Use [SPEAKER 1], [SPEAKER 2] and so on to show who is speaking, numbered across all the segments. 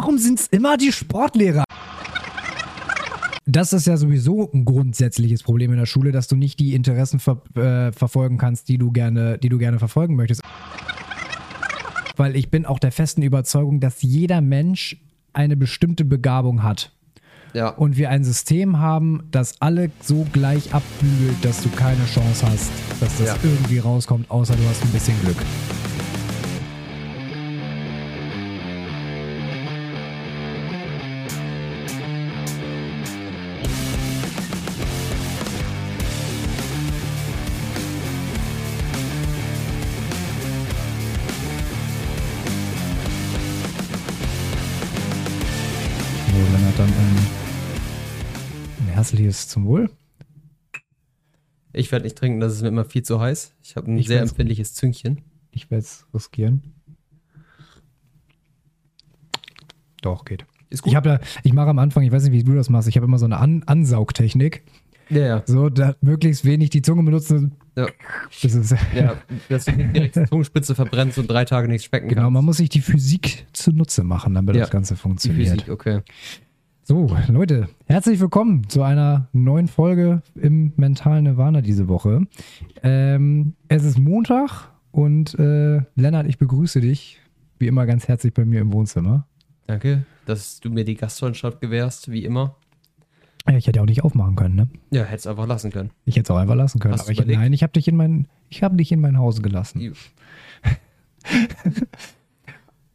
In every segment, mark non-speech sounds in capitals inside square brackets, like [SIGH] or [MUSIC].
[SPEAKER 1] Warum sind es immer die Sportlehrer? Das ist ja sowieso ein grundsätzliches Problem in der Schule, dass du nicht die Interessen ver äh, verfolgen kannst, die du gerne, die du gerne verfolgen möchtest. Weil ich bin auch der festen Überzeugung, dass jeder Mensch eine bestimmte Begabung hat.
[SPEAKER 2] Ja.
[SPEAKER 1] Und wir ein System haben, das alle so gleich abbügelt, dass du keine Chance hast, dass das
[SPEAKER 2] Ja.
[SPEAKER 1] irgendwie rauskommt, außer du hast ein bisschen Glück. Herzliches zum Wohl.
[SPEAKER 2] Ich werde nicht trinken, das ist mir immer viel zu heiß. Ich habe ein
[SPEAKER 1] Ich
[SPEAKER 2] sehr empfindliches Züngchen.
[SPEAKER 1] Ich werde es riskieren. Doch, geht.
[SPEAKER 2] Ist
[SPEAKER 1] Ich, hab da, ich mache am Anfang, ich weiß nicht, wie du das machst, ich habe immer so eine An Ansaugtechnik.
[SPEAKER 2] Ja, ja.
[SPEAKER 1] So, da möglichst wenig die Zunge benutzen.
[SPEAKER 2] Ja.
[SPEAKER 1] Das ist,
[SPEAKER 2] ja dass du direkt die Zungenspitze verbrennst und drei Tage nichts schmecken
[SPEAKER 1] genau, man
[SPEAKER 2] kannst.
[SPEAKER 1] muss sich die Physik zunutze machen, damit
[SPEAKER 2] Ja,
[SPEAKER 1] das Ganze
[SPEAKER 2] Die
[SPEAKER 1] funktioniert.
[SPEAKER 2] Physik, okay.
[SPEAKER 1] So, Leute, herzlich willkommen zu einer neuen Folge im Mental Nirvana diese Woche. Ähm, es ist Montag und äh, Lennart, ich begrüße dich wie immer ganz herzlich bei mir im Wohnzimmer.
[SPEAKER 2] Danke, dass du mir die Gastfreundschaft gewährst, wie immer.
[SPEAKER 1] Ja, Ich hätte ja auch nicht aufmachen können, ne?
[SPEAKER 2] Ja, hättest einfach lassen können.
[SPEAKER 1] Ich hätte es auch einfach lassen können.
[SPEAKER 2] Hast
[SPEAKER 1] Aber ich, nein, ich habe dich in mein, ich habe dich in mein Haus gelassen. [LAUGHS]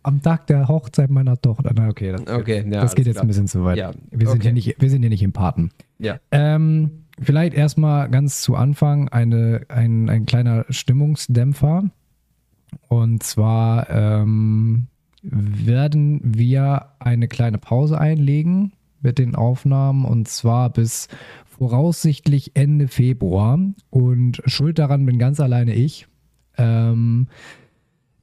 [SPEAKER 1] Am Tag der Hochzeit meiner Tochter. Na, okay, das,
[SPEAKER 2] Okay, ja.
[SPEAKER 1] das geht jetzt
[SPEAKER 2] klar.
[SPEAKER 1] ein bisschen zu weit.
[SPEAKER 2] Ja,
[SPEAKER 1] wir, sind
[SPEAKER 2] okay.
[SPEAKER 1] hier nicht, wir sind hier nicht im Paten.
[SPEAKER 2] Ja.
[SPEAKER 1] Ähm, vielleicht erstmal ganz zu Anfang eine, ein, ein kleiner Stimmungsdämpfer. Und zwar ähm, werden wir eine kleine Pause einlegen mit den Aufnahmen und zwar bis voraussichtlich Ende Februar. Und schuld daran bin ganz alleine ich. Ähm,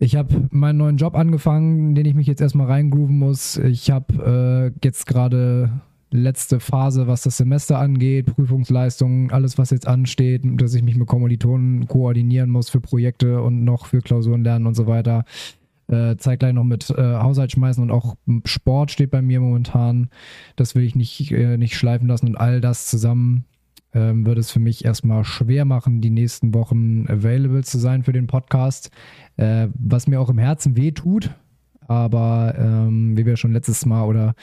[SPEAKER 1] ich habe meinen neuen Job angefangen, den ich mich jetzt erstmal reingrooven muss. Ich habe äh, jetzt gerade letzte Phase, was das Semester angeht, Prüfungsleistungen, alles, was jetzt ansteht, dass ich mich mit Kommilitonen koordinieren muss für Projekte und noch für Klausuren lernen und so weiter. Äh, zeitgleich noch mit äh, Haushalt schmeißen und auch Sport steht bei mir momentan. Das will ich nicht, äh, nicht schleifen lassen und all das zusammen ähm, wird es für mich erstmal schwer machen, die nächsten Wochen available zu sein für den Podcast. Äh, was mir auch im Herzen weh tut. Aber ähm, wie wir schon letztes Mal oder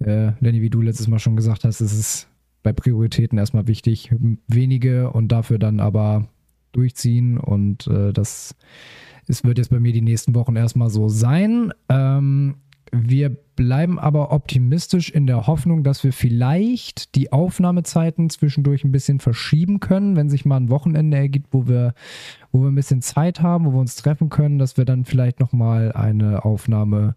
[SPEAKER 1] äh, Lenny, wie du letztes Mal schon gesagt hast, ist es bei Prioritäten erstmal wichtig, wenige und dafür dann aber durchziehen. Und äh, das es wird jetzt bei mir die nächsten Wochen erstmal so sein. Ähm, wir bleiben aber optimistisch in der Hoffnung, dass wir vielleicht die Aufnahmezeiten zwischendurch ein bisschen verschieben können, wenn sich mal ein Wochenende ergibt, wo wir, wo wir ein bisschen Zeit haben, wo wir uns treffen können, dass wir dann vielleicht nochmal eine Aufnahme,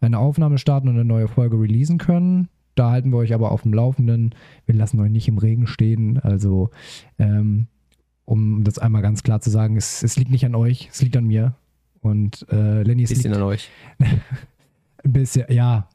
[SPEAKER 1] eine Aufnahme starten und eine neue Folge releasen können. Da halten wir euch aber auf dem Laufenden. Wir lassen euch nicht im Regen stehen. Also, ähm, um das einmal ganz klar zu sagen, es, es liegt nicht an euch, es liegt an mir. Und äh, Lenny, es liegt
[SPEAKER 2] an euch. [LAUGHS]
[SPEAKER 1] ein bisschen, ja,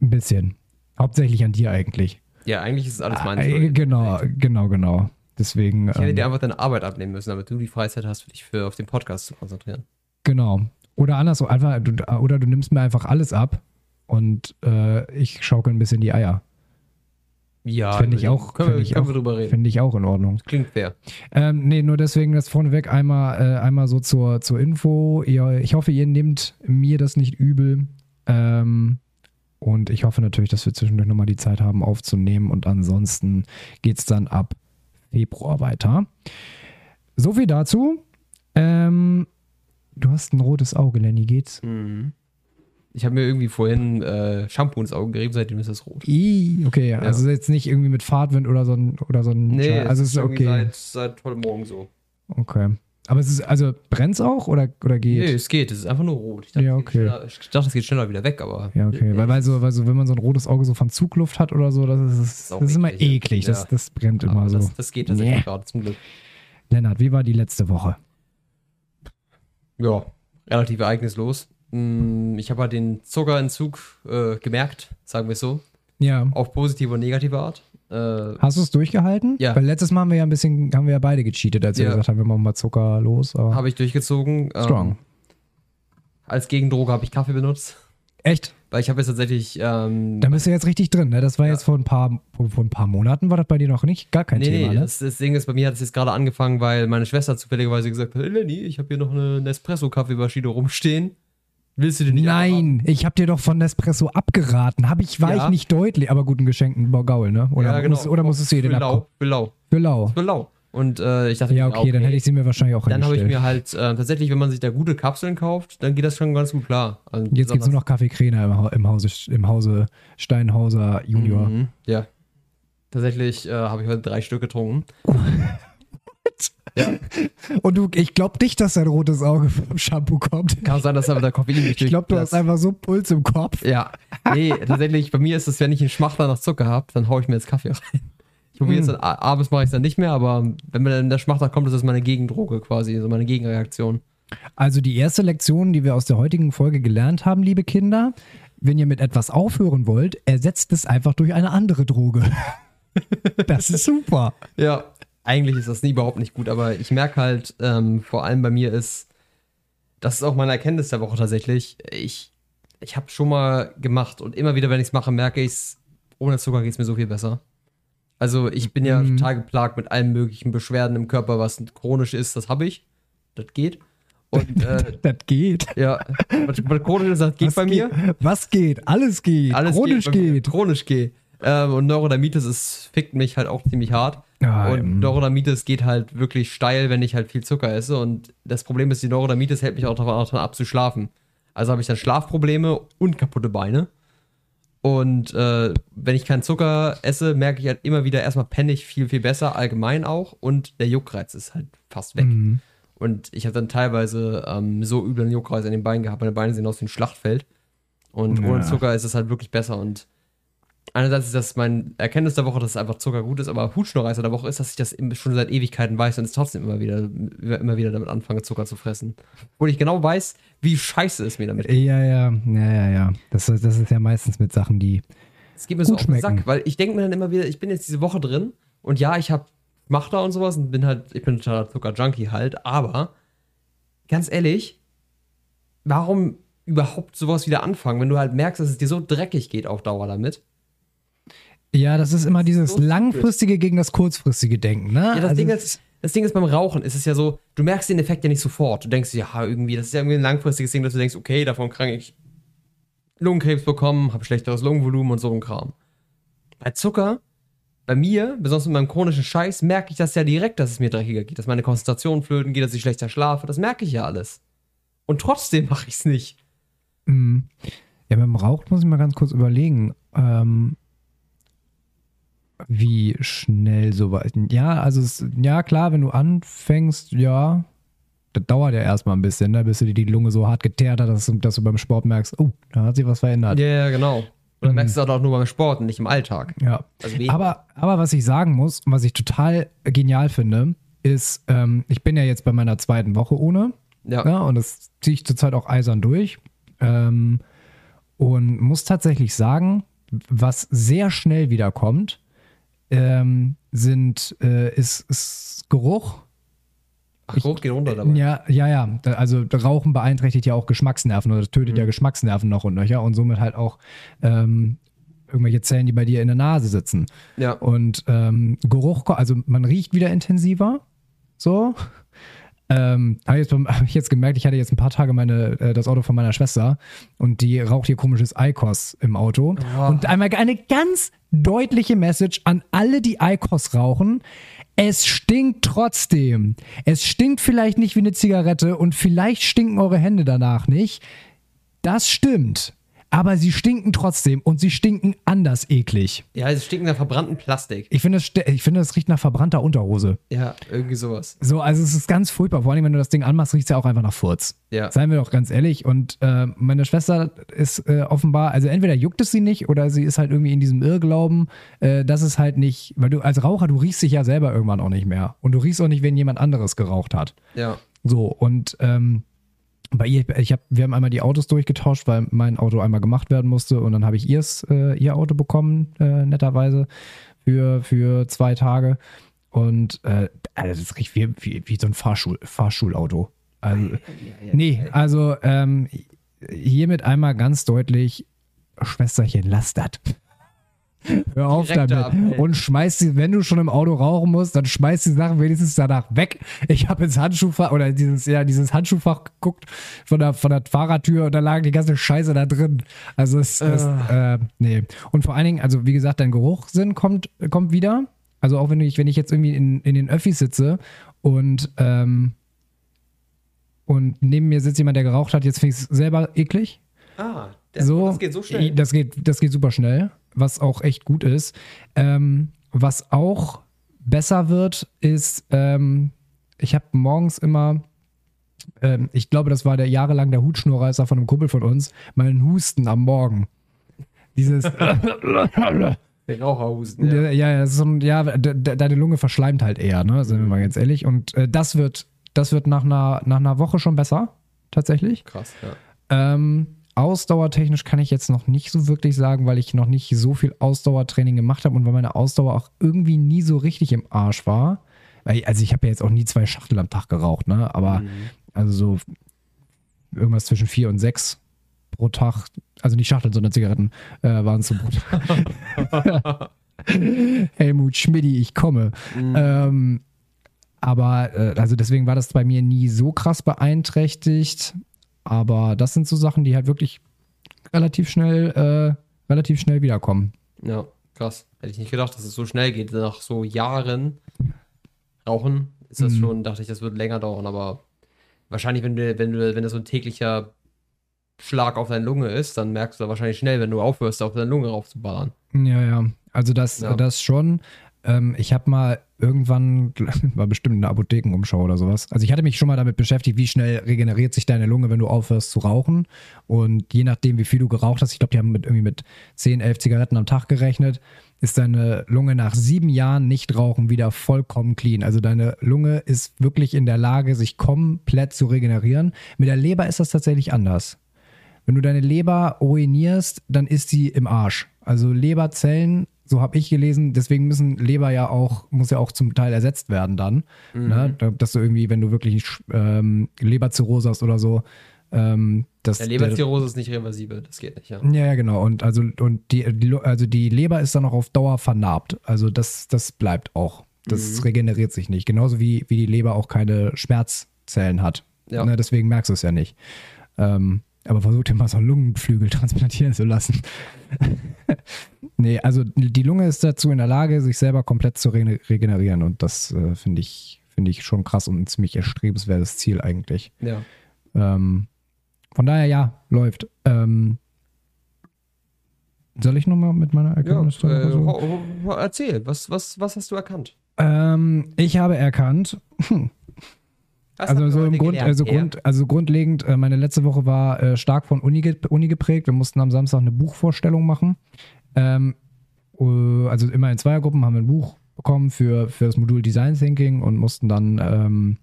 [SPEAKER 1] ein bisschen. Hauptsächlich an dir eigentlich.
[SPEAKER 2] Ja, eigentlich ist es alles meine
[SPEAKER 1] Äh,
[SPEAKER 2] Schuld.
[SPEAKER 1] genau, genau, genau. Deswegen,
[SPEAKER 2] Ich hätte
[SPEAKER 1] ähm,
[SPEAKER 2] dir einfach deine Arbeit abnehmen müssen, damit du die Freizeit hast, dich für auf den Podcast zu konzentrieren.
[SPEAKER 1] genau. Oder andersrum, einfach, du, oder du nimmst mir einfach alles ab und äh, ich schaukel ein bisschen die Eier.
[SPEAKER 2] Ja,
[SPEAKER 1] Finde ich auch,
[SPEAKER 2] Können, wir,
[SPEAKER 1] ich
[SPEAKER 2] können
[SPEAKER 1] auch,
[SPEAKER 2] wir drüber reden.
[SPEAKER 1] finde ich auch in Ordnung.
[SPEAKER 2] Klingt fair.
[SPEAKER 1] Ähm, nee, nur deswegen das vorneweg einmal, äh, einmal so zur, zur Info. Ihr, ich hoffe, ihr nehmt mir das nicht übel. Ähm, und ich hoffe natürlich, dass wir zwischendurch nochmal die Zeit haben aufzunehmen. Und ansonsten geht es dann ab Februar weiter. So viel dazu. Ähm, du hast ein rotes Auge, Lenny, geht's?
[SPEAKER 2] Mhm. Ich habe mir irgendwie vorhin äh, Shampoo ins Auge gerieben, seitdem ist es rot.
[SPEAKER 1] I, okay, also jetzt nicht irgendwie mit Fahrtwind oder so ein, oder so ein
[SPEAKER 2] Nee,
[SPEAKER 1] also es ist okay.
[SPEAKER 2] Seit, seit heute Morgen so.
[SPEAKER 1] Okay. Aber es ist, also brennt's auch oder, oder geht?
[SPEAKER 2] Nee, es geht, es ist einfach nur rot. Ich dachte,
[SPEAKER 1] Ja,
[SPEAKER 2] es geht
[SPEAKER 1] okay.
[SPEAKER 2] schneller- es geht schneller wieder weg, aber.
[SPEAKER 1] Ja, okay. Weil, weil, so, weil so, wenn man so ein rotes Auge so von Zugluft hat oder so, das ist, das
[SPEAKER 2] ist auch
[SPEAKER 1] ist immer
[SPEAKER 2] eklig, ja.
[SPEAKER 1] eklig. Das,
[SPEAKER 2] Ja.
[SPEAKER 1] das brennt
[SPEAKER 2] aber
[SPEAKER 1] immer so.
[SPEAKER 2] das, das geht tatsächlich
[SPEAKER 1] Nee.
[SPEAKER 2] gerade zum Glück.
[SPEAKER 1] Lennart, wie war die letzte Woche?
[SPEAKER 2] Ja, relativ ereignislos. Mm, Ich habe halt den Zuckerentzug äh, gemerkt, sagen wir es so.
[SPEAKER 1] Ja.
[SPEAKER 2] Auf positive und negative Art. Äh,
[SPEAKER 1] Hast du es durchgehalten?
[SPEAKER 2] Ja.
[SPEAKER 1] Weil letztes Mal haben wir ja ein bisschen, haben wir ja beide gecheatet, als wir
[SPEAKER 2] Ja.
[SPEAKER 1] gesagt haben, wir machen mal Zucker los.
[SPEAKER 2] Habe ich durchgezogen. Ähm,
[SPEAKER 1] strong.
[SPEAKER 2] Als Gegendroge habe ich Kaffee benutzt.
[SPEAKER 1] Echt?
[SPEAKER 2] Weil ich habe jetzt tatsächlich. Ähm,
[SPEAKER 1] Da bist du jetzt richtig drin, ne? Das war jetzt vor ein paar, vor ein paar Monaten, war das bei dir noch nicht gar kein
[SPEAKER 2] nee,
[SPEAKER 1] Thema,
[SPEAKER 2] nee,
[SPEAKER 1] ne?
[SPEAKER 2] das, das Ding ist, bei mir hat es jetzt gerade angefangen, weil meine Schwester zufälligerweise gesagt hat: hey Lenny, ich habe hier noch eine Nespresso-Kaffeemaschine rumstehen. Willst du den nicht?
[SPEAKER 1] Nein, ich habe dir doch von Nespresso abgeraten. Hab ich, war
[SPEAKER 2] Ja.
[SPEAKER 1] ich nicht deutlich, aber gut, ein geschenkten Gaul, ne? Oder,
[SPEAKER 2] ja, genau.
[SPEAKER 1] musst, oder musstest du
[SPEAKER 2] für
[SPEAKER 1] den
[SPEAKER 2] lau,
[SPEAKER 1] abgucken?
[SPEAKER 2] für lau,
[SPEAKER 1] Für lau.
[SPEAKER 2] für lau. Und äh, ich dachte,
[SPEAKER 1] Ja,
[SPEAKER 2] mir,
[SPEAKER 1] okay, dann hätte ich sie mir wahrscheinlich auch
[SPEAKER 2] Dann habe ich mir halt äh, tatsächlich, wenn man sich da gute Kapseln kauft, dann geht das schon ganz gut klar. Also
[SPEAKER 1] Jetzt gibt's nur
[SPEAKER 2] besonders-
[SPEAKER 1] noch Kaffee Kräner im, Ha- im, Hause, im Hause Steinhauser Junior.
[SPEAKER 2] Mhm, ja. Tatsächlich äh, habe ich heute drei Stück getrunken. [LAUGHS] [LAUGHS]
[SPEAKER 1] Und du, ich glaube nicht, dass dein rotes Auge [LAUGHS] vom Shampoo kommt.
[SPEAKER 2] Kann sein, dass aber der Koffein nicht
[SPEAKER 1] Ich glaube, du hast einfach so Puls im Kopf.
[SPEAKER 2] Ja. Nee, tatsächlich, bei mir ist es, wenn ich einen Schmachter nach Zucker habe, dann haue ich mir jetzt Kaffee rein. Ich probiere
[SPEAKER 1] Hm.
[SPEAKER 2] jetzt abends mache ich es dann nicht mehr, aber wenn mir dann der Schmachter kommt, ist das meine Gegendroge quasi, also meine Gegenreaktion.
[SPEAKER 1] Also die erste Lektion, die wir aus der heutigen Folge gelernt haben, liebe Kinder, wenn ihr mit etwas aufhören wollt, ersetzt es einfach durch eine andere Droge. [LAUGHS] das ist super.
[SPEAKER 2] Ja, eigentlich ist das nie überhaupt nicht gut, aber ich merke halt, ähm, vor allem bei mir ist, das ist auch meine Erkenntnis der Woche tatsächlich. Ich, ich habe schon mal gemacht und immer wieder, wenn ich es mache, merke ich es, ohne Zucker geht es mir so viel besser. Also ich bin ja
[SPEAKER 1] Mhm.
[SPEAKER 2] total geplagt mit allen möglichen Beschwerden im Körper, was chronisch ist, das habe ich. Das geht. Und [LAUGHS] äh,
[SPEAKER 1] Das geht.
[SPEAKER 2] ja, was, was chronisch ist, das geht
[SPEAKER 1] Was
[SPEAKER 2] bei mir.
[SPEAKER 1] Geht? Was geht? Alles geht.
[SPEAKER 2] Alles
[SPEAKER 1] Chronisch
[SPEAKER 2] geht. mir.
[SPEAKER 1] geht.
[SPEAKER 2] Chronisch geht. Ähm, und Neurodermitis ist, fickt mich halt auch ziemlich hart.
[SPEAKER 1] Ah,
[SPEAKER 2] und
[SPEAKER 1] ähm.
[SPEAKER 2] Neurodermitis geht halt wirklich steil, wenn ich halt viel Zucker esse. Und das Problem ist, die Neurodermitis hält mich auch davon, ab zu schlafen. Also habe ich dann Schlafprobleme und kaputte Beine. Und äh, wenn ich keinen Zucker esse, merke ich halt immer wieder erstmal penne ich viel, viel besser, allgemein auch. Und der Juckreiz ist halt fast weg.
[SPEAKER 1] Mhm.
[SPEAKER 2] Und ich habe dann teilweise ähm, so üblen Juckreiz an den Beinen gehabt. Meine Beine sehen aus wie ein Schlachtfeld. Und
[SPEAKER 1] Ja.
[SPEAKER 2] ohne Zucker ist es halt wirklich besser. Und einerseits ist das mein Erkenntnis der Woche, dass einfach Zucker gut ist, aber Hutschnurreißer der Woche ist, dass ich das schon seit Ewigkeiten weiß und es trotzdem immer wieder, immer wieder damit anfange, Zucker zu fressen. Obwohl ich genau weiß, wie scheiße es mir damit geht.
[SPEAKER 1] Ja, ja, ja, ja, ja. Das, ist- das ist ja meistens mit Sachen, die.
[SPEAKER 2] Es geht mir so auf den. Sack, weil ich denke mir dann immer wieder, ich bin jetzt diese Woche drin und ja, ich habe mach da und sowas und bin halt, ich bin totaler Zucker-Junkie halt, aber ganz ehrlich, warum überhaupt sowas wieder anfangen, wenn du halt merkst, dass es dir so dreckig geht auf Dauer damit?
[SPEAKER 1] Ja, das ist immer dieses
[SPEAKER 2] so
[SPEAKER 1] langfristige gegen das kurzfristige Denken, ne?
[SPEAKER 2] Ja, das,
[SPEAKER 1] Also
[SPEAKER 2] Ding ist, das Ding ist beim Rauchen, ist es ja so, du merkst den Effekt ja nicht sofort. Du denkst, ja, irgendwie, das ist ja irgendwie ein langfristiges Ding, dass du denkst, okay, davon kann ich Lungenkrebs bekommen, habe schlechteres Lungenvolumen und so ein Kram. Bei Zucker, bei mir, besonders mit meinem chronischen Scheiß, merke ich das ja direkt, dass es mir dreckiger geht, dass meine Konzentration flöten geht, dass ich schlechter schlafe. Das merke ich ja alles. Und trotzdem [LAUGHS] mache ich es nicht.
[SPEAKER 1] Mhm. Ja, beim Rauch muss ich mal ganz kurz überlegen, ähm, wie schnell sowas. Ja, also es, ja klar, wenn du anfängst, ja, das dauert ja erstmal ein bisschen, ne, bis du dir die Lunge so hart geteert hat, dass, du- dass du beim Sport merkst, oh, da hat sich was verändert.
[SPEAKER 2] Ja, ja, genau. Und dann merkst du es auch nur beim Sport und nicht im Alltag.
[SPEAKER 1] Ja.
[SPEAKER 2] Also
[SPEAKER 1] Aber, aber was ich sagen muss, was ich total genial finde, ist, ähm, ich bin ja jetzt bei meiner zweiten Woche ohne.
[SPEAKER 2] Ja.
[SPEAKER 1] Ja, und das ziehe ich zurzeit auch eisern durch. Ähm, und muss tatsächlich sagen, was sehr schnell wiederkommt, ähm, sind, äh, ist, ist Geruch.
[SPEAKER 2] Ach, Geruch geht runter dabei.
[SPEAKER 1] Ja, ja, ja. Also Rauchen beeinträchtigt ja auch Geschmacksnerven oder tötet
[SPEAKER 2] Mhm.
[SPEAKER 1] ja Geschmacksnerven noch und nöcher und somit halt auch ähm, irgendwelche Zellen, die bei dir in der Nase sitzen.
[SPEAKER 2] Ja.
[SPEAKER 1] Und ähm, Geruch, also man riecht wieder intensiver. So. Ähm, habe ich, [LAUGHS] hab ich jetzt gemerkt, ich hatte jetzt ein paar Tage meine, äh, das Auto von meiner Schwester und die raucht hier komisches Eikos im Auto.
[SPEAKER 2] Oh.
[SPEAKER 1] Und einmal eine ganz deutliche Message an alle, die Eikos rauchen. Es stinkt trotzdem. Es stinkt vielleicht nicht wie eine Zigarette und vielleicht stinken eure Hände danach nicht. Das stimmt. Aber sie stinken trotzdem und sie stinken anders eklig.
[SPEAKER 2] Ja, es stinkt nach verbranntem Plastik.
[SPEAKER 1] Ich finde, das, ich finde, das riecht nach verbrannter Unterhose.
[SPEAKER 2] Ja, irgendwie sowas.
[SPEAKER 1] So, also es ist ganz furchtbar. Vor allem, wenn du das Ding anmachst, riecht es ja auch einfach nach Furz.
[SPEAKER 2] Ja.
[SPEAKER 1] Seien wir doch ganz ehrlich. Und äh, meine Schwester ist äh, offenbar, also entweder juckt es sie nicht oder sie ist halt irgendwie in diesem Irrglauben, äh, dass es halt nicht, weil du als Raucher, du riechst dich ja selber irgendwann auch nicht mehr. Und du riechst auch nicht, wenn jemand anderes geraucht hat.
[SPEAKER 2] Ja.
[SPEAKER 1] So, und ähm, bei ihr, ich hab, wir haben einmal die Autos durchgetauscht, weil mein Auto einmal gemacht werden musste und dann habe ich ihrs, äh, ihr Auto bekommen, äh, netterweise, für, für zwei Tage. Und äh, also das riecht wie, wie, wie so ein Fahrschul, Fahrschulauto. Also, nee, also ähm, hiermit einmal ganz deutlich, Schwesterchen, lass das. [LAUGHS] Hör auf
[SPEAKER 2] Direkter
[SPEAKER 1] damit.
[SPEAKER 2] Appell.
[SPEAKER 1] Und schmeiß die, wenn du schon im Auto rauchen musst, dann schmeiß die Sachen wenigstens danach weg. Ich habe ins Handschuhfach oder dieses, ja, dieses Handschuhfach geguckt von der, von der Fahrradtür und da lag die ganze Scheiße da drin. Also es ist, äh, nee. Und vor allen Dingen, also wie gesagt, dein Geruchssinn kommt, kommt wieder. Also auch wenn ich, wenn ich jetzt irgendwie in, in den Öffis sitze und, ähm, und neben mir sitzt jemand, der geraucht hat, jetzt finde ich es selber eklig.
[SPEAKER 2] Ah, das,
[SPEAKER 1] So,
[SPEAKER 2] das geht so schnell.
[SPEAKER 1] Das geht, das geht super schnell, was auch echt gut ist. Ähm, was auch besser wird, ist, ähm, ich habe morgens immer, ähm, ich glaube, das war der jahrelang der Hutschnurreißer von einem Kumpel von uns, meinen Husten am Morgen. Dieses, [LAUGHS]
[SPEAKER 2] Den Raucherhusten, ja.
[SPEAKER 1] ja, ja, so ein, ja, de, de, deine Lunge verschleimt halt eher, ne, sind wir mal ganz ehrlich. Und äh, das wird, das wird nach einer, nach einer Woche schon besser, tatsächlich.
[SPEAKER 2] Krass, ja.
[SPEAKER 1] Ähm, ausdauertechnisch kann ich jetzt noch nicht so wirklich sagen, weil ich noch nicht so viel Ausdauertraining gemacht habe und weil meine Ausdauer auch irgendwie nie so richtig im Arsch war. Also ich habe ja jetzt auch nie zwei Schachtel am Tag geraucht, ne? Aber also so irgendwas zwischen vier und sechs pro Tag, also nicht Schachteln, sondern Zigaretten, äh, waren es so Tag. [LAUGHS] Helmut Schmidti, ich komme. Ähm, aber äh, also deswegen war das bei mir nie so krass beeinträchtigt. Aber das sind so Sachen, die halt wirklich relativ schnell, äh, relativ schnell wiederkommen.
[SPEAKER 2] Ja, krass. Hätte ich nicht gedacht, dass es so schnell geht. Nach so Jahren Rauchen ist das
[SPEAKER 1] Mhm.
[SPEAKER 2] schon, dachte ich, das wird länger dauern, aber wahrscheinlich, wenn du, wenn du, wenn das so ein täglicher Schlag auf deine Lunge ist, dann merkst du da wahrscheinlich schnell, wenn du aufhörst, auf deine Lunge raufzuballern.
[SPEAKER 1] Ja, ja. Also das,
[SPEAKER 2] Ja.
[SPEAKER 1] das schon. Ähm, ich habe mal irgendwann, [LAUGHS] war bestimmt eine Apothekenumschau oder sowas. Also ich hatte mich schon mal damit beschäftigt, wie schnell regeneriert sich deine Lunge, wenn du aufhörst zu rauchen. Und je nachdem, wie viel du geraucht hast, ich glaube, die haben mit irgendwie mit 10, 11 Zigaretten am Tag gerechnet, ist deine Lunge nach sieben Jahren Nichtrauchen wieder vollkommen clean. Also deine Lunge ist wirklich in der Lage, sich komplett zu regenerieren. Mit der Leber ist das tatsächlich anders. Wenn du deine Leber ruinierst, dann ist sie im Arsch. Also Leberzellen, so habe ich gelesen, deswegen müssen Leber ja auch, muss ja auch zum Teil ersetzt werden dann. Ne? Da- Dass du irgendwie, wenn du wirklich ähm, Leberzirrhose hast oder so, ähm, dass
[SPEAKER 2] Der Leberzirrhose ist nicht reversibel, das geht nicht, ja.
[SPEAKER 1] ja, ja, genau. Und also, und die, also die Leber ist dann auch auf Dauer vernarbt. Also das, das bleibt auch. Das regeneriert sich nicht. Genauso wie, wie die Leber auch keine Schmerzzellen hat.
[SPEAKER 2] Ja.
[SPEAKER 1] Ne, deswegen merkst du es ja nicht. Ähm, aber versuch dir mal so einen Lungenflügel transplantieren zu lassen. [LAUGHS] nee, also die Lunge ist dazu in der Lage, sich selber komplett zu re regenerieren. Und das äh, finde ich, finde ich schon krass und ein ziemlich erstrebenswertes Ziel eigentlich.
[SPEAKER 2] Ja.
[SPEAKER 1] Ähm, von daher, ja, läuft. Ähm, soll ich nochmal mit meiner
[SPEAKER 2] Ja,
[SPEAKER 1] Erkenntnis?
[SPEAKER 2] äh,
[SPEAKER 1] so?
[SPEAKER 2] ho- ho- erzähl, was, was, was hast du erkannt?
[SPEAKER 1] ähm, ich habe erkannt,
[SPEAKER 2] Was
[SPEAKER 1] also so im Grund,
[SPEAKER 2] gelernt,
[SPEAKER 1] also? Grund, also grundlegend, äh, meine letzte Woche war äh, stark von Uni, Uni geprägt. Wir mussten am Samstag eine Buchvorstellung machen. Ähm, äh, also immer in Zweiergruppen haben wir ein Buch bekommen für, für das Modul Design Thinking und mussten dann ähm,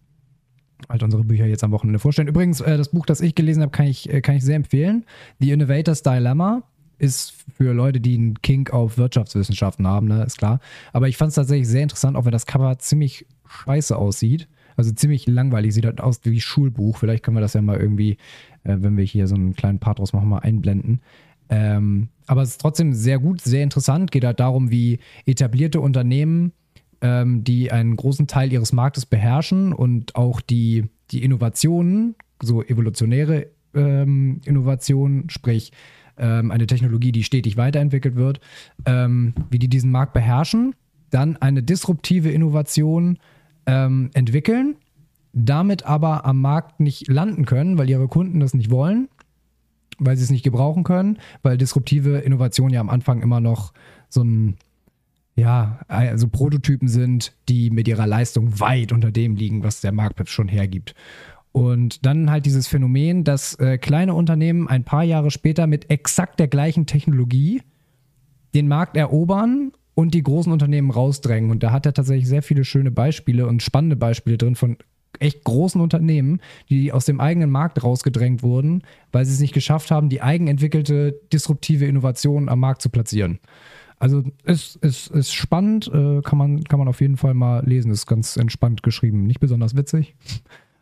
[SPEAKER 1] halt unsere Bücher jetzt am Wochenende vorstellen. Übrigens, das Buch, das ich gelesen habe, kann ich, kann ich sehr empfehlen. The Innovator's Dilemma ist für Leute, die einen Kink auf Wirtschaftswissenschaften haben, ne, ist klar. Aber ich fand es tatsächlich sehr interessant, auch wenn das Cover ziemlich scheiße aussieht. Also ziemlich langweilig, sieht halt aus wie Schulbuch. Vielleicht können wir das ja mal irgendwie, äh, wenn wir hier so einen kleinen Part draus machen, mal einblenden. Ähm, aber es ist trotzdem sehr gut, sehr interessant. Geht halt darum, wie etablierte Unternehmen, ähm, die einen großen Teil ihres Marktes beherrschen und auch die, die Innovationen, so evolutionäre ähm, Innovationen, sprich ähm, eine Technologie, die stetig weiterentwickelt wird, ähm, wie die diesen Markt beherrschen, dann eine disruptive Innovation ähm, entwickeln, damit aber am Markt nicht landen können, weil ihre Kunden das nicht wollen weil sie es nicht gebrauchen können, weil disruptive Innovationen ja am Anfang immer noch so ein, ja, also Prototypen sind, die mit ihrer Leistung weit unter dem liegen, was der Markt schon hergibt. Und dann halt dieses Phänomen, dass äh, kleine Unternehmen ein paar Jahre später mit exakt der gleichen Technologie den Markt erobern und die großen Unternehmen rausdrängen. Und da hat er tatsächlich sehr viele schöne Beispiele und spannende Beispiele drin von echt großen Unternehmen, die aus dem eigenen Markt rausgedrängt wurden, weil sie es nicht geschafft haben, die eigenentwickelte disruptive Innovation am Markt zu platzieren. Also es ist, ist spannend, äh, kann, man, kann man auf jeden Fall mal lesen. Ist ganz entspannt geschrieben. Nicht besonders witzig,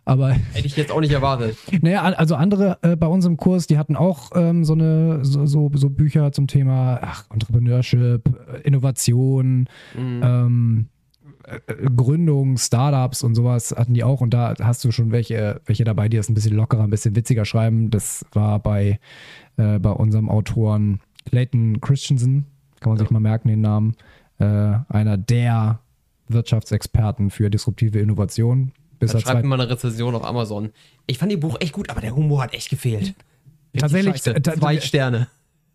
[SPEAKER 1] Aber [LAUGHS]
[SPEAKER 2] Hätte ich jetzt auch nicht erwartet.
[SPEAKER 1] naja, also andere äh, bei uns im Kurs, die hatten auch ähm, so eine so, so, so Bücher zum Thema ach, Entrepreneurship, äh, Innovation, ähm, äh, äh, Gründung, Startups und sowas hatten die auch. Und da hast du schon welche, welche dabei, die das ein bisschen lockerer, ein bisschen witziger schreiben. Das war bei, äh, bei unserem Autoren Clayton Christensen, kann man sich mal merken, den Namen. Äh, einer der Wirtschaftsexperten für disruptive Innovation. Bis
[SPEAKER 2] Dann schreibt
[SPEAKER 1] zwei-
[SPEAKER 2] mal eine Rezension auf Amazon. Ich fand die Buch echt gut, aber der Humor hat echt gefehlt.
[SPEAKER 1] Tatsächlich, ta-
[SPEAKER 2] Zwei Sterne.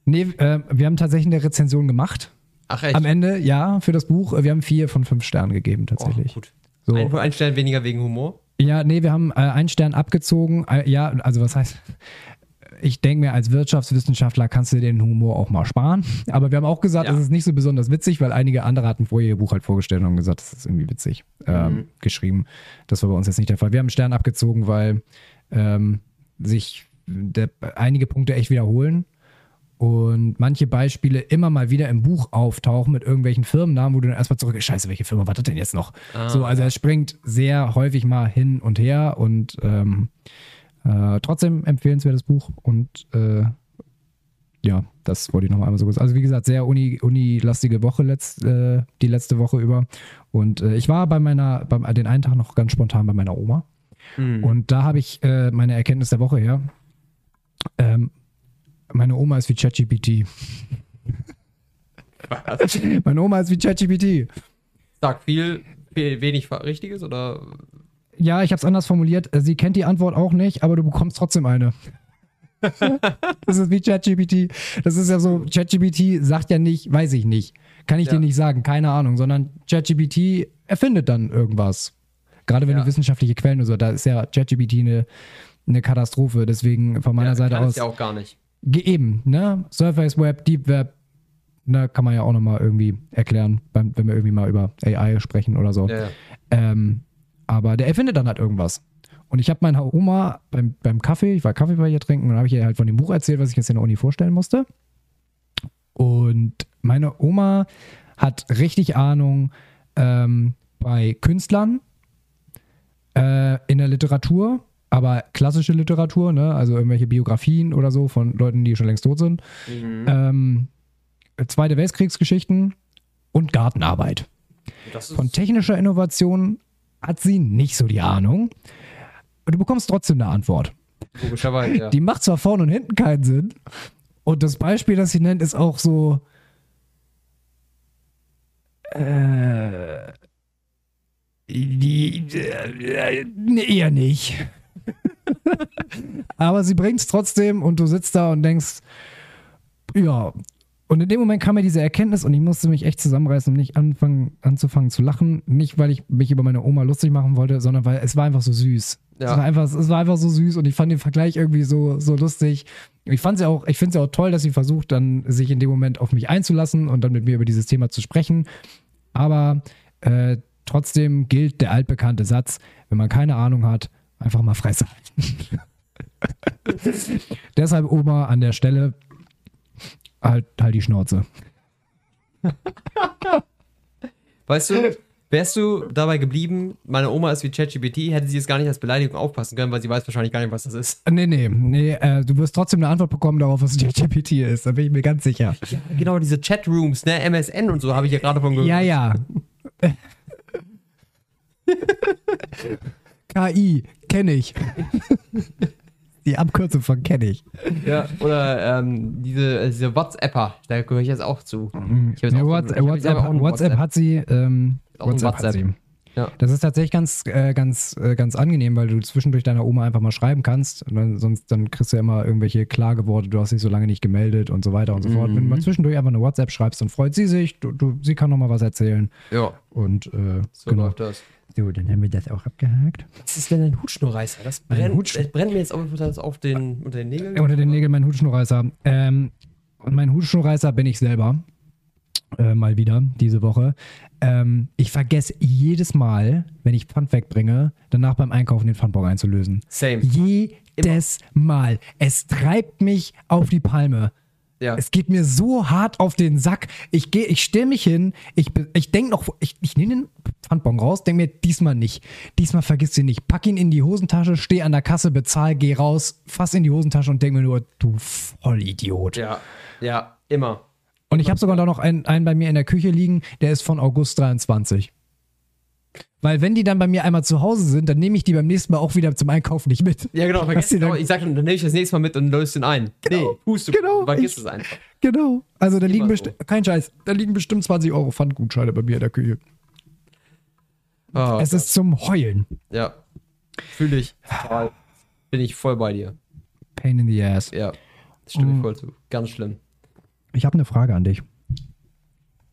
[SPEAKER 1] Nee, äh, wir haben tatsächlich eine Rezension gemacht.
[SPEAKER 2] Ach echt?
[SPEAKER 1] Am Ende, ja, für das Buch. Wir haben vier von fünf Sternen gegeben,
[SPEAKER 2] oh,
[SPEAKER 1] tatsächlich.
[SPEAKER 2] gut.
[SPEAKER 1] So.
[SPEAKER 2] Ein, ein Stern weniger wegen Humor.
[SPEAKER 1] Ja, nee, wir haben äh, einen Stern abgezogen. Äh, ja, also was heißt, ich denke mir, als Wirtschaftswissenschaftler kannst du den Humor auch mal sparen. [LAUGHS] Aber wir haben auch gesagt,
[SPEAKER 2] Ja.
[SPEAKER 1] es ist nicht so besonders witzig, weil einige andere hatten vorher ihr Buch halt vorgestellt und haben gesagt, das ist irgendwie witzig ähm,
[SPEAKER 2] Mhm.
[SPEAKER 1] geschrieben. Das war bei uns jetzt nicht der Fall. Wir haben einen Stern abgezogen, weil ähm, sich der, einige Punkte echt wiederholen. Und manche Beispiele immer mal wieder im Buch auftauchen mit irgendwelchen Firmennamen, wo du dann erstmal zurück, scheiße, welche Firma war das denn jetzt noch?
[SPEAKER 2] Ah,
[SPEAKER 1] so, also es springt sehr häufig mal hin und her und ähm, äh, trotzdem empfehlenswertes Buch und äh, ja, das wollte ich noch einmal so kurz. Also wie gesagt, sehr uni, unilastige Woche letzt, äh, die letzte Woche über und äh, ich war bei meiner, beim, den einen Tag noch ganz spontan bei meiner Oma
[SPEAKER 2] Hm.
[SPEAKER 1] und da habe ich äh, meine Erkenntnis der Woche her. Ähm, meine Oma ist wie ChatGPT. [LAUGHS] meine Oma ist wie ChatGPT.
[SPEAKER 2] Sag viel, viel, wenig Richtiges oder?
[SPEAKER 1] Ja, ich habe es anders formuliert. Äh, Sie kennt die Antwort auch nicht, aber du bekommst trotzdem eine. [LAUGHS] das ist wie ChatGPT. Das ist ja so, ChatGPT sagt ja nicht, weiß ich nicht. Kann ich
[SPEAKER 2] Ja.
[SPEAKER 1] dir nicht sagen, keine Ahnung, sondern ChatGPT erfindet dann irgendwas. Gerade wenn
[SPEAKER 2] Ja.
[SPEAKER 1] du wissenschaftliche Quellen und so, da ist ja ChatGPT eine, eine Katastrophe. Deswegen von meiner
[SPEAKER 2] Ja,
[SPEAKER 1] Seite aus.
[SPEAKER 2] ja auch gar nicht.
[SPEAKER 1] Eben, ne? Surface Web, Deep Web, ne, kann man ja auch nochmal irgendwie erklären, wenn wir irgendwie mal über AI sprechen oder so.
[SPEAKER 2] Ja, ja.
[SPEAKER 1] Ähm, aber der erfindet dann halt irgendwas. Und ich habe meiner Oma beim, beim Kaffee, ich war Kaffee bei ihr trinken und dann habe ich ihr halt von dem Buch erzählt, was ich jetzt in der Uni vorstellen musste. Und meine Oma hat richtig Ahnung ähm, bei Künstlern, äh, in der Literatur, aber klassische Literatur, ne? also irgendwelche Biografien oder so von Leuten, die schon längst tot sind.
[SPEAKER 2] Mhm.
[SPEAKER 1] Ähm, Zweite Weltkriegsgeschichten und Gartenarbeit. Von technischer Innovation hat sie nicht so die Ahnung. Und du bekommst trotzdem eine Antwort.
[SPEAKER 2] logischerweise, ja.
[SPEAKER 1] Die macht zwar vorne und hinten keinen Sinn. Und das Beispiel, das sie nennt, ist auch so. Äh, die, äh, nee, eher nicht. [LAUGHS] Aber sie bringt es trotzdem und du sitzt da und denkst, ja. Und in dem Moment kam mir diese Erkenntnis und ich musste mich echt zusammenreißen, um nicht anfangen, anzufangen zu lachen. Nicht, weil ich mich über meine Oma lustig machen wollte, sondern weil es war einfach so süß.
[SPEAKER 2] Ja.
[SPEAKER 1] Es, war einfach, es war einfach so süß und ich fand den Vergleich irgendwie so, so lustig. Ich fand auch, ich finde es ja auch toll, dass sie versucht, dann sich in dem Moment auf mich einzulassen und dann mit mir über dieses Thema zu sprechen. Aber äh, trotzdem gilt der altbekannte Satz, wenn man keine Ahnung hat, einfach mal Fresse halten. [LAUGHS] Deshalb Oma an der Stelle halt, halt die Schnauze.
[SPEAKER 2] Weißt du, wärst du dabei geblieben, meine Oma ist wie ChatGPT, hätte sie es gar nicht als Beleidigung aufpassen können, weil sie weiß wahrscheinlich gar nicht, was das ist.
[SPEAKER 1] Nee, nee, nee, äh, du wirst trotzdem eine Antwort bekommen darauf, was GPT ist, da bin ich mir ganz sicher.
[SPEAKER 2] Ja, genau, diese Chatrooms, ne, MSN und so, habe ich ja gerade von gehört.
[SPEAKER 1] Ja, ja. [LAUGHS] KI, kenne ich. [LAUGHS] Die Abkürzung von kenne ich.
[SPEAKER 2] Ja, oder ähm, diese, äh, diese WhatsApper, da gehöre ich jetzt auch zu. Ich
[SPEAKER 1] Ja,
[SPEAKER 2] auch- ich
[SPEAKER 1] WhatsApp,
[SPEAKER 2] auch
[SPEAKER 1] WhatsApp hat sie. Ähm,
[SPEAKER 2] ein
[SPEAKER 1] WhatsApp, hat
[SPEAKER 2] WhatsApp.
[SPEAKER 1] sie.
[SPEAKER 2] Ja.
[SPEAKER 1] Das ist tatsächlich ganz, äh, ganz, äh, ganz angenehm, weil du zwischendurch deiner Oma einfach mal schreiben kannst. Und dann, sonst dann kriegst du ja immer irgendwelche Klageworte, du hast dich so lange nicht gemeldet und so weiter und so fort. Wenn du
[SPEAKER 2] Mhm.
[SPEAKER 1] mal zwischendurch einfach eine WhatsApp schreibst, dann freut sie sich, du, du, sie kann noch mal was erzählen.
[SPEAKER 2] Ja,
[SPEAKER 1] Und äh,
[SPEAKER 2] so
[SPEAKER 1] genau.
[SPEAKER 2] läuft das.
[SPEAKER 1] So, dann haben wir das auch abgehakt.
[SPEAKER 2] Was ist denn ein Hutschnurreißer? Das brennt,
[SPEAKER 1] Hutsch-
[SPEAKER 2] das brennt mir jetzt auf, das auf den, unter den Nägeln.
[SPEAKER 1] Unter den Nägeln mein Hutschnurreißer. Ähm, und mein Hutschnurreißer bin ich selber. Äh, mal wieder diese Woche. Ähm, ich vergesse jedes Mal, wenn ich Pfand wegbringe, danach beim Einkaufen den Pfandbon einzulösen.
[SPEAKER 2] Same.
[SPEAKER 1] Jedes Mal. Es treibt mich auf die Palme.
[SPEAKER 2] Ja.
[SPEAKER 1] Es geht mir so hart auf den Sack. Ich gehe, ich stelle mich hin, ich, ich denke noch, ich, ich nehme den Pfandbon raus, denke mir, diesmal nicht. Diesmal vergiss ihn nicht. Pack ihn in die Hosentasche, steh an der Kasse, bezahl, geh raus, fass in die Hosentasche und denk mir nur, du Vollidiot.
[SPEAKER 2] Ja, ja, immer.
[SPEAKER 1] Und ich habe sogar da noch einen, einen bei mir in der Küche liegen, der ist von August 23. Weil wenn die dann bei mir einmal zu Hause sind, dann nehme ich die beim nächsten Mal auch wieder zum Einkaufen nicht mit.
[SPEAKER 2] Ja, genau, [LAUGHS] vergiss auch. Ich sag dann, dann nehme ich das nächste Mal mit und löse den ein.
[SPEAKER 1] Genau,
[SPEAKER 2] nee, du.
[SPEAKER 1] genau,
[SPEAKER 2] Vergiss
[SPEAKER 1] ich-
[SPEAKER 2] es einfach.
[SPEAKER 1] Genau. Also da liegen
[SPEAKER 2] so.
[SPEAKER 1] bestimmt, kein Scheiß, da liegen bestimmt 20 Euro Pfandgutscheine bei mir in der Küche.
[SPEAKER 2] Oh,
[SPEAKER 1] Es ist zum Heulen.
[SPEAKER 2] ja. Fühle ich. Total. Bin ich voll bei dir.
[SPEAKER 1] Pain in the ass.
[SPEAKER 2] Ja. Stimme
[SPEAKER 1] Mm.
[SPEAKER 2] ich voll zu. Ganz schlimm.
[SPEAKER 1] Ich habe eine Frage an dich.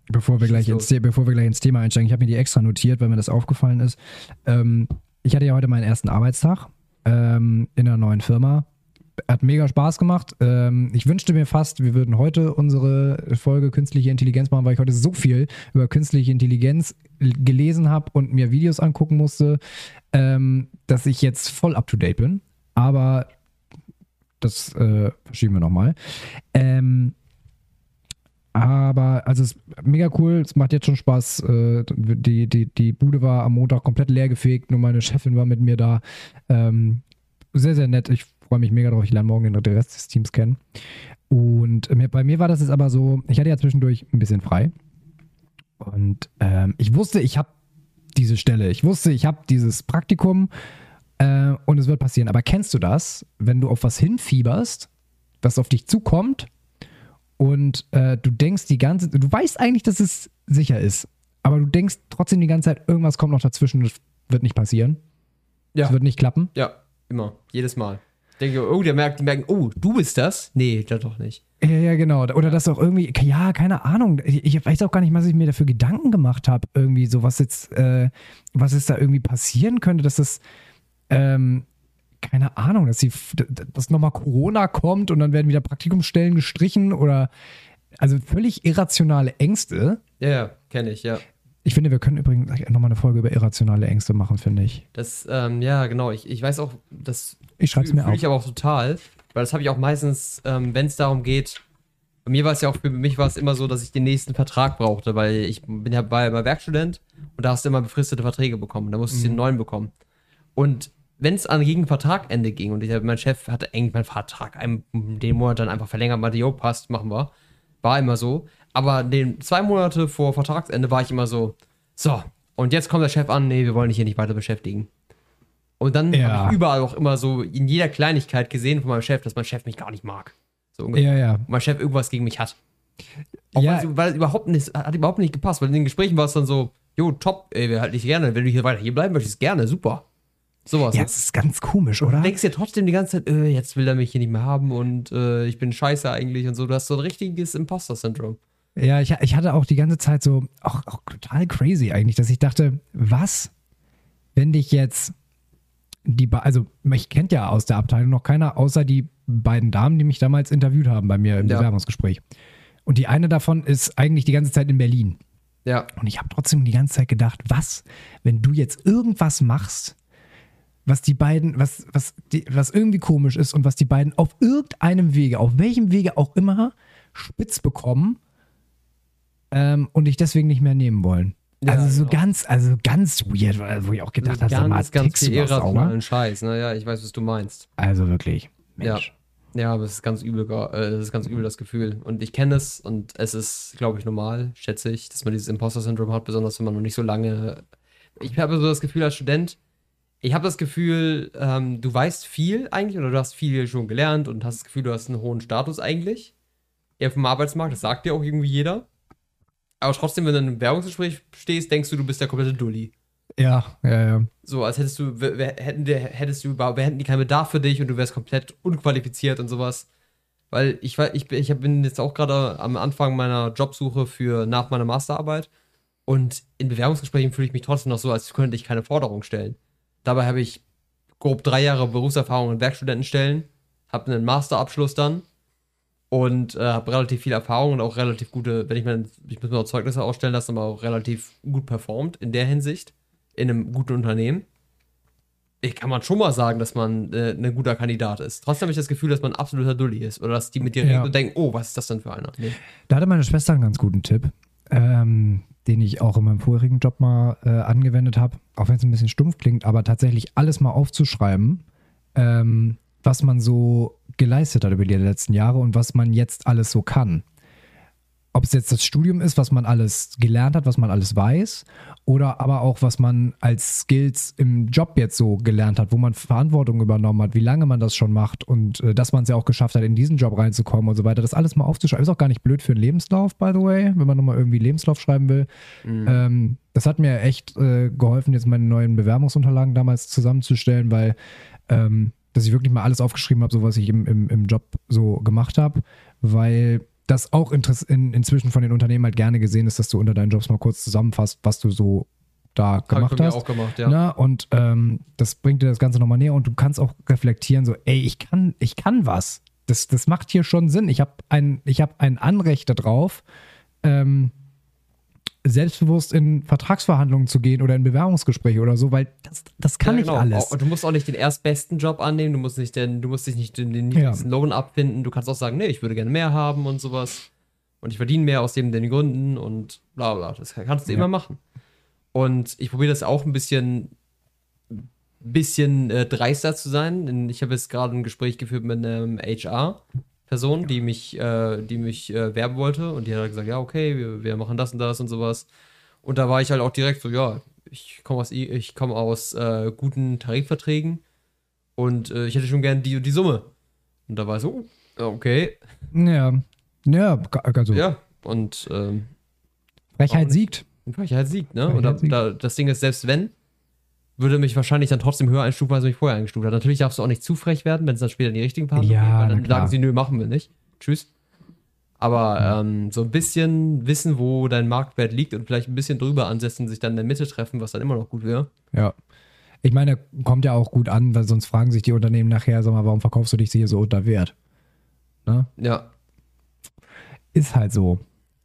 [SPEAKER 1] Bevor wir, gleich ins, bevor wir gleich ins Thema einsteigen, ich habe mir die extra notiert, weil mir das aufgefallen ist. Ähm, ich hatte ja heute meinen ersten Arbeitstag ähm, in einer neuen Firma. Hat mega Spaß gemacht. Ähm, ich wünschte mir fast, wir würden heute unsere Folge Künstliche Intelligenz machen, weil ich heute so viel über künstliche Intelligenz gelesen habe und mir Videos angucken musste, ähm, dass ich jetzt voll up to date bin. Aber das äh, verschieben wir nochmal. Ähm, aber, also es ist mega cool, es macht jetzt schon Spaß. Äh, die, die, die Bude war am Montag komplett leer gefegt, nur meine Chefin war mit mir da. Ähm, sehr, sehr nett. Ich freue mich mega drauf. Ich lerne morgen den, Rest des Teams kennen. Und mir, bei mir war das jetzt aber so, ich hatte ja zwischendurch ein bisschen frei. Und ähm, ich wusste, ich habe diese Stelle. Ich wusste, ich habe dieses Praktikum äh, und es wird passieren. Aber kennst du das, wenn du auf was hinfieberst, was auf dich zukommt und äh, du denkst die ganze du weißt eigentlich, dass es sicher ist, aber du denkst trotzdem die ganze Zeit, irgendwas kommt noch dazwischen und es wird nicht passieren.
[SPEAKER 2] Ja.
[SPEAKER 1] Es wird nicht klappen.
[SPEAKER 2] Ja, immer. Jedes Mal. Ich denke, oh, der merkt, die merken, oh, du bist das? Nee, das doch nicht.
[SPEAKER 1] Ja, ja, genau. Oder das auch irgendwie, ja, keine Ahnung. Ich, ich weiß auch gar nicht, was ich mir dafür Gedanken gemacht habe. Irgendwie so, was jetzt, äh, was jetzt da irgendwie passieren könnte, dass das, ähm, keine Ahnung, dass, dass nochmal Corona kommt und dann werden wieder Praktikumsstellen gestrichen oder, also völlig irrationale Ängste.
[SPEAKER 2] Ja, ja, kenne ich, ja.
[SPEAKER 1] Ich finde, wir können übrigens nochmal eine Folge über irrationale Ängste machen, finde ich.
[SPEAKER 2] Das, ähm, ja, genau. Ich, ich weiß auch, das
[SPEAKER 1] Ich schreibe es mir
[SPEAKER 2] fühle
[SPEAKER 1] auf.
[SPEAKER 2] ich aber auch total, weil das habe ich auch meistens, ähm, wenn es darum geht, bei mir war es ja auch, für mich war es immer so, dass ich den nächsten Vertrag brauchte, weil ich bin ja bei, bei Werkstudent und da hast du immer befristete Verträge bekommen, da musstest du den neuen bekommen. Und wenn es an gegen Vertragende ging und ich, mein Chef hatte eng meinen Vertrag den Monat dann einfach verlängert, meinte, jo, passt, machen wir. War immer so. Aber den zwei Monate vor Vertragsende war ich immer so, so, und jetzt kommt der Chef an, nee, wir wollen dich hier nicht weiter beschäftigen. Und dann
[SPEAKER 1] Ja.
[SPEAKER 2] habe ich überall auch immer so in jeder Kleinigkeit gesehen von meinem Chef, dass mein Chef mich gar nicht mag. So ungefähr.
[SPEAKER 1] Ja, ja.
[SPEAKER 2] Und mein Chef irgendwas gegen mich hat. Auch
[SPEAKER 1] Ja.
[SPEAKER 2] weil, es, weil es überhaupt nicht, hat überhaupt nicht gepasst, weil in den Gesprächen war es dann so, jo, top, ey, wir halten dich gerne, wenn du hier weiter hier bleiben möchtest, gerne, super. Sowas.
[SPEAKER 1] Ja,
[SPEAKER 2] ne?
[SPEAKER 1] das ist ganz komisch, oder?
[SPEAKER 2] Du denkst dir trotzdem die ganze Zeit, äh, jetzt will er mich hier nicht mehr haben und äh, ich bin scheiße eigentlich und so. Du hast so ein richtiges Imposter-Syndrom.
[SPEAKER 1] Ja, ich, ich hatte auch die ganze Zeit so, auch, auch total crazy eigentlich, dass ich dachte, was, wenn dich jetzt die, Ba- also mich kennt ja aus der Abteilung noch keiner, außer die beiden Damen, die mich damals interviewt haben bei mir im
[SPEAKER 2] Ja.
[SPEAKER 1] Bewerbungsgespräch. Und die eine davon ist eigentlich die ganze Zeit in Berlin.
[SPEAKER 2] Ja,
[SPEAKER 1] Und ich habe trotzdem die ganze Zeit gedacht, was, wenn du jetzt irgendwas machst, was die beiden, was, was, die, was irgendwie komisch ist und was die beiden auf irgendeinem Wege, auf welchem Wege auch immer, spitz bekommen ähm, und dich deswegen nicht mehr nehmen wollen.
[SPEAKER 2] Ja,
[SPEAKER 1] also so
[SPEAKER 2] genau.
[SPEAKER 1] ganz, also ganz weird, wo ich auch gedacht habe, sag mal,
[SPEAKER 2] ganz, ganz
[SPEAKER 1] tickst
[SPEAKER 2] viel irrationalen Scheiß. Naja, ich weiß, was du meinst.
[SPEAKER 1] Also wirklich, Mensch.
[SPEAKER 2] Ja, aber es ist ganz übel, äh, das ist ganz übel das Gefühl. Und ich kenne es und es ist, glaube ich, normal, schätze ich, dass man dieses Imposter-Syndrom hat, besonders wenn man noch nicht so lange. Ich habe so das Gefühl als Student, ich habe das Gefühl, ähm, du weißt viel eigentlich oder du hast viel schon gelernt und hast das Gefühl, du hast einen hohen Status eigentlich. Eher vom Arbeitsmarkt, das sagt dir auch irgendwie jeder. Aber trotzdem, wenn du in einem Werbungsgespräch stehst, denkst du, du bist der komplette Dulli.
[SPEAKER 1] Ja, ja, ja.
[SPEAKER 2] So, als hättest du, wer, hätten der, hättest du überhaupt, wir hätten die keinen Bedarf für dich und du wärst komplett unqualifiziert und sowas. Weil ich ich, bin- ich bin jetzt auch gerade am Anfang meiner Jobsuche für nach meiner Masterarbeit und in Bewerbungsgesprächen fühle ich mich trotzdem noch so, als könnte ich keine Forderung stellen. Dabei habe ich grob drei Jahre Berufserfahrung in Werkstudentenstellen, habe einen Masterabschluss dann und äh, habe relativ viel Erfahrung und auch relativ gute, wenn ich mein, ich muss mir auch Zeugnisse ausstellen lassen, aber auch relativ gut performt in der Hinsicht in einem guten Unternehmen. ich kann man schon mal sagen, dass man äh, ein guter Kandidat ist. Trotzdem habe ich das Gefühl, dass man ein absoluter Dulli ist. Oder dass die mit dir
[SPEAKER 1] Ja.
[SPEAKER 2] reden und denken, oh, was ist das denn für einer? Nee.
[SPEAKER 1] Da hatte meine Schwester einen ganz guten Tipp, ähm, den ich auch in meinem vorherigen Job mal äh, angewendet habe, auch wenn es ein bisschen stumpf klingt, aber tatsächlich alles mal aufzuschreiben, ähm, was man so geleistet hat über die letzten Jahre und was man jetzt alles so kann. Ob es jetzt das Studium ist, was man alles gelernt hat, was man alles weiß, oder aber auch, was man als Skills im Job jetzt so gelernt hat, wo man Verantwortung übernommen hat, wie lange man das schon macht und äh, dass man es ja auch geschafft hat, in diesen Job reinzukommen und so weiter. Das alles mal aufzuschreiben. Ist auch gar nicht blöd für einen Lebenslauf, by the way, wenn man nochmal irgendwie Lebenslauf schreiben will. Ähm, das hat mir echt äh, geholfen, jetzt meine neuen Bewerbungsunterlagen damals zusammenzustellen, weil ähm, dass ich wirklich mal alles aufgeschrieben habe, so was ich im, im, im Job so gemacht habe, weil das auch in, inzwischen von den Unternehmen halt gerne gesehen ist, dass du unter deinen Jobs mal kurz zusammenfasst, was du so da
[SPEAKER 2] Hab
[SPEAKER 1] gemacht hast.
[SPEAKER 2] auch gemacht, ja.
[SPEAKER 1] Na, und ähm, das bringt dir das Ganze nochmal näher und du kannst auch reflektieren, so, ey, ich kann, ich kann was. Das, das macht hier schon Sinn. Ich habe ein, ich hab ein Anrecht darauf, ähm, selbstbewusst in Vertragsverhandlungen zu gehen oder in Bewerbungsgespräche oder so, weil das, das kann
[SPEAKER 2] Ja,
[SPEAKER 1] ich
[SPEAKER 2] genau.
[SPEAKER 1] alles.
[SPEAKER 2] Und du musst auch nicht den erstbesten Job annehmen, du musst, nicht den, du musst dich nicht den, den niedrigsten Lohn abfinden. Du kannst auch sagen, nee, ich würde gerne mehr haben und sowas. Und ich verdiene mehr aus dem den Gründen und bla bla. Das kannst du
[SPEAKER 1] Ja.
[SPEAKER 2] immer machen. Und ich probiere das auch ein bisschen, bisschen äh, dreister zu sein. Denn Ich habe jetzt gerade ein Gespräch geführt mit einem HR-Person, die mich, äh, die mich äh, werben wollte. Und die hat halt gesagt, ja, okay, wir, wir machen das und das und sowas. Und da war ich halt auch direkt so, ja, ich komme aus, ich komme aus äh, guten Tarifverträgen und äh, ich hätte schon gern die die Summe. Und da war ich so, oh, okay,
[SPEAKER 1] Ja, ja, also
[SPEAKER 2] ja. Und ähm,
[SPEAKER 1] Frechheit siegt.
[SPEAKER 2] ich halt siegt, ne?
[SPEAKER 1] Freiheit
[SPEAKER 2] Und da,
[SPEAKER 1] siegt.
[SPEAKER 2] da, das Ding ist, selbst wenn, würde mich wahrscheinlich dann trotzdem höher einstufen, als mich vorher eingestuft hat. Natürlich darfst du auch nicht zu frech werden, wenn es dann später in die richtigen Partner
[SPEAKER 1] Ja,
[SPEAKER 2] geht, weil dann sagen sie, nö, machen wir nicht. Tschüss. Aber ähm, so ein bisschen wissen, wo dein Marktwert liegt und vielleicht ein bisschen drüber ansetzen, sich dann in der Mitte treffen, was dann immer noch gut wäre.
[SPEAKER 1] Ja. Ich meine, kommt ja auch gut an, weil sonst fragen sich die Unternehmen nachher, sag mal, warum verkaufst du dich hier so unter Wert? Ne?
[SPEAKER 2] Ja.
[SPEAKER 1] Ist halt so.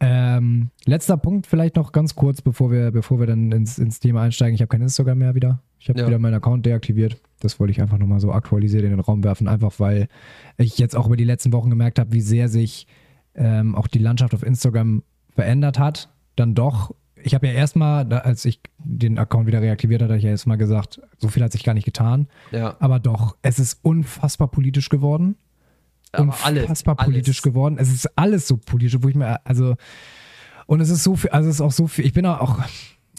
[SPEAKER 1] Ähm, letzter Punkt vielleicht noch ganz kurz, bevor wir, bevor wir dann ins, ins Thema einsteigen. Ich habe kein Instagram mehr wieder. Ich habe
[SPEAKER 2] Ja.
[SPEAKER 1] wieder meinen Account deaktiviert. Das wollte ich einfach nochmal so aktualisiert in den Raum werfen, einfach weil ich jetzt auch über die letzten Wochen gemerkt habe, wie sehr sich ähm, auch die Landschaft auf Instagram verändert hat. Dann doch. Ich habe ja erstmal, als ich den Account wieder reaktiviert hatte, hatte ich ja erstmal gesagt, so viel hat sich gar nicht getan.
[SPEAKER 2] Ja.
[SPEAKER 1] Aber doch, es ist unfassbar politisch geworden
[SPEAKER 2] Alles.
[SPEAKER 1] unfassbar
[SPEAKER 2] alles.
[SPEAKER 1] politisch geworden. Es ist alles so politisch, wo ich mir, also, und es ist so viel, also es ist auch so viel, ich bin auch,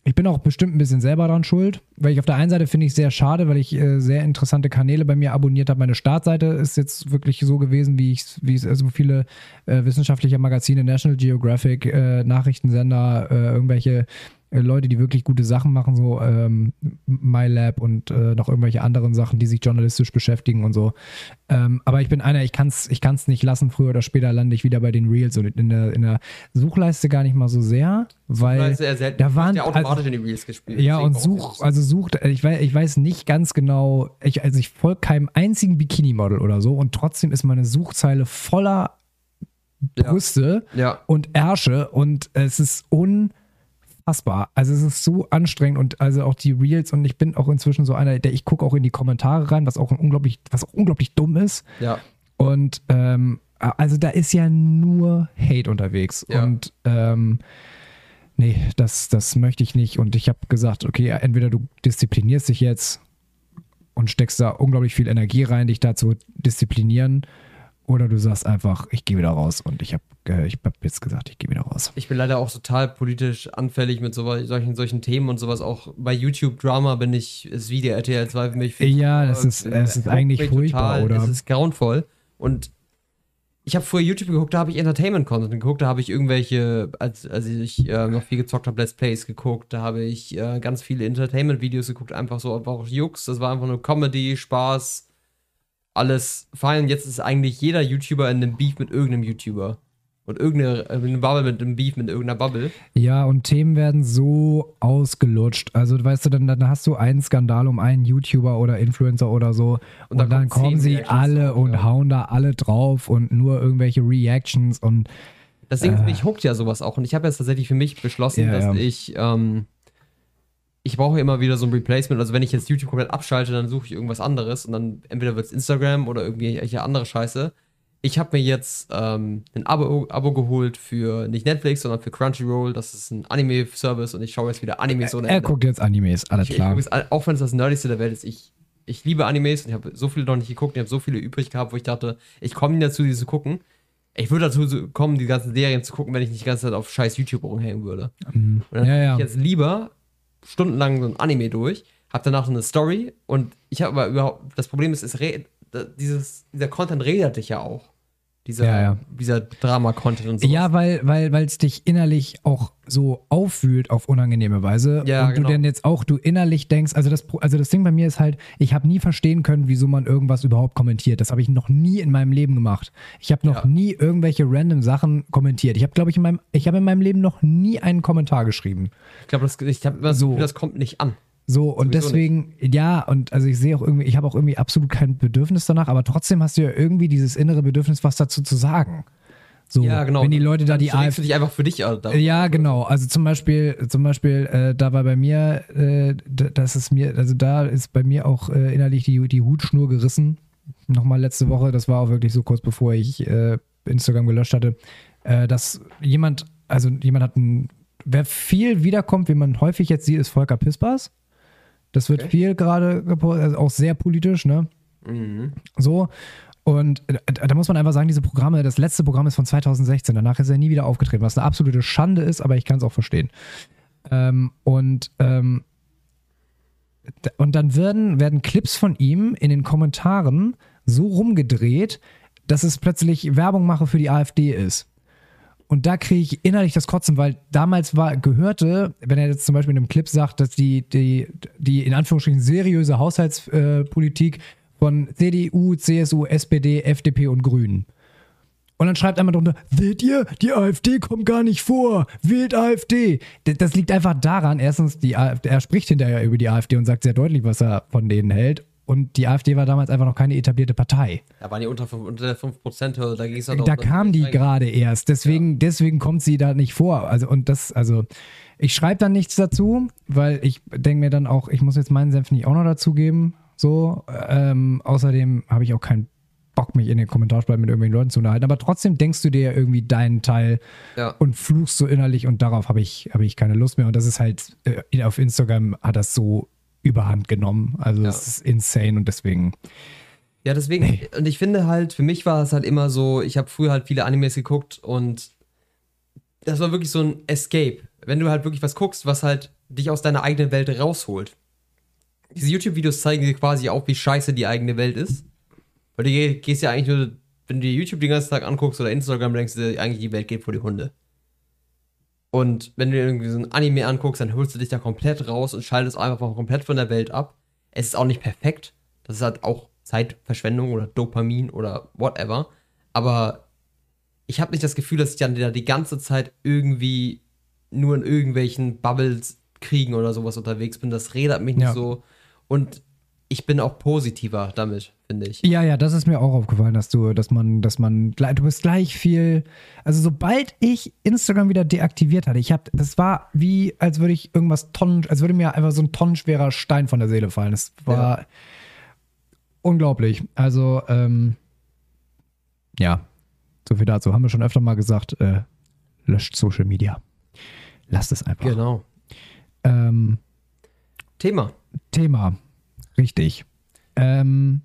[SPEAKER 1] ich bin auch bestimmt ein bisschen selber dran schuld, weil ich auf der einen Seite finde ich sehr schade, weil ich äh, sehr interessante Kanäle bei mir abonniert habe. Meine Startseite ist jetzt wirklich so gewesen, wie ich wie es also viele äh, wissenschaftliche Magazine, National Geographic, äh, Nachrichtensender, äh, irgendwelche Leute, die wirklich gute Sachen machen, so ähm, MyLab und äh, noch irgendwelche anderen Sachen, die sich journalistisch beschäftigen und so. Ähm, aber ich bin einer, ich kann es ich kann's nicht lassen, früher oder später lande ich wieder bei den Reels und in der, in der Suchleiste gar nicht mal so sehr, weil da waren-
[SPEAKER 2] ja automatisch
[SPEAKER 1] also-
[SPEAKER 2] in die Reels gespielt.
[SPEAKER 1] ja, und such, also sucht, ich weiß, ich weiß nicht ganz genau, ich, also ich folge keinem einzigen Bikini-Model oder so und trotzdem ist meine Suchzeile voller
[SPEAKER 2] Ja.
[SPEAKER 1] Brüste
[SPEAKER 2] Ja.
[SPEAKER 1] und Ärsche und es ist unfassbar. Also es ist so anstrengend und also auch die Reels und ich bin auch inzwischen so einer, der ich gucke auch in die Kommentare rein, was auch unglaublich, was auch unglaublich dumm ist.
[SPEAKER 2] Ja.
[SPEAKER 1] Und ähm, also da ist ja nur Hate unterwegs.
[SPEAKER 2] Ja.
[SPEAKER 1] Und ähm, nee, das, das möchte ich nicht. Und ich habe gesagt, okay, entweder du disziplinierst dich jetzt und steckst da unglaublich viel Energie rein, dich da zu disziplinieren, oder du sagst einfach, ich gehe wieder raus. Und ich habe äh, ich hab jetzt gesagt, ich gehe wieder raus.
[SPEAKER 2] Ich bin leider auch total politisch anfällig mit so, solchen, solchen Themen und sowas. Auch bei YouTube-Drama bin ich, ist wie der RTL 2 für mich.
[SPEAKER 1] Ja, das ist- es ist eigentlich furchtbar, oder?
[SPEAKER 2] Es ist grauenvoll. Und ich habe früher YouTube geguckt, da habe ich Entertainment-Content geguckt, da habe ich irgendwelche, als, als ich äh, noch viel gezockt habe, Let's Plays geguckt, da habe ich äh, ganz viele Entertainment-Videos geguckt, einfach so, einfach auch Jux. Das war einfach nur Comedy, Spaß, alles fein. Jetzt ist eigentlich jeder YouTuber in einem Beef mit irgendeinem YouTuber. Und irgendeine, äh, eine Bubble mit einem Beef mit irgendeiner Bubble.
[SPEAKER 1] Ja, und Themen werden so ausgelutscht. Also, weißt du, dann, dann hast du einen Skandal um einen YouTuber oder Influencer oder so. Und,
[SPEAKER 2] dann
[SPEAKER 1] dann,
[SPEAKER 2] kommen
[SPEAKER 1] sie
[SPEAKER 2] Reactions
[SPEAKER 1] alle
[SPEAKER 2] drauf,
[SPEAKER 1] und
[SPEAKER 2] ja.
[SPEAKER 1] hauen da alle drauf und nur irgendwelche Reactions und
[SPEAKER 2] Deswegen
[SPEAKER 1] Äh.
[SPEAKER 2] mich huckt ja sowas auch. Und ich habe jetzt tatsächlich für mich beschlossen,
[SPEAKER 1] Ja,
[SPEAKER 2] dass
[SPEAKER 1] ja.
[SPEAKER 2] ich ähm, ich brauche immer wieder so ein Replacement. Also wenn ich jetzt YouTube komplett abschalte, dann suche ich irgendwas anderes und dann entweder wird es Instagram oder irgendwie irgendwelche andere Scheiße. Ich habe mir jetzt ähm, ein Abo, Abo geholt für nicht Netflix, sondern für Crunchyroll. Das ist ein Anime-Service und ich schaue jetzt wieder Animes ohne
[SPEAKER 1] Er
[SPEAKER 2] Ende.
[SPEAKER 1] guckt jetzt Animes, alles
[SPEAKER 2] Ich,
[SPEAKER 1] klar.
[SPEAKER 2] ich, auch wenn es das Nerdigste der Welt ist, ich, ich liebe Animes und ich habe so viele noch nicht geguckt. Ich habe so viele übrig gehabt, wo ich dachte, ich komme nie dazu, die zu gucken. Ich würde dazu kommen, die ganzen Serien zu gucken, wenn ich nicht die ganze Zeit auf scheiß YouTube rumhängen würde. Und dann
[SPEAKER 1] Ja,
[SPEAKER 2] ja,
[SPEAKER 1] ja.
[SPEAKER 2] ich jetzt lieber stundenlang so ein Anime durch, habe danach so eine Story und ich habe aber überhaupt, das Problem ist, da- dieses, dieser Content redet dich ja auch. Dieser,
[SPEAKER 1] Ja, ja.
[SPEAKER 2] dieser Drama-Content und so.
[SPEAKER 1] Ja, weil weil weil es dich innerlich auch so auffühlt auf unangenehme Weise
[SPEAKER 2] Ja,
[SPEAKER 1] und
[SPEAKER 2] genau.
[SPEAKER 1] du dann jetzt auch du innerlich denkst, also das also das Ding bei mir ist halt, ich habe nie verstehen können, wieso man irgendwas überhaupt kommentiert. Das habe ich noch nie in meinem Leben gemacht. Ich habe noch
[SPEAKER 2] Ja.
[SPEAKER 1] nie irgendwelche random Sachen kommentiert. Ich habe glaube ich in meinem ich habe in meinem Leben noch nie einen Kommentar geschrieben.
[SPEAKER 2] Ich glaube, das, ich
[SPEAKER 1] So.
[SPEAKER 2] Das kommt nicht an.
[SPEAKER 1] So, und
[SPEAKER 2] Sowieso
[SPEAKER 1] deswegen, ja, und also ich sehe auch irgendwie, ich habe auch irgendwie absolut kein Bedürfnis danach, aber trotzdem hast du ja irgendwie dieses innere Bedürfnis, was dazu zu sagen. So,
[SPEAKER 2] Ja, genau.
[SPEAKER 1] wenn die Leute da die AfD
[SPEAKER 2] dich einfach für dich. Da-
[SPEAKER 1] Ja, genau. Also zum Beispiel, zum Beispiel, äh, da war bei mir, äh, das ist mir, also da ist bei mir auch äh, innerlich die, die Hutschnur gerissen. Nochmal letzte Woche, das war auch wirklich so kurz bevor ich äh, Instagram gelöscht hatte, äh, dass jemand, also jemand hat ein, wer viel wiederkommt, wie man häufig jetzt sieht, ist Volker Pispers. Das wird
[SPEAKER 2] Okay.
[SPEAKER 1] viel gerade also auch sehr politisch, ne?
[SPEAKER 2] Mhm.
[SPEAKER 1] So. Und äh, da muss man einfach sagen, diese Programme, das letzte Programm ist von 2016, danach ist er nie wieder aufgetreten, was eine absolute Schande ist, aber ich kann es auch verstehen. Ähm, und, ähm, und dann werden, werden Clips von ihm in den Kommentaren so rumgedreht, dass es plötzlich Werbung mache für die AfD ist. Und da kriege ich innerlich das Kotzen, weil damals war, gehörte, wenn er jetzt zum Beispiel in einem Clip sagt, dass die, die, die in Anführungsstrichen seriöse Haushaltspolitik von CDU, CSU, SPD, FDP und Grünen. Und dann schreibt einmal drunter, seht ihr, die AfD kommt gar nicht vor, wählt AfD. Das liegt einfach daran, erstens, die AfD, er spricht hinterher über die AfD und sagt sehr deutlich, was er von denen hält. Und die AfD war damals einfach noch keine etablierte Partei.
[SPEAKER 2] Da waren die unter, fünf- unter der 5%, da ging es halt
[SPEAKER 1] Da kam die gerade erst, deswegen, deswegen kommt sie da nicht vor. Also und das, also ich schreibe dann nichts dazu, weil ich denke mir dann auch, ich muss jetzt meinen Senf nicht auch noch dazugeben. So, ähm, außerdem habe ich auch keinen Bock, mich in den Kommentarspalten mit irgendwelchen Leuten zu unterhalten. Aber trotzdem denkst du dir ja irgendwie deinen Teil
[SPEAKER 2] Ja.
[SPEAKER 1] und fluchst so innerlich und darauf habe ich, habe ich keine Lust mehr. Und das ist halt, äh, auf Instagram hat das so überhand genommen. Also
[SPEAKER 2] Ja.
[SPEAKER 1] es ist insane und deswegen.
[SPEAKER 2] Ja, deswegen, und ich finde halt, für mich war es halt immer so, ich habe früher halt viele Animes geguckt und das war wirklich so ein Escape. Wenn du halt wirklich was guckst, was halt dich aus deiner eigenen Welt rausholt. Diese YouTube-Videos zeigen dir quasi auch, wie scheiße die eigene Welt ist. Weil du geh- gehst ja eigentlich nur, wenn du dir YouTube den ganzen Tag anguckst oder Instagram, denkst du eigentlich, die Welt geht vor die Hunde. Und wenn du dir irgendwie so ein Anime anguckst, dann holst du dich da komplett raus und schaltest einfach komplett von der Welt ab. Es ist auch nicht perfekt. Das ist halt auch Zeitverschwendung oder Dopamin oder whatever. Aber ich habe nicht das Gefühl, dass ich dann da die ganze Zeit irgendwie nur in irgendwelchen Bubbles kriegen oder sowas unterwegs bin. Das redet mich nicht
[SPEAKER 1] Ja.
[SPEAKER 2] so. Und ich bin auch positiver damit, finde ich.
[SPEAKER 1] Ja, ja, das ist mir auch aufgefallen, dass du, dass man, dass man, gleich- du bist gleich viel, also sobald ich Instagram wieder deaktiviert hatte, ich habe, das war wie, als würde ich irgendwas tonnen, als würde mir einfach so ein tonnenschwerer Stein von der Seele fallen. Das war unglaublich. Also, ähm, ja, so viel dazu. Haben wir schon öfter mal gesagt, äh, löscht Social Media. Lasst es einfach.
[SPEAKER 2] Genau.
[SPEAKER 1] Ähm,
[SPEAKER 2] Thema.
[SPEAKER 1] Thema. Richtig. Ähm,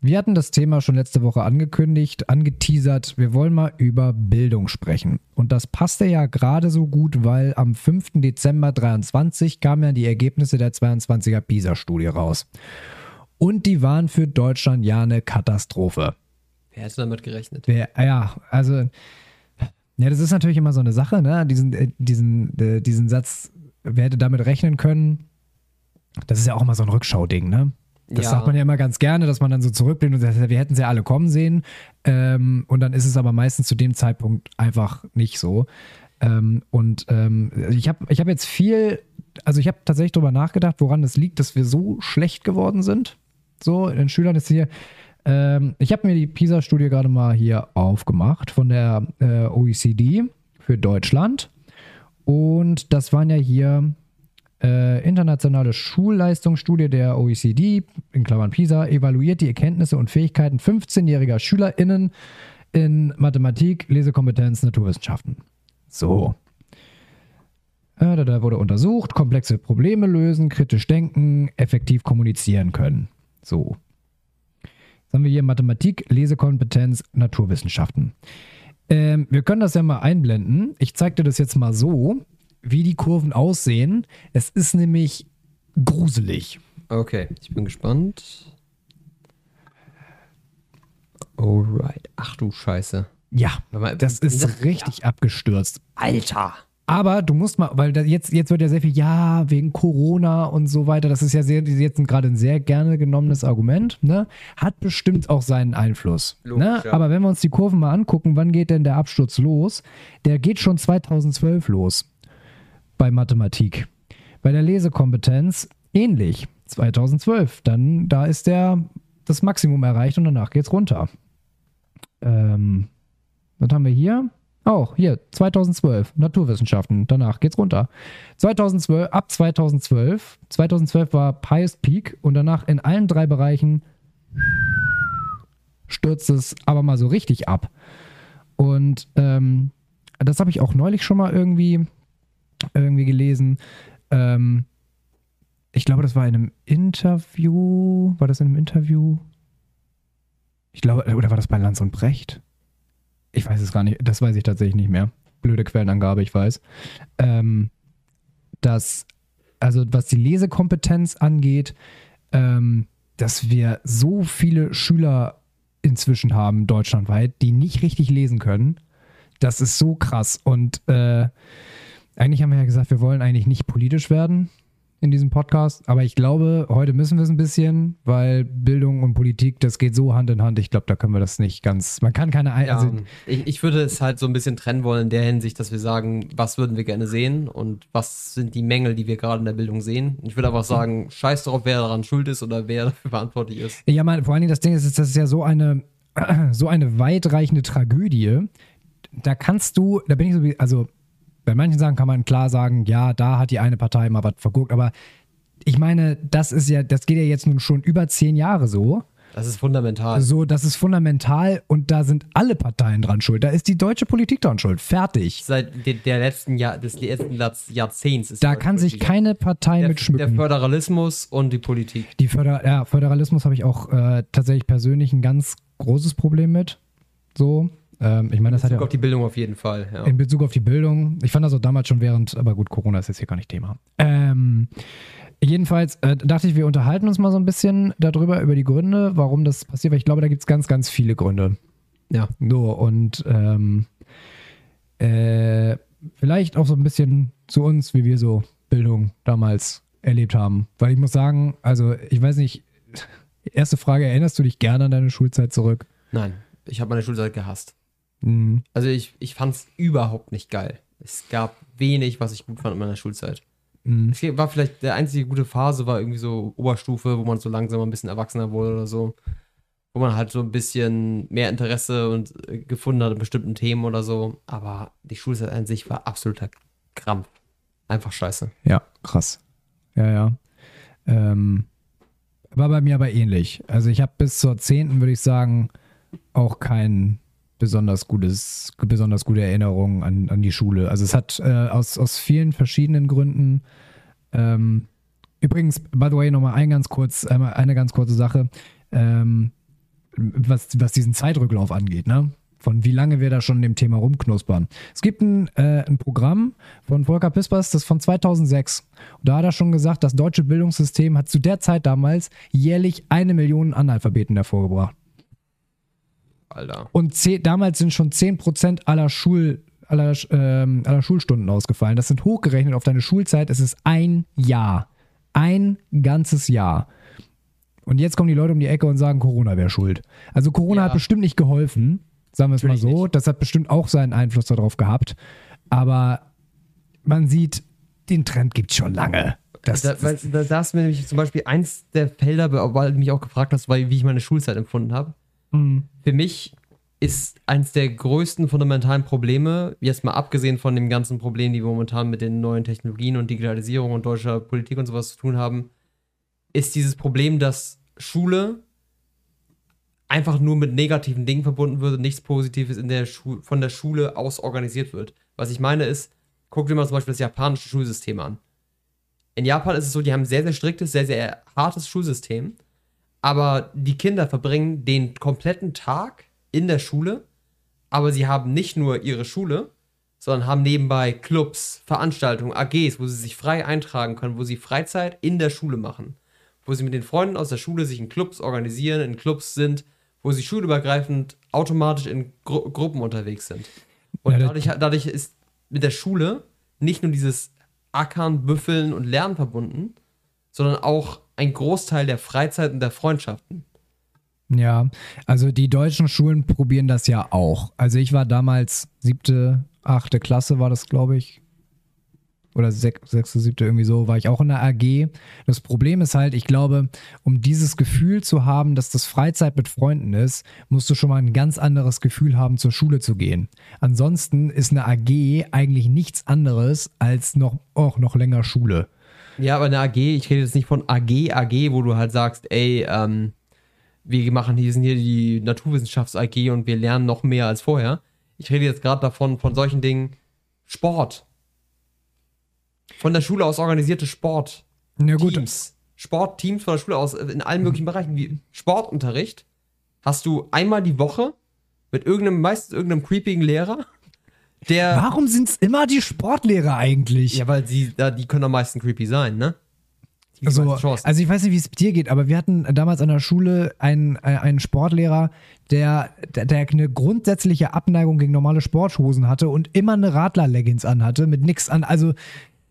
[SPEAKER 1] wir hatten das Thema schon letzte Woche angekündigt, angeteasert. Wir wollen mal über Bildung sprechen. Und das passte ja gerade so gut, weil am 5. Dezember 23 kamen ja die Ergebnisse der 22er PISA-Studie raus. Und die waren für Deutschland ja eine Katastrophe.
[SPEAKER 2] Wer hätte damit gerechnet?
[SPEAKER 1] Wer, ja, also, ja, das ist natürlich immer so eine Sache, ne? Diesen, äh, diesen, äh, diesen Satz, wer hätte damit rechnen können? Das ist ja auch immer so ein Rückschau-Ding, ne? Das
[SPEAKER 2] Ja.
[SPEAKER 1] sagt man ja immer ganz gerne, dass man dann so zurückblickt und sagt, wir hätten sie ja alle kommen sehen. Ähm, und dann ist es aber meistens zu dem Zeitpunkt einfach nicht so. Ähm, und ähm, ich habe ich hab jetzt viel, also ich habe tatsächlich darüber nachgedacht, woran das liegt, dass wir so schlecht geworden sind. So, in den Schülern ist hier. Ähm, ich habe mir die PISA-Studie gerade mal hier aufgemacht von der äh, OECD für Deutschland. Und das waren ja hier Äh, internationale Schulleistungsstudie der OECD, in Klammern PISA, evaluiert die Erkenntnisse und Fähigkeiten 15-jähriger SchülerInnen in Mathematik, Lesekompetenz, Naturwissenschaften. So. Äh, da, wurde untersucht, komplexe Probleme lösen, kritisch denken, effektiv kommunizieren können. So. Jetzt haben wir hier Mathematik, Lesekompetenz, Naturwissenschaften. Ähm, wir können das ja mal einblenden. Ich zeige dir das jetzt mal so, wie die Kurven aussehen. Es ist nämlich gruselig.
[SPEAKER 2] Okay, ich bin gespannt. Alright. Ach du Scheiße.
[SPEAKER 1] Ja, das ist richtig abgestürzt.
[SPEAKER 2] Alter.
[SPEAKER 1] Aber du musst mal, weil jetzt, jetzt wird ja sehr viel, ja, wegen Corona und so weiter. Das ist ja sehr, jetzt gerade ein sehr gerne genommenes Argument, ne? Hat bestimmt auch seinen Einfluss.
[SPEAKER 2] Logisch,
[SPEAKER 1] ne?
[SPEAKER 2] ja.
[SPEAKER 1] Aber wenn wir uns die Kurven mal angucken, wann geht denn der Absturz los? Der geht schon 2012 los bei Mathematik. Bei der Lesekompetenz ähnlich. 2012. Dann, da ist der das Maximum erreicht und danach geht's runter. Ähm, was haben wir hier? Auch hier, 2012, Naturwissenschaften, danach geht's runter. 2012, ab 2012, 2012 war Highest Peak und danach in allen drei Bereichen stürzt es aber mal so richtig ab. Und ähm, das habe ich auch neulich schon mal irgendwie, irgendwie gelesen. Ähm, ich glaube, das war in einem Interview. War das in einem Interview? Ich glaube, oder war das bei Lanz und Brecht? Ich weiß es gar nicht. Das weiß ich tatsächlich nicht mehr. Blöde Quellenangabe, ich weiß. Ähm, dass, also was die Lesekompetenz angeht, ähm, dass wir so viele Schüler inzwischen haben, deutschlandweit, die nicht richtig lesen können. Das ist so krass. Und äh, eigentlich haben wir ja gesagt, wir wollen eigentlich nicht politisch werden in diesem Podcast, aber ich glaube, heute müssen wir es ein bisschen, weil Bildung und Politik, das geht so Hand in Hand. Ich glaube, da können wir das nicht ganz. Man kann keine. Ein-
[SPEAKER 2] Ja,
[SPEAKER 1] Also,
[SPEAKER 2] ich, ich würde es halt so ein bisschen trennen wollen in der Hinsicht, dass wir sagen, was würden wir gerne sehen und was sind die Mängel, die wir gerade in der Bildung sehen. Ich würde einfach sagen, scheiß drauf, wer daran schuld ist oder wer [LAUGHS] dafür verantwortlich ist.
[SPEAKER 1] Ja, mal, vor allen Dingen das Ding ist, das ist ja so eine, [CLEARS THROAT] so eine weitreichende Tragödie. Da kannst du, da bin ich so wie, also bei manchen Sachen kann man klar sagen, ja, da hat die eine Partei mal was verguckt, aber ich meine, das ist ja, das geht ja jetzt nun schon über zehn Jahre so.
[SPEAKER 2] Das ist fundamental.
[SPEAKER 1] So, das ist fundamental und da sind alle Parteien dran schuld. Da ist die deutsche Politik dran schuld. Fertig.
[SPEAKER 2] Seit de, der letzten Jahr, des letzten Jahrzehnts ist
[SPEAKER 1] Da kann sich keine Partei
[SPEAKER 2] der,
[SPEAKER 1] mit
[SPEAKER 2] der. Föderalismus und die Politik.
[SPEAKER 1] Die Föder ja, Föderalismus habe ich auch äh, tatsächlich persönlich ein ganz großes Problem mit. So. Ähm, ich meine, das hat ja
[SPEAKER 2] Bezug auf die Bildung auf jeden Fall. Ja.
[SPEAKER 1] in Bezug auf die Bildung. Ich fand das auch damals schon während, aber gut, Corona ist jetzt hier gar nicht Thema. Ähm, jedenfalls äh, dachte ich, wir unterhalten uns mal so ein bisschen darüber, über die Gründe, warum das passiert, weil ich glaube, da gibt es ganz, ganz viele Gründe.
[SPEAKER 2] Ja.
[SPEAKER 1] So, und ähm, äh, vielleicht auch so ein bisschen zu uns, wie wir so Bildung damals erlebt haben. Weil ich muss sagen, also ich weiß nicht, erste Frage, erinnerst du dich gerne an deine Schulzeit zurück?
[SPEAKER 2] Nein, ich habe meine Schulzeit gehasst.
[SPEAKER 1] Mhm.
[SPEAKER 2] Also ich, ich fand es überhaupt nicht geil. Es gab wenig, was ich gut fand in meiner Schulzeit.
[SPEAKER 1] Mhm.
[SPEAKER 2] Es war vielleicht der einzige gute Phase, war irgendwie so Oberstufe, wo man so langsam ein bisschen erwachsener wurde oder so. Wo man halt so ein bisschen mehr Interesse und äh, gefunden hat in bestimmten Themen oder so. Aber die Schulzeit an sich war absoluter Krampf. Einfach scheiße.
[SPEAKER 1] Ja, krass. Ja, ja. Ähm, war bei mir aber ähnlich. Also ich habe bis zur 10. würde ich sagen, auch kein besonders gutes, besonders gute Erinnerungen an, an die Schule. Also es hat äh, aus, aus vielen verschiedenen Gründen. Ähm, übrigens, by the way, nochmal ein ganz kurz, eine ganz kurze Sache, ähm, was, was diesen Zeitrücklauf angeht, ne? Von wie lange wir da schon dem Thema rumknuspern. Es gibt ein, äh, ein Programm von Volker Pispers, das ist von 2006. Und da hat er schon gesagt, das deutsche Bildungssystem hat zu der Zeit damals jährlich eine Million Analphabeten hervorgebracht.
[SPEAKER 2] Alter.
[SPEAKER 1] Und zeh- damals sind schon 10% aller, Schul, aller, ähm, aller Schulstunden ausgefallen. Das sind hochgerechnet auf deine Schulzeit. Es ist ein Jahr. Ein ganzes Jahr. Und jetzt kommen die Leute um die Ecke und sagen, Corona wäre schuld. Also Corona
[SPEAKER 2] Ja.
[SPEAKER 1] hat bestimmt nicht geholfen, sagen wir es mal so.
[SPEAKER 2] nicht.
[SPEAKER 1] Das hat bestimmt auch seinen Einfluss darauf gehabt. Aber man sieht, den Trend gibt es schon lange. Das,
[SPEAKER 2] da, weil, da, ist mir nämlich zum Beispiel eins der Felder, weil du mich auch gefragt hast, weil, wie ich meine Schulzeit empfunden habe.
[SPEAKER 1] Mhm.
[SPEAKER 2] Für mich ist eines der größten fundamentalen Probleme, jetzt mal abgesehen von dem ganzen Problem, die wir momentan mit den neuen Technologien und Digitalisierung und deutscher Politik und sowas zu tun haben, ist dieses Problem, dass Schule einfach nur mit negativen Dingen verbunden wird und nichts Positives in der von der Schule aus organisiert wird. Was ich meine ist, guck dir mal zum Beispiel das japanische Schulsystem an. In Japan ist es so, die haben ein sehr, sehr striktes, sehr, sehr hartes Schulsystem, aber die Kinder verbringen den kompletten Tag in der Schule, aber sie haben nicht nur ihre Schule, sondern haben nebenbei Clubs, Veranstaltungen, AGs, wo sie sich frei eintragen können, wo sie Freizeit in der Schule machen, wo sie mit den Freunden aus der Schule sich in Clubs organisieren, in Clubs sind, wo sie schulübergreifend automatisch in Gru Gruppen unterwegs sind. Und dadurch, dadurch ist mit der Schule nicht nur dieses Ackern, Büffeln und Lernen verbunden, sondern auch ein Großteil der Freizeit und der Freundschaften.
[SPEAKER 1] Ja, also die deutschen Schulen probieren das ja auch. Also ich war damals siebte, achte Klasse war das, glaube ich. Oder sechste, siebte, irgendwie so, war ich auch in der AG. Das Problem ist halt, ich glaube, um dieses Gefühl zu haben, dass das Freizeit mit Freunden ist, musst du schon mal ein ganz anderes Gefühl haben, zur Schule zu gehen. Ansonsten ist eine AG eigentlich nichts anderes als noch, auch noch länger Schule.
[SPEAKER 2] Ja, aber eine AG, ich rede jetzt nicht von AG, AG, wo du halt sagst, ey, ähm, wir machen hier, sind hier die Naturwissenschafts-AG und wir lernen noch mehr als vorher. Ich rede jetzt gerade davon, von solchen Dingen, Sport. Von der Schule aus organisierte Sport.
[SPEAKER 1] Ja, gut.
[SPEAKER 2] Teams. Sportteams von der Schule aus in allen möglichen Bereichen, wie Sportunterricht. Hast du einmal die Woche mit irgendeinem, meistens irgendeinem creepigen Lehrer, der.
[SPEAKER 1] Warum sind es immer die Sportlehrer eigentlich?
[SPEAKER 2] Ja, weil sie, die können am meisten creepy sein, ne?
[SPEAKER 1] Also, also ich weiß nicht, wie es dir geht, aber wir hatten damals an der Schule einen, äh, einen Sportlehrer, der, der, der eine grundsätzliche Abneigung gegen normale Sporthosen hatte und immer eine Radler-Leggings anhatte, mit nix an. Also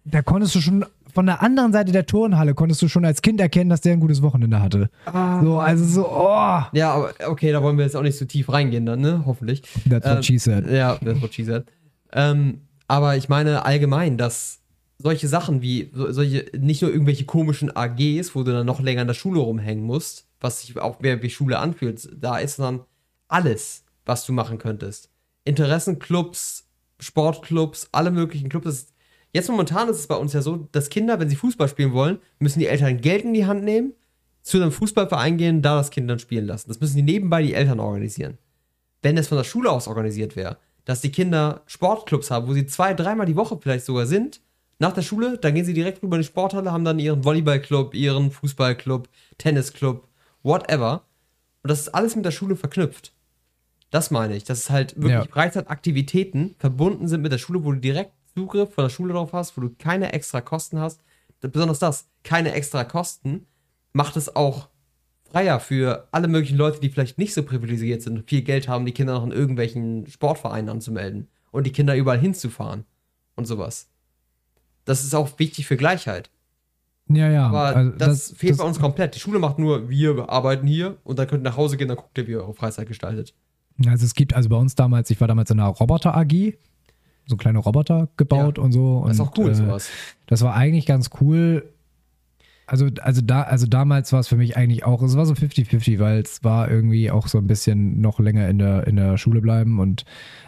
[SPEAKER 1] da konntest du schon von der anderen Seite der Turnhalle konntest du schon als Kind erkennen, dass der ein gutes Wochenende hatte. Ah. So, also so, oh.
[SPEAKER 2] Ja, aber okay, da wollen wir jetzt auch nicht so tief reingehen dann, ne? Hoffentlich.
[SPEAKER 1] That's what ähm, she said.
[SPEAKER 2] Ja, that's what she said. Ähm, aber ich meine allgemein, dass solche Sachen wie solche, nicht nur irgendwelche komischen AGs, wo du dann noch länger in der Schule rumhängen musst, was sich auch mehr wie Schule anfühlt, da ist dann alles, was du machen könntest. Interessenclubs, Sportclubs, alle möglichen Clubs. Jetzt momentan ist es bei uns ja so, dass Kinder, wenn sie Fußball spielen wollen, müssen die Eltern Geld in die Hand nehmen, zu einem Fußballverein gehen, da das Kind dann spielen lassen. Das müssen die nebenbei die Eltern organisieren. Wenn es von der Schule aus organisiert wäre, dass die Kinder Sportclubs haben, wo sie zwei, dreimal die Woche vielleicht sogar sind, nach der Schule, dann gehen sie direkt rüber in die Sporthalle, haben dann ihren Volleyballclub, ihren Fußballclub, Tennisclub, whatever. Und das ist alles mit der Schule verknüpft. Das meine ich, dass es halt wirklich ja. Freizeitaktivitäten verbunden sind mit der Schule, wo du direkt Zugriff von der Schule drauf hast, wo du keine extra Kosten hast. Besonders das, keine extra Kosten, macht es auch freier für alle möglichen Leute, die vielleicht nicht so privilegiert sind und viel Geld haben, die Kinder noch in irgendwelchen Sportvereinen anzumelden und die Kinder überall hinzufahren und sowas das ist auch wichtig für Gleichheit.
[SPEAKER 1] Ja, ja.
[SPEAKER 2] Aber also das, das, fehlt das, bei uns komplett. Die Schule macht nur, wir arbeiten hier und dann könnt ihr nach Hause gehen, dann guckt ihr, wie ihr eure Freizeit gestaltet.
[SPEAKER 1] Also es gibt, also bei uns damals, ich war damals in einer Roboter-AG, so kleine Roboter gebaut ja, und so. Und,
[SPEAKER 2] das ist auch cool, äh, sowas.
[SPEAKER 1] Das war eigentlich ganz cool. Also, also, da, also damals war es für mich eigentlich auch, es war so 50-50, weil es war irgendwie auch so ein bisschen noch länger in der, in der Schule bleiben und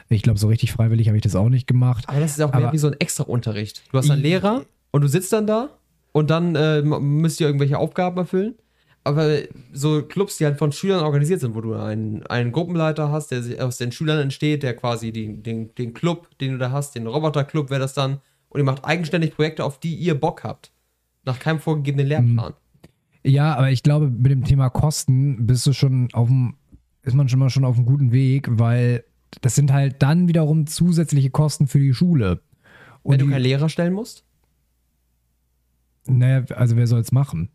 [SPEAKER 1] ich glaube, so richtig freiwillig habe ich das auch nicht gemacht.
[SPEAKER 2] Aber das ist auch mehr wie so ein extra Unterricht. Du hast einen Lehrer und du sitzt dann da und dann äh, müsst ihr irgendwelche Aufgaben erfüllen. Aber so Clubs, die halt von Schülern organisiert sind, wo du einen, einen Gruppenleiter hast, der aus den Schülern entsteht, der quasi den, den, den Club, den du da hast, den Roboterclub wäre das dann, und ihr macht eigenständig Projekte, auf die ihr Bock habt. Nach keinem vorgegebenen Lehrplan.
[SPEAKER 1] Ja, aber ich glaube, mit dem Thema Kosten bist du schon auf dem, ist man schon mal schon auf einem guten Weg, weil das sind halt dann wiederum zusätzliche Kosten für die Schule.
[SPEAKER 2] Und Wenn du keinen Lehrer stellen musst?
[SPEAKER 1] Naja, also wer soll es machen?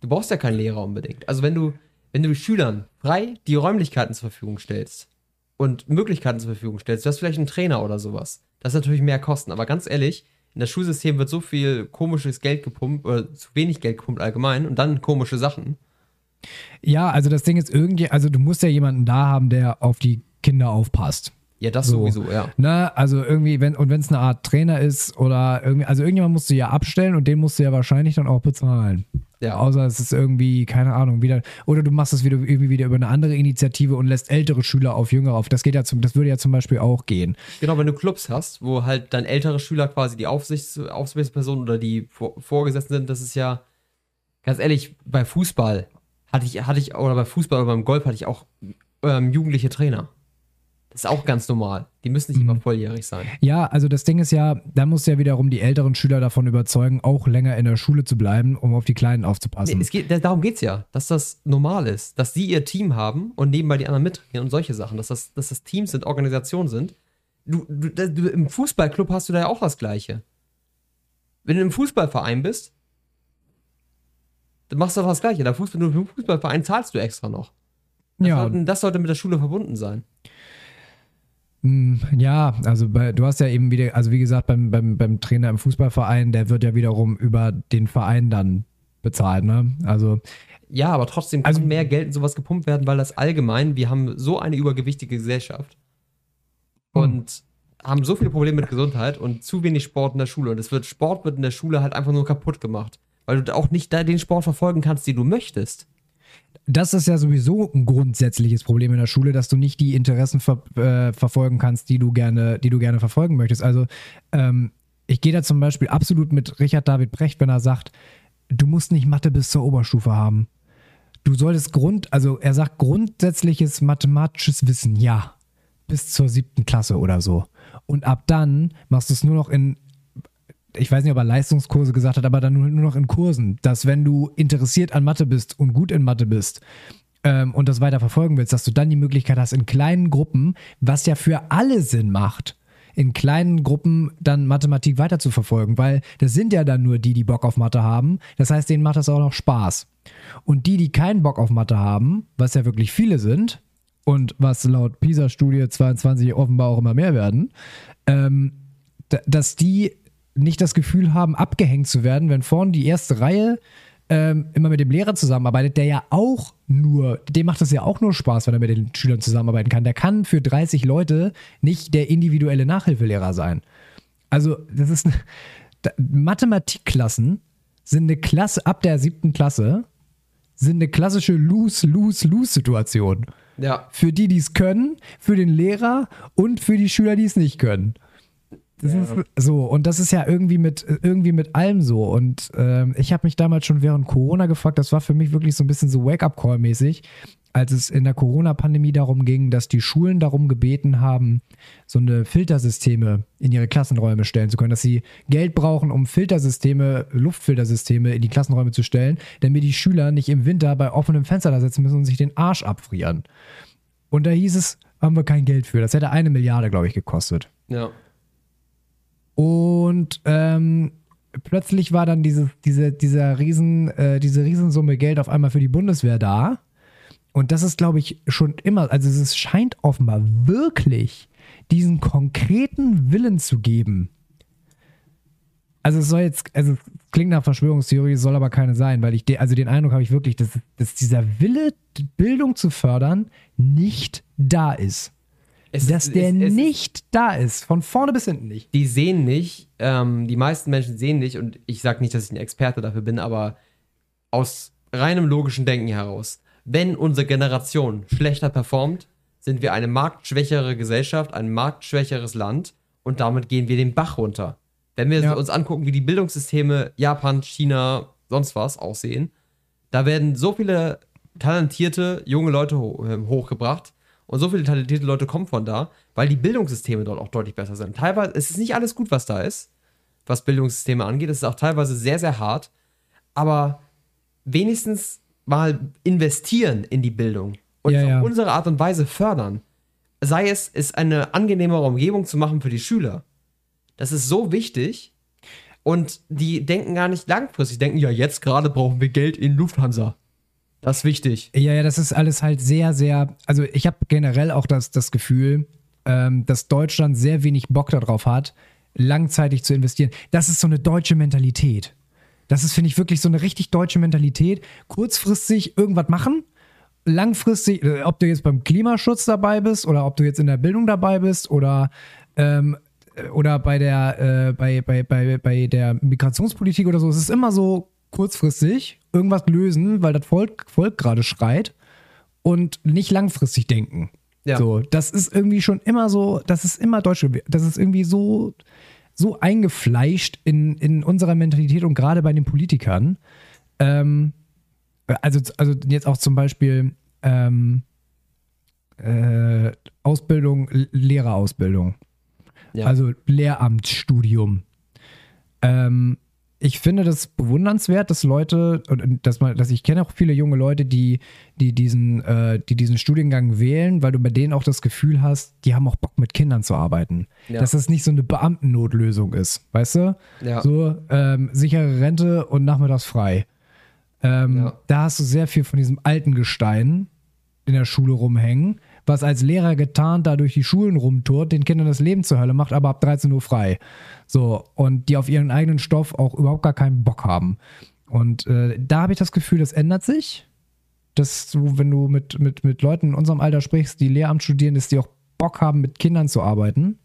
[SPEAKER 2] Du brauchst ja keinen Lehrer unbedingt. Also wenn du, wenn du Schülern frei die Räumlichkeiten zur Verfügung stellst und Möglichkeiten zur Verfügung stellst, du hast vielleicht einen Trainer oder sowas. Das ist natürlich mehr Kosten. Aber ganz ehrlich, in das Schulsystem wird so viel komisches Geld gepumpt, oder zu wenig Geld gepumpt allgemein und dann komische Sachen.
[SPEAKER 1] Ja, also das Ding ist irgendwie, also du musst ja jemanden da haben, der auf die Kinder aufpasst.
[SPEAKER 2] Ja, das so. sowieso, ja.
[SPEAKER 1] Ne? Also irgendwie, wenn, und wenn es eine Art Trainer ist oder irgendwie, also irgendjemand musst du ja abstellen und den musst du ja wahrscheinlich dann auch bezahlen.
[SPEAKER 2] Ja.
[SPEAKER 1] Außer es ist irgendwie, keine Ahnung, wieder, oder du machst es wieder irgendwie wieder über eine andere Initiative und lässt ältere Schüler auf Jüngere auf. Das geht ja zum, das würde ja zum Beispiel auch gehen.
[SPEAKER 2] Genau, wenn du Clubs hast, wo halt dann ältere Schüler quasi die Aufsichts Aufsichtsperson oder die Vor Vorgesetzten sind, das ist ja, ganz ehrlich, bei Fußball hatte ich, hatte ich, oder bei Fußball oder beim Golf hatte ich auch ähm, jugendliche Trainer. Das ist auch ganz normal. Die müssen nicht
[SPEAKER 1] Mhm.
[SPEAKER 2] immer volljährig sein.
[SPEAKER 1] Ja, also das Ding ist ja, da musst du ja wiederum die älteren Schüler davon überzeugen, auch länger in der Schule zu bleiben, um auf die Kleinen aufzupassen.
[SPEAKER 2] Nee, geht, da- darum geht es ja, dass das normal ist, dass sie ihr Team haben und nebenbei die anderen mittrainieren und solche Sachen, dass das, dass das Teams sind, Organisationen sind. Du, du, du, Im Fußballclub hast du da ja auch das Gleiche. Wenn du im Fußballverein bist, dann machst du doch das Gleiche. Da Fußball, im Fußballverein zahlst du extra noch. Das,
[SPEAKER 1] ja,
[SPEAKER 2] sollten, das sollte mit der Schule verbunden sein.
[SPEAKER 1] Mm, Ja, also bei, du hast ja eben wieder, also wie gesagt, beim, beim, beim Trainer im Fußballverein, der wird ja wiederum über den Verein dann bezahlt, ne? Also,
[SPEAKER 2] Ja, aber trotzdem kann
[SPEAKER 1] Also-
[SPEAKER 2] mehr Geld in sowas gepumpt werden, weil das allgemein, wir haben so eine übergewichtige Gesellschaft
[SPEAKER 1] Hm.
[SPEAKER 2] und haben so viele Probleme mit Gesundheit und zu wenig Sport in der Schule. Und es wird, Sport wird in der Schule halt einfach nur kaputt gemacht, weil du auch nicht da den Sport verfolgen kannst, den du möchtest.
[SPEAKER 1] Das ist ja sowieso ein grundsätzliches Problem in der Schule, dass du nicht die Interessen ver, äh, verfolgen kannst, die du gerne, die du gerne verfolgen möchtest. Also, ähm, ich gehe da zum Beispiel absolut mit Richard David Brecht, wenn er sagt, du musst nicht Mathe bis zur Oberstufe haben. Du solltest Grund, also er sagt grundsätzliches mathematisches Wissen, ja, bis zur siebten Klasse oder so. Und ab dann machst du es nur noch in, ich weiß nicht, ob er Leistungskurse gesagt hat, aber dann nur, nur noch in Kursen, dass wenn du interessiert an Mathe bist und gut in Mathe bist ähm, und das weiter verfolgen willst, dass du dann die Möglichkeit hast, in kleinen Gruppen, was ja für alle Sinn macht, in kleinen Gruppen dann Mathematik weiter zu verfolgen, weil das sind ja dann nur die, die Bock auf Mathe haben. Das heißt, denen macht das auch noch Spaß. Und die, die keinen Bock auf Mathe haben, was ja wirklich viele sind und was laut PISA-Studie 22 offenbar auch immer mehr werden, ähm, dass die nicht das Gefühl haben, abgehängt zu werden, wenn vorne die erste Reihe ähm, immer mit dem Lehrer zusammenarbeitet, der ja auch nur, dem macht es ja auch nur Spaß, wenn er mit den Schülern zusammenarbeiten kann. Der kann für 30 Leute nicht der individuelle Nachhilfelehrer sein. Also, das ist eine, Mathematikklassen sind eine Klasse ab der siebten Klasse, sind eine klassische Lose-Lose-Lose-Situation.
[SPEAKER 2] Ja.
[SPEAKER 1] Für die, die es können, für den Lehrer und für die Schüler, die es nicht können. Das ist so, und das ist ja irgendwie mit, irgendwie mit allem so. Und ähm, ich habe mich damals schon während Corona gefragt, das war für mich wirklich so ein bisschen so Wake-up-Call-mäßig, als es in der Corona-Pandemie darum ging, dass die Schulen darum gebeten haben, so eine Filtersysteme in ihre Klassenräume stellen zu können, dass sie Geld brauchen, um Filtersysteme, Luftfiltersysteme in die Klassenräume zu stellen, damit die Schüler nicht im Winter bei offenem Fenster da sitzen müssen und sich den Arsch abfrieren. Und da hieß es, haben wir kein Geld für. Das hätte eine Milliarde, glaube ich, gekostet.
[SPEAKER 2] Ja.
[SPEAKER 1] Und ähm, plötzlich war dann diese, diese, dieser Riesen, äh, diese Riesensumme Geld auf einmal für die Bundeswehr da. Und das ist, glaube ich, schon immer, also es scheint offenbar wirklich diesen konkreten Willen zu geben. Also es soll jetzt, also es klingt nach Verschwörungstheorie, es soll aber keine sein, weil ich, de, also den Eindruck habe ich wirklich, dass, dass dieser Wille, Bildung zu fördern, nicht da ist.
[SPEAKER 2] Es
[SPEAKER 1] Dass
[SPEAKER 2] ist-
[SPEAKER 1] der
[SPEAKER 2] es- es-
[SPEAKER 1] nicht da ist, von vorne bis hinten nicht.
[SPEAKER 2] die sehen nicht, ähm, die meisten Menschen sehen nicht, und ich sage nicht, dass ich ein Experte dafür bin, aber aus reinem logischen Denken heraus, wenn unsere Generation schlechter performt, sind wir eine marktschwächere Gesellschaft, ein marktschwächeres Land und damit gehen wir den Bach runter. Wenn wir
[SPEAKER 1] Ja.
[SPEAKER 2] uns angucken, wie die Bildungssysteme Japan, China, sonst was aussehen, da werden so viele talentierte junge Leute ho äh, hochgebracht und so viele talentierte Leute kommen von da, weil die Bildungssysteme dort auch deutlich besser sind. Teilweise es ist nicht alles gut, was da ist, was Bildungssysteme angeht. Es ist auch teilweise sehr, sehr hart, aber wenigstens mal investieren in die Bildung und
[SPEAKER 1] Ja,
[SPEAKER 2] es auf
[SPEAKER 1] ja.
[SPEAKER 2] unsere Art und Weise fördern. Sei es, es eine angenehmere Umgebung zu machen für die Schüler. Das ist so wichtig. Und die denken gar nicht langfristig. Die denken, ja, jetzt gerade brauchen wir Geld in Lufthansa. Das ist wichtig.
[SPEAKER 1] Ja, ja, das ist alles halt sehr, sehr. Also ich habe generell auch das, das Gefühl, ähm, dass Deutschland sehr wenig Bock darauf hat, langzeitig zu investieren. Das ist so eine deutsche Mentalität. Das ist, finde ich, wirklich so eine richtig deutsche Mentalität. Kurzfristig irgendwas machen, langfristig, äh, ob du jetzt beim Klimaschutz dabei bist oder ob du jetzt in der Bildung dabei bist oder ähm, oder bei der äh, bei, bei, bei, bei der Migrationspolitik oder so, es ist immer so kurzfristig irgendwas lösen, weil das Volk, Volk gerade schreit und nicht langfristig denken.
[SPEAKER 2] Ja.
[SPEAKER 1] So, das ist irgendwie schon immer so, das ist immer deutsche, das ist irgendwie so, so eingefleischt in, in unserer Mentalität und gerade bei den Politikern. Ähm, also, also jetzt auch zum Beispiel ähm, äh, Ausbildung, Lehrerausbildung.
[SPEAKER 2] Ja.
[SPEAKER 1] Also Lehramtsstudium. Ähm, ich finde das bewundernswert, dass Leute, und dass man, dass ich kenne auch viele junge Leute, die, die diesen, äh, die diesen Studiengang wählen, weil du bei denen auch das Gefühl hast, die haben auch Bock mit Kindern zu arbeiten.
[SPEAKER 2] Ja.
[SPEAKER 1] Dass das nicht so eine Beamtennotlösung ist, weißt du?
[SPEAKER 2] Ja.
[SPEAKER 1] So ähm, sichere Rente und nachmittags frei. Ähm,
[SPEAKER 2] Ja.
[SPEAKER 1] Da hast du sehr viel von diesem alten Gestein in der Schule rumhängen, was als Lehrer getarnt da durch die Schulen rumtourt, den Kindern das Leben zur Hölle macht, aber ab 13 Uhr frei. So, und die auf ihren eigenen Stoff auch überhaupt gar keinen Bock haben. Und äh, da habe ich das Gefühl, das ändert sich. Dass du, wenn du mit, mit, mit Leuten in unserem Alter sprichst, die Lehramt studieren, dass die auch Bock haben, mit Kindern zu arbeiten.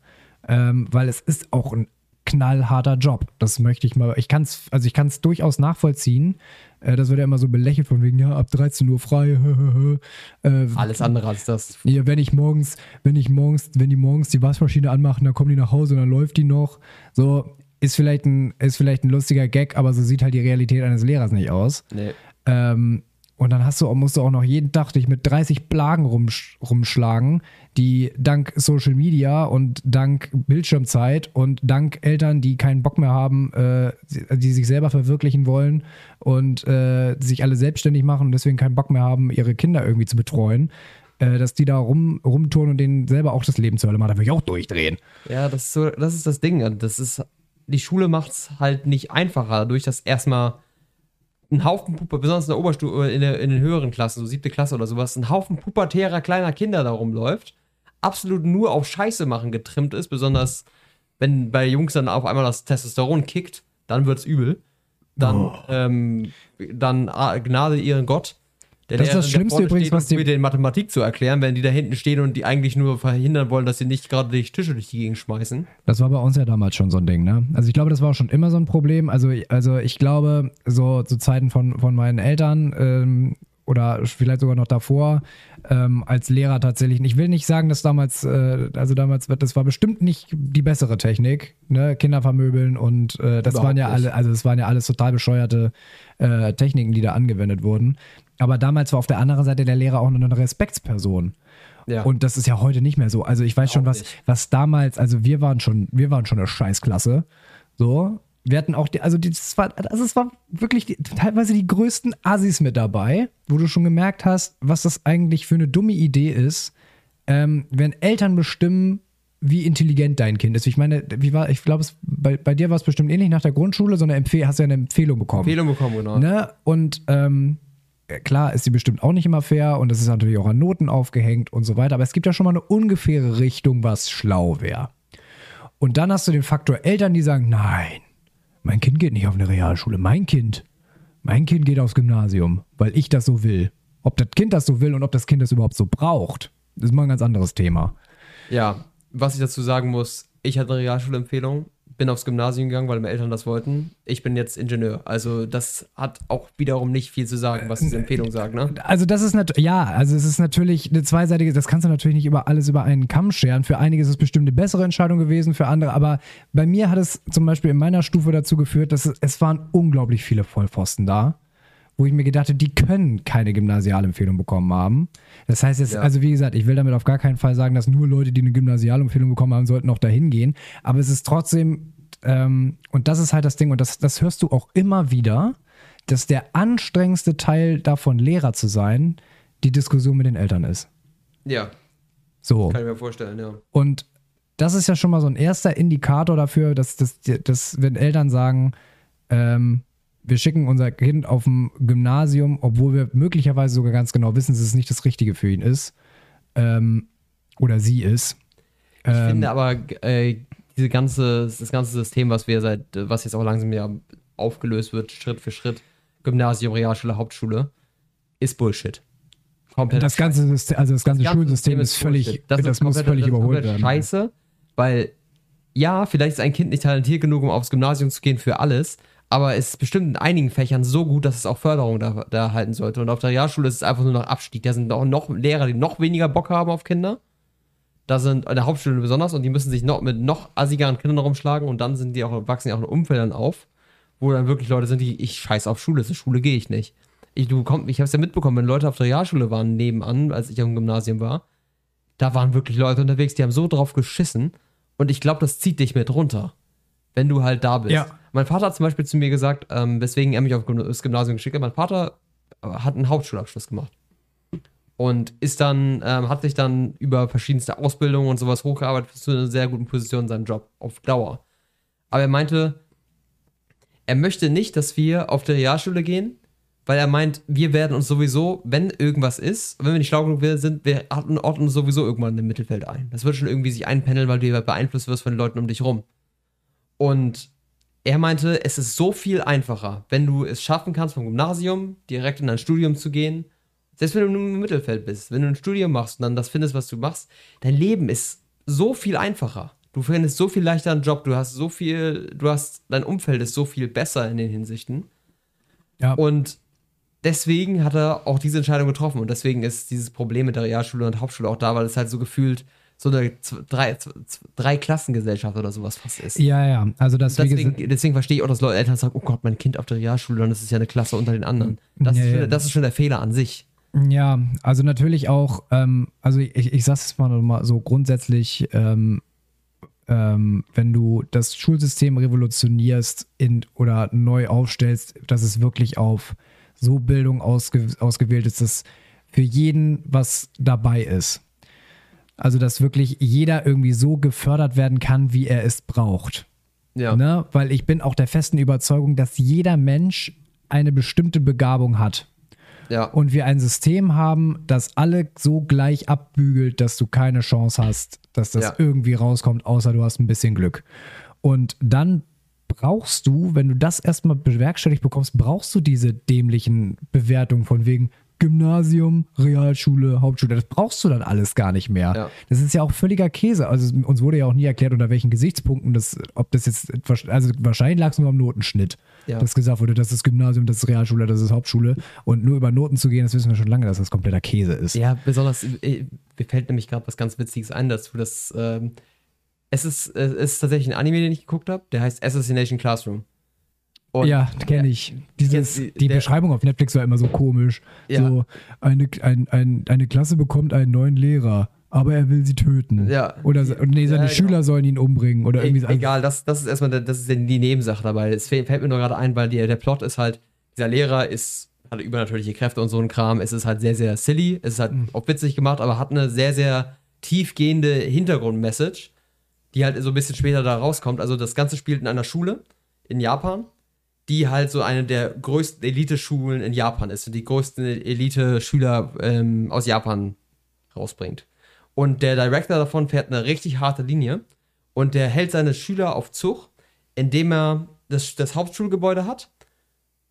[SPEAKER 1] Ähm, weil es ist auch ein knallharter Job. Das möchte ich mal, ich kann es, also ich kann es durchaus nachvollziehen. Äh, das wird ja immer so belächelt von wegen, ja, ab 13 Uhr frei. [LAUGHS] äh,
[SPEAKER 2] Alles andere als das.
[SPEAKER 1] ja, wenn ich morgens, wenn ich morgens, wenn die morgens die Waschmaschine anmachen, dann kommen die nach Hause und dann läuft die noch. So, ist vielleicht ein, ist vielleicht ein lustiger Gag, aber so sieht halt die Realität eines Lehrers nicht aus.
[SPEAKER 2] Nee.
[SPEAKER 1] Ähm, und dann hast du, musst du auch noch jeden Tag dich mit 30 Plagen rumsch rumschlagen, die dank Social Media und dank Bildschirmzeit und dank Eltern, die keinen Bock mehr haben, äh, die sich selber verwirklichen wollen und äh, sich alle selbstständig machen und deswegen keinen Bock mehr haben, ihre Kinder irgendwie zu betreuen, äh, dass die da rum, rumtouren und denen selber auch das Leben zur Hölle machen. Da würde ich auch durchdrehen.
[SPEAKER 2] Ja, das ist so, das ist das Ding. Das ist, die Schule macht es halt nicht einfacher, dadurch, dass erstmal ein Haufen Puper, besonders in der Oberstufe, in, der, in den höheren Klassen, so siebte Klasse oder sowas, ein Haufen pubertärer kleiner Kinder da rumläuft, absolut nur auf Scheiße machen getrimmt ist, besonders wenn bei Jungs dann auf einmal das Testosteron kickt, dann wird's übel. Dann, ähm, dann ah, Gnade ihren Gott. Der
[SPEAKER 1] Das ist das Schlimmste übrigens, was die-
[SPEAKER 2] den Mathematik zu erklären, wenn die da hinten stehen und die eigentlich nur verhindern wollen, dass sie nicht gerade die Tische durch die Gegend schmeißen.
[SPEAKER 1] Das war bei uns ja damals schon so ein Ding, ne? Also ich glaube, das war auch schon immer so ein Problem. Also, also ich glaube, so zu Zeiten von, von meinen Eltern ähm, oder vielleicht sogar noch davor, ähm, als Lehrer tatsächlich. Ich will nicht sagen, dass damals, äh, also damals, das war bestimmt nicht die bessere Technik, ne? Kinder vermöbeln und äh, das
[SPEAKER 2] Überhaupt
[SPEAKER 1] waren ja
[SPEAKER 2] nicht.
[SPEAKER 1] alle, also es waren ja alles total bescheuerte äh, Techniken, die da angewendet wurden. Aber damals war auf der anderen Seite der Lehrer auch noch eine Respektsperson.
[SPEAKER 2] Ja.
[SPEAKER 1] Und das ist ja heute nicht mehr so. Also ich weiß schon, was,
[SPEAKER 2] nicht.
[SPEAKER 1] was damals, also wir waren schon, wir waren schon eine Scheißklasse. So. Wir hatten auch die, also die, das war, also es war wirklich die, teilweise die größten Assis mit dabei, wo du schon gemerkt hast, was das eigentlich für eine dumme Idee ist, ähm, wenn Eltern bestimmen, wie intelligent dein Kind ist. Ich meine, wie war, ich glaube, es- bei, bei dir war es bestimmt ähnlich nach der Grundschule, so eine Empfehlung, hast du ja eine Empfehlung bekommen.
[SPEAKER 2] Empfehlung bekommen, genau.
[SPEAKER 1] Ne? Und ähm, klar ist sie bestimmt auch nicht immer fair und es ist natürlich auch an Noten aufgehängt und so weiter, aber es gibt ja schon mal eine ungefähre Richtung, was schlau wäre. Und dann hast du den Faktor Eltern, die sagen, nein, mein Kind geht nicht auf eine Realschule, mein Kind, mein Kind geht aufs Gymnasium, weil ich das so will. Ob das Kind das so will und ob das Kind das überhaupt so braucht, ist mal ein ganz anderes Thema.
[SPEAKER 2] Ja, was ich dazu sagen muss, ich hatte eine Realschulempfehlung, bin aufs Gymnasium gegangen, weil meine Eltern das wollten. Ich bin jetzt Ingenieur. Also das hat auch wiederum nicht viel zu sagen, was diese Empfehlung sagt, ne?
[SPEAKER 1] Also das ist natürlich, ja, also es ist natürlich eine zweiseitige, das kannst du natürlich nicht über alles über einen Kamm scheren. Für einige ist es bestimmt eine bessere Entscheidung gewesen, für andere, aber bei mir hat es zum Beispiel in meiner Stufe dazu geführt, dass es, es waren unglaublich viele Vollpfosten da, wo ich mir gedacht habe, die können keine Gymnasialempfehlung bekommen haben. Das heißt jetzt,
[SPEAKER 2] Ja.
[SPEAKER 1] also wie gesagt, ich will damit auf gar keinen Fall sagen, dass nur Leute, die eine Gymnasialempfehlung bekommen haben, sollten auch dahin gehen. Aber es ist trotzdem, ähm, und das ist halt das Ding, und das, das hörst du auch immer wieder, dass der anstrengendste Teil davon, Lehrer zu sein, die Diskussion mit den Eltern ist.
[SPEAKER 2] Ja,
[SPEAKER 1] So.
[SPEAKER 2] kann ich mir vorstellen, ja.
[SPEAKER 1] Und das ist ja schon mal so ein erster Indikator dafür, dass, dass, dass wenn Eltern sagen, ähm, wir schicken unser Kind auf ein Gymnasium, obwohl wir möglicherweise sogar ganz genau wissen, dass es nicht das Richtige für ihn ist ähm, oder sie ist.
[SPEAKER 2] Ich
[SPEAKER 1] Ähm,
[SPEAKER 2] finde aber, äh, diese ganze, das ganze System, was wir seit, was jetzt auch langsam ja aufgelöst wird, Schritt für Schritt, Gymnasium, Realschule, Hauptschule, ist Bullshit. Komplett
[SPEAKER 1] das ganze System, also das ganze,
[SPEAKER 2] ganze
[SPEAKER 1] Schulsystem
[SPEAKER 2] System
[SPEAKER 1] ist völlig,
[SPEAKER 2] Bullshit.
[SPEAKER 1] das,
[SPEAKER 2] ist
[SPEAKER 1] muss völlig
[SPEAKER 2] das
[SPEAKER 1] überholt werden.
[SPEAKER 2] Scheiße, weil ja, vielleicht ist ein Kind nicht talentiert genug, um aufs Gymnasium zu gehen für alles, Aber es ist bestimmt in einigen Fächern so gut, dass es auch Förderung da, da erhalten sollte. Und auf der Realschule ist es einfach nur noch Abstieg. Da sind auch noch Lehrer, die noch weniger Bock haben auf Kinder. Da sind an der Hauptschule besonders und die müssen sich noch mit noch assigeren Kindern rumschlagen und dann sind die auch, wachsen die auch in Umfeldern auf, wo dann wirklich Leute sind, die, ich scheiß auf Schule, zur Schule gehe ich nicht. Ich, ich habe es ja mitbekommen, wenn Leute auf der Realschule waren nebenan, als ich am Gymnasium war, da waren wirklich Leute unterwegs, die haben so drauf geschissen und ich glaube, das zieht dich mit runter, wenn du halt da bist.
[SPEAKER 1] Ja.
[SPEAKER 2] Mein Vater hat zum Beispiel zu mir gesagt, ähm, weswegen er mich auf das Gymnasium geschickt hat, mein Vater äh, hat einen Hauptschulabschluss gemacht und ist dann, ähm, hat sich dann über verschiedenste Ausbildungen und sowas hochgearbeitet zu einer sehr guten Position in seinem Job auf Dauer. Aber er meinte, er möchte nicht, dass wir auf die Realschule gehen, weil er meint, wir werden uns sowieso, wenn irgendwas ist, wenn wir nicht schlau genug sind, wir ordnen uns sowieso irgendwann im Mittelfeld ein. Das wird schon irgendwie sich einpendeln, weil du beeinflusst wirst von den Leuten um dich rum. Und er meinte, es ist so viel einfacher, wenn du es schaffen kannst, vom Gymnasium direkt in dein Studium zu gehen. Selbst wenn du nur im Mittelfeld bist, wenn du ein Studium machst und dann das findest, was du machst, dein Leben ist so viel einfacher. Du findest so viel leichter einen Job, du hast so viel, du hast, dein Umfeld ist so viel besser in den Hinsichten.
[SPEAKER 1] Ja.
[SPEAKER 2] Und deswegen hat er auch diese Entscheidung getroffen und deswegen ist dieses Problem mit der Realschule und Hauptschule auch da, weil es halt so gefühlt so eine drei, drei Klassengesellschaft oder sowas fast ist.
[SPEAKER 1] Ja, ja. Also das,
[SPEAKER 2] Deswegen, deswegen verstehe ich auch, dass Leute Eltern sagen, oh Gott, mein Kind auf der Realschule, dann ist es ja eine Klasse unter den anderen. Das,
[SPEAKER 1] Ja,
[SPEAKER 2] ist,
[SPEAKER 1] ja.
[SPEAKER 2] schon, das ist schon der Fehler an sich.
[SPEAKER 1] Ja, also natürlich auch, ähm, also ich, ich sag's jetzt mal, noch mal so grundsätzlich, ähm, ähm, wenn du das Schulsystem revolutionierst in, oder neu aufstellst, dass es wirklich auf so Bildung ausge, ausgewählt ist, dass für jeden was dabei ist. Also dass wirklich jeder irgendwie so gefördert werden kann, wie er es braucht.
[SPEAKER 2] Ja.
[SPEAKER 1] Ne? Weil ich bin auch der festen Überzeugung, dass jeder Mensch eine bestimmte Begabung hat
[SPEAKER 2] Ja.
[SPEAKER 1] und wir ein System haben, das alle so gleich abbügelt, dass du keine Chance hast, dass das
[SPEAKER 2] Ja.
[SPEAKER 1] irgendwie rauskommt, außer du hast ein bisschen Glück. Und dann brauchst du, wenn du das erstmal bewerkstelligt bekommst, brauchst du diese dämlichen Bewertungen von wegen Gymnasium, Realschule, Hauptschule. Das brauchst du dann alles gar nicht mehr.
[SPEAKER 2] Ja.
[SPEAKER 1] Das ist ja auch völliger Käse. Also uns wurde ja auch nie erklärt, unter welchen Gesichtspunkten das, ob das jetzt, also wahrscheinlich lag es nur am Notenschnitt,
[SPEAKER 2] Ja.
[SPEAKER 1] dass gesagt wurde, das ist Gymnasium, das ist Realschule, das ist Hauptschule. Und nur über Noten zu gehen, das wissen wir schon lange, dass das kompletter Käse ist.
[SPEAKER 2] Ja, besonders, äh, mir fällt nämlich gerade was ganz Witziges ein dazu, dass ähm, es, ist, es ist tatsächlich ein Anime, den ich geguckt habe, der heißt Assassination Classroom. Und
[SPEAKER 1] ja, kenne ich. Dieses,
[SPEAKER 2] die-
[SPEAKER 1] die
[SPEAKER 2] der-
[SPEAKER 1] Beschreibung auf Netflix war immer so komisch.
[SPEAKER 2] Ja.
[SPEAKER 1] So, eine, ein, ein, eine Klasse bekommt einen neuen Lehrer, aber er will sie töten.
[SPEAKER 2] Ja.
[SPEAKER 1] Oder nee, seine
[SPEAKER 2] Ja, genau.
[SPEAKER 1] Schüler sollen ihn umbringen. Oder irgendwie so.
[SPEAKER 2] E egal, das, das ist erstmal das ist die Nebensache dabei. Es fällt, fällt mir nur gerade ein, weil die, der Plot ist halt, dieser Lehrer ist, hat übernatürliche Kräfte und so ein Kram. Es ist halt sehr, sehr silly. Es ist halt
[SPEAKER 1] Mhm.
[SPEAKER 2] auch witzig gemacht, aber hat eine sehr, sehr tiefgehende Hintergrundmessage, die halt so ein bisschen später da rauskommt. Also das Ganze spielt in einer Schule in Japan, die halt so eine der größten Elite-Schulen in Japan ist und die größten Elite-Schüler ähm, aus Japan rausbringt. Und der Director davon fährt eine richtig harte Linie und der hält seine Schüler auf Zug, indem er das, das Hauptschulgebäude hat.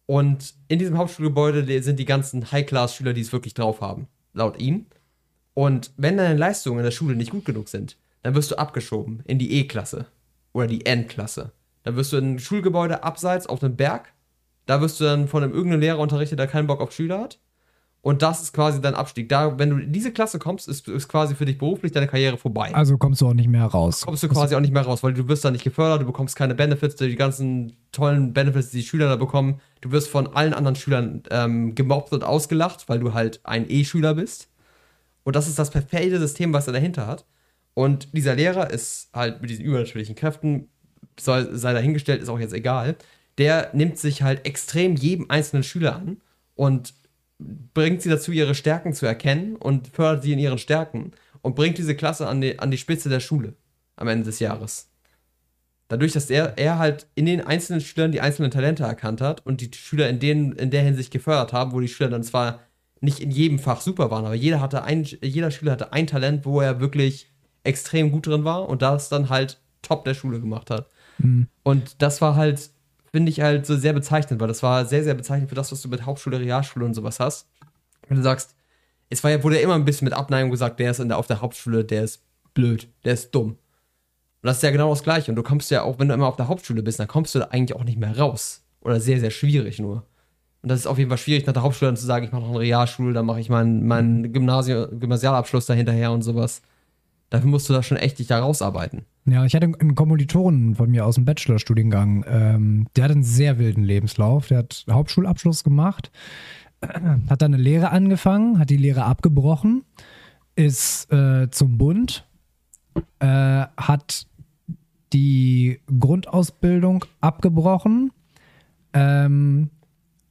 [SPEAKER 2] Und in diesem Hauptschulgebäude sind die ganzen High-Class-Schüler, die es wirklich drauf haben, laut ihm. Und wenn deine Leistungen in der Schule nicht gut genug sind, dann wirst du abgeschoben in die E-Klasse oder die N-Klasse. Dann wirst du in ein Schulgebäude abseits auf einem Berg. Da wirst du dann von einem irgendeinem Lehrer unterrichtet, der keinen Bock auf Schüler hat. Und das ist quasi dein Abstieg. Da, wenn du in diese Klasse kommst, ist, ist quasi für dich beruflich deine Karriere vorbei.
[SPEAKER 1] Also kommst du auch nicht mehr raus.
[SPEAKER 2] kommst du quasi auch nicht mehr raus, weil du wirst da nicht gefördert, du bekommst keine Benefits, die ganzen tollen Benefits, die die Schüler da bekommen. Du wirst von allen anderen Schülern ähm, gemobbt und ausgelacht, weil du halt ein E-Schüler bist. Und das ist das perfekte System, was er dahinter hat. Und dieser Lehrer ist halt mit diesen übernatürlichen Kräften, soll, sei dahingestellt, ist auch jetzt egal. Der nimmt sich halt extrem jedem einzelnen Schüler an und bringt sie dazu, ihre Stärken zu erkennen und fördert sie in ihren Stärken und bringt diese Klasse an die, an die Spitze der Schule am Ende des Jahres. Dadurch, dass er, er halt in den einzelnen Schülern die einzelnen Talente erkannt hat und die Schüler in, denen, in der Hinsicht gefördert haben, wo die Schüler dann zwar nicht in jedem Fach super waren, aber jeder, hatte ein, jeder Schüler hatte ein Talent, wo er wirklich extrem gut drin war und das dann halt top der Schule gemacht hat.
[SPEAKER 1] Mhm.
[SPEAKER 2] Und das war halt, finde ich halt so sehr bezeichnend, weil das war sehr, sehr bezeichnend für das, was du mit Hauptschule, Realschule und sowas hast. Wenn du sagst, es war ja, wurde ja immer ein bisschen mit Abneigung gesagt, der ist in der, auf der Hauptschule, der ist blöd, der ist dumm. Und das ist ja genau das Gleiche. Und du kommst ja auch, wenn du immer auf der Hauptschule bist, dann kommst du da eigentlich auch nicht mehr raus. Oder sehr, sehr schwierig nur. Und das ist auf jeden Fall schwierig, nach der Hauptschule dann zu sagen, ich mache noch eine Realschule, dann mache ich meinen Gymnasium, Gymnasialabschluss da hinterher und sowas. Dafür musst du da schon echt dich da rausarbeiten.
[SPEAKER 1] Ja, ich hatte einen Kommilitonen von mir aus dem Bachelorstudiengang, ähm, der hat einen sehr wilden Lebenslauf. Der hat Hauptschulabschluss gemacht, [CLEARS THROAT] hat dann eine Lehre angefangen, hat die Lehre abgebrochen, ist äh, zum Bund, äh, hat die Grundausbildung abgebrochen, ähm,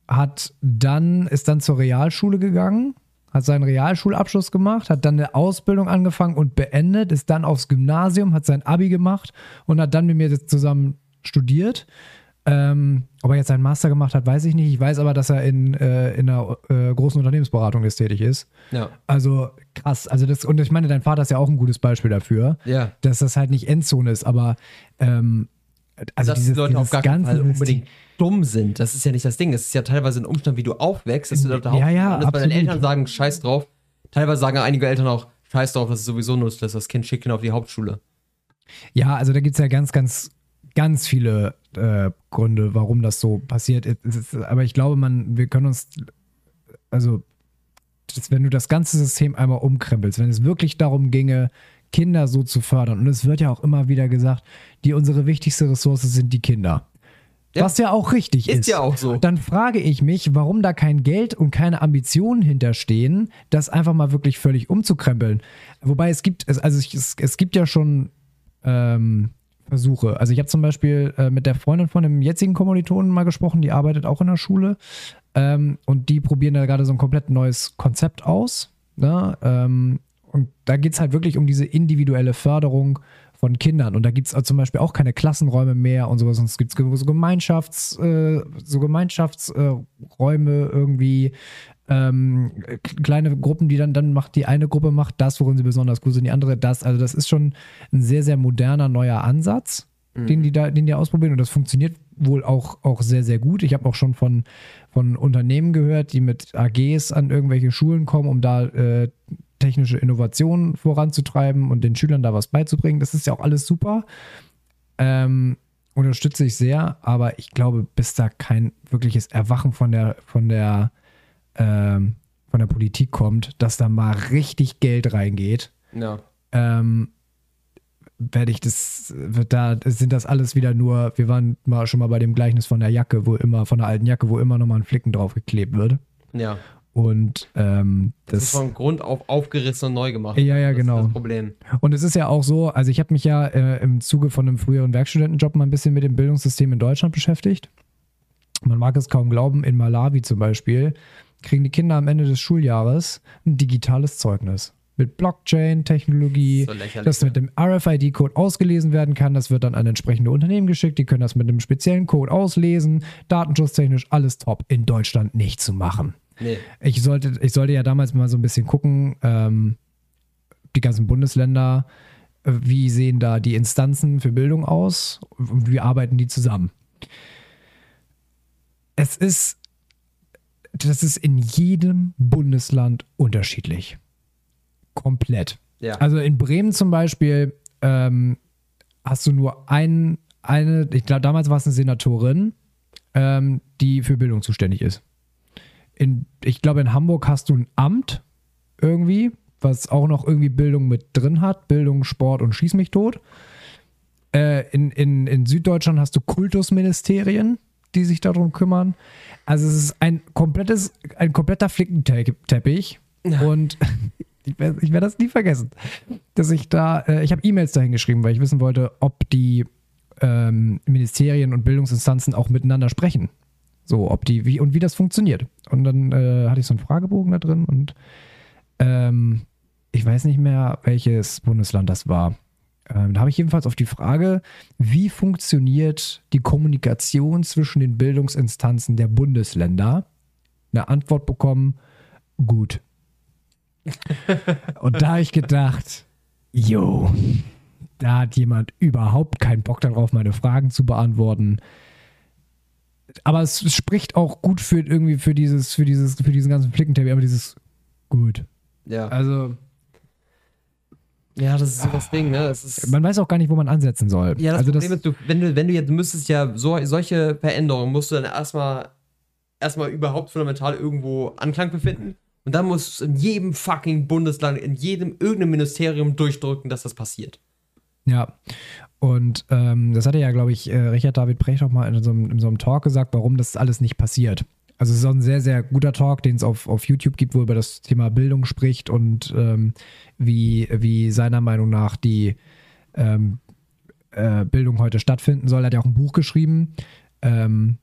[SPEAKER 1] hat dann, ist dann zur Realschule gegangen, hat seinen Realschulabschluss gemacht, hat dann eine Ausbildung angefangen und beendet, ist dann aufs Gymnasium, hat sein Abi gemacht und hat dann mit mir zusammen studiert. Ähm, ob er jetzt seinen Master gemacht hat, weiß ich nicht. Ich weiß aber, dass er in, äh, in einer äh, großen Unternehmensberatung jetzt tätig ist.
[SPEAKER 2] Ja.
[SPEAKER 1] Also krass. Also das, und ich meine, dein Vater ist ja auch ein gutes Beispiel dafür,
[SPEAKER 2] Ja.
[SPEAKER 1] dass das halt nicht Endzone ist, aber ähm, also
[SPEAKER 2] dass
[SPEAKER 1] dieses,
[SPEAKER 2] die Leute
[SPEAKER 1] dieses
[SPEAKER 2] auf gar
[SPEAKER 1] ganze
[SPEAKER 2] Fall unbedingt dumm sind. Das ist ja nicht das Ding. Es ist ja teilweise ein Umstand, wie du aufwächst, dass du da
[SPEAKER 1] Ja, ja,
[SPEAKER 2] bei deinen
[SPEAKER 1] absolut.
[SPEAKER 2] Eltern sagen, scheiß drauf. Teilweise sagen einige Eltern auch, scheiß drauf, das ist sowieso nutzlos, das Kind schickt ihn auf die Hauptschule.
[SPEAKER 1] Ja, also da gibt es ja ganz, ganz, ganz viele äh, Gründe, warum das so passiert. Ist, aber ich glaube, man, wir können uns, also das, wenn du das ganze System einmal umkrempelst, wenn es wirklich darum ginge, Kinder so zu fördern, und es wird ja auch immer wieder gesagt, die unsere wichtigste Ressource sind die Kinder.
[SPEAKER 2] Ja.
[SPEAKER 1] Was ja auch richtig ist.
[SPEAKER 2] Ist ja auch so.
[SPEAKER 1] Dann frage ich mich, warum da kein Geld und keine Ambitionen hinterstehen, das einfach mal wirklich völlig umzukrempeln. Wobei es gibt, also es, es gibt ja schon ähm, Versuche. Also ich habe zum Beispiel äh, mit der Freundin von dem jetzigen Kommilitonen mal gesprochen, die arbeitet auch in der Schule ähm, und die probieren da gerade so ein komplett neues Konzept aus. Ne? Ähm, und da geht es halt wirklich um diese individuelle Förderung von Kindern. Und da gibt es zum Beispiel auch keine Klassenräume mehr und sowas. Es gibt so Gemeinschafts, äh, so Gemeinschaftsräume äh, irgendwie, ähm, kleine Gruppen, die dann, dann macht, die eine Gruppe macht das, worin sie besonders gut sind, die andere das. Also das ist schon ein sehr, sehr moderner neuer Ansatz, den die da, den die ausprobieren. Und das funktioniert wohl auch, auch sehr, sehr gut. Ich habe auch schon von, von Unternehmen gehört, die mit AGs an irgendwelche Schulen kommen, um da äh, technische Innovationen voranzutreiben und den Schülern da was beizubringen. Das ist ja auch alles super. Ähm, unterstütze ich sehr, aber ich glaube, bis da kein wirkliches Erwachen von der, von der, ähm, von der Politik kommt, dass da mal richtig Geld reingeht,
[SPEAKER 2] Ja.
[SPEAKER 1] ähm, werde ich das, wird da, sind das alles wieder nur, wir waren mal schon mal bei dem Gleichnis von der Jacke, wo immer, von der alten Jacke, wo immer nochmal ein Flicken drauf geklebt wird.
[SPEAKER 2] Ja.
[SPEAKER 1] Und ähm,
[SPEAKER 2] Das, ist
[SPEAKER 1] das,
[SPEAKER 2] von Grund auf aufgerissen und neu gemacht.
[SPEAKER 1] Ja, ja,
[SPEAKER 2] das
[SPEAKER 1] genau.
[SPEAKER 2] Ist das Problem.
[SPEAKER 1] und es ist ja auch so, also ich habe mich ja äh, im Zuge von einem früheren Werkstudentenjob mal ein bisschen mit dem Bildungssystem in Deutschland beschäftigt. Man mag es kaum glauben, in Malawi zum Beispiel kriegen die Kinder am Ende des Schuljahres ein digitales Zeugnis. Mit Blockchain-Technologie,
[SPEAKER 2] So
[SPEAKER 1] das mit dem RFID-Code ausgelesen werden kann. Das wird dann an entsprechende Unternehmen geschickt. Die können das mit einem speziellen Code auslesen. Datenschutztechnisch alles top. In Deutschland nicht zu machen.
[SPEAKER 2] Nee.
[SPEAKER 1] Ich sollte, ich sollte ja damals mal so ein bisschen gucken, ähm, die ganzen Bundesländer, äh, wie sehen da die Instanzen für Bildung aus und wie arbeiten die zusammen. Es ist, das ist in jedem Bundesland unterschiedlich. Komplett.
[SPEAKER 2] Ja.
[SPEAKER 1] Also in Bremen zum Beispiel ähm, hast du nur ein, eine, ich glaube damals war es eine Senatorin, ähm, die für Bildung zuständig ist. In, ich glaube in Hamburg hast du ein Amt irgendwie, was auch noch irgendwie Bildung mit drin hat, Bildung, Sport und Schieß mich tot. Äh, in, in, in Süddeutschland hast du Kultusministerien, die sich darum kümmern. Also es ist ein komplettes, ein kompletter Flickenteppich. Und [LAUGHS] ich werde werd das nie vergessen, dass ich da, äh, ich habe E-Mails dahin geschrieben, weil ich wissen wollte, ob die ähm, Ministerien und Bildungsinstanzen auch miteinander sprechen. So, ob die, wie und wie das funktioniert. Und dann äh, hatte ich so einen Fragebogen da drin und ähm, ich weiß nicht mehr, welches Bundesland das war. Ähm, da habe ich jedenfalls auf die Frage, wie funktioniert die Kommunikation zwischen den Bildungsinstanzen der Bundesländer, eine Antwort bekommen, gut. [LAUGHS] Und da habe ich gedacht, yo, da hat jemand überhaupt keinen Bock darauf, meine Fragen zu beantworten. Aber es spricht auch gut für irgendwie für dieses, für dieses, für diesen ganzen Flickenteppich, aber dieses gut.
[SPEAKER 2] Ja.
[SPEAKER 1] Also,
[SPEAKER 2] Ja, das ist so das Ding, ne? Das ist,
[SPEAKER 1] Man weiß auch gar nicht, wo man ansetzen soll.
[SPEAKER 2] ja, das
[SPEAKER 1] also
[SPEAKER 2] Problem ist, du, wenn du, wenn du jetzt, du müsstest ja so, solche Veränderungen musst du dann erstmal erstmal überhaupt fundamental irgendwo Anklang befinden. Und dann musst du es in jedem fucking Bundesland, in jedem irgendeinem Ministerium durchdrücken, dass das passiert.
[SPEAKER 1] Ja. Und ähm, das hatte ja, glaube ich, äh, Richard David Brecht auch mal in so, einem, in so einem Talk gesagt, warum das alles nicht passiert. Also es ist auch ein sehr, sehr guter Talk, den es auf, auf YouTube gibt, wo er über das Thema Bildung spricht und ähm, wie, wie seiner Meinung nach die ähm, äh, Bildung heute stattfinden soll. Er hat ja auch ein Buch geschrieben, ähm,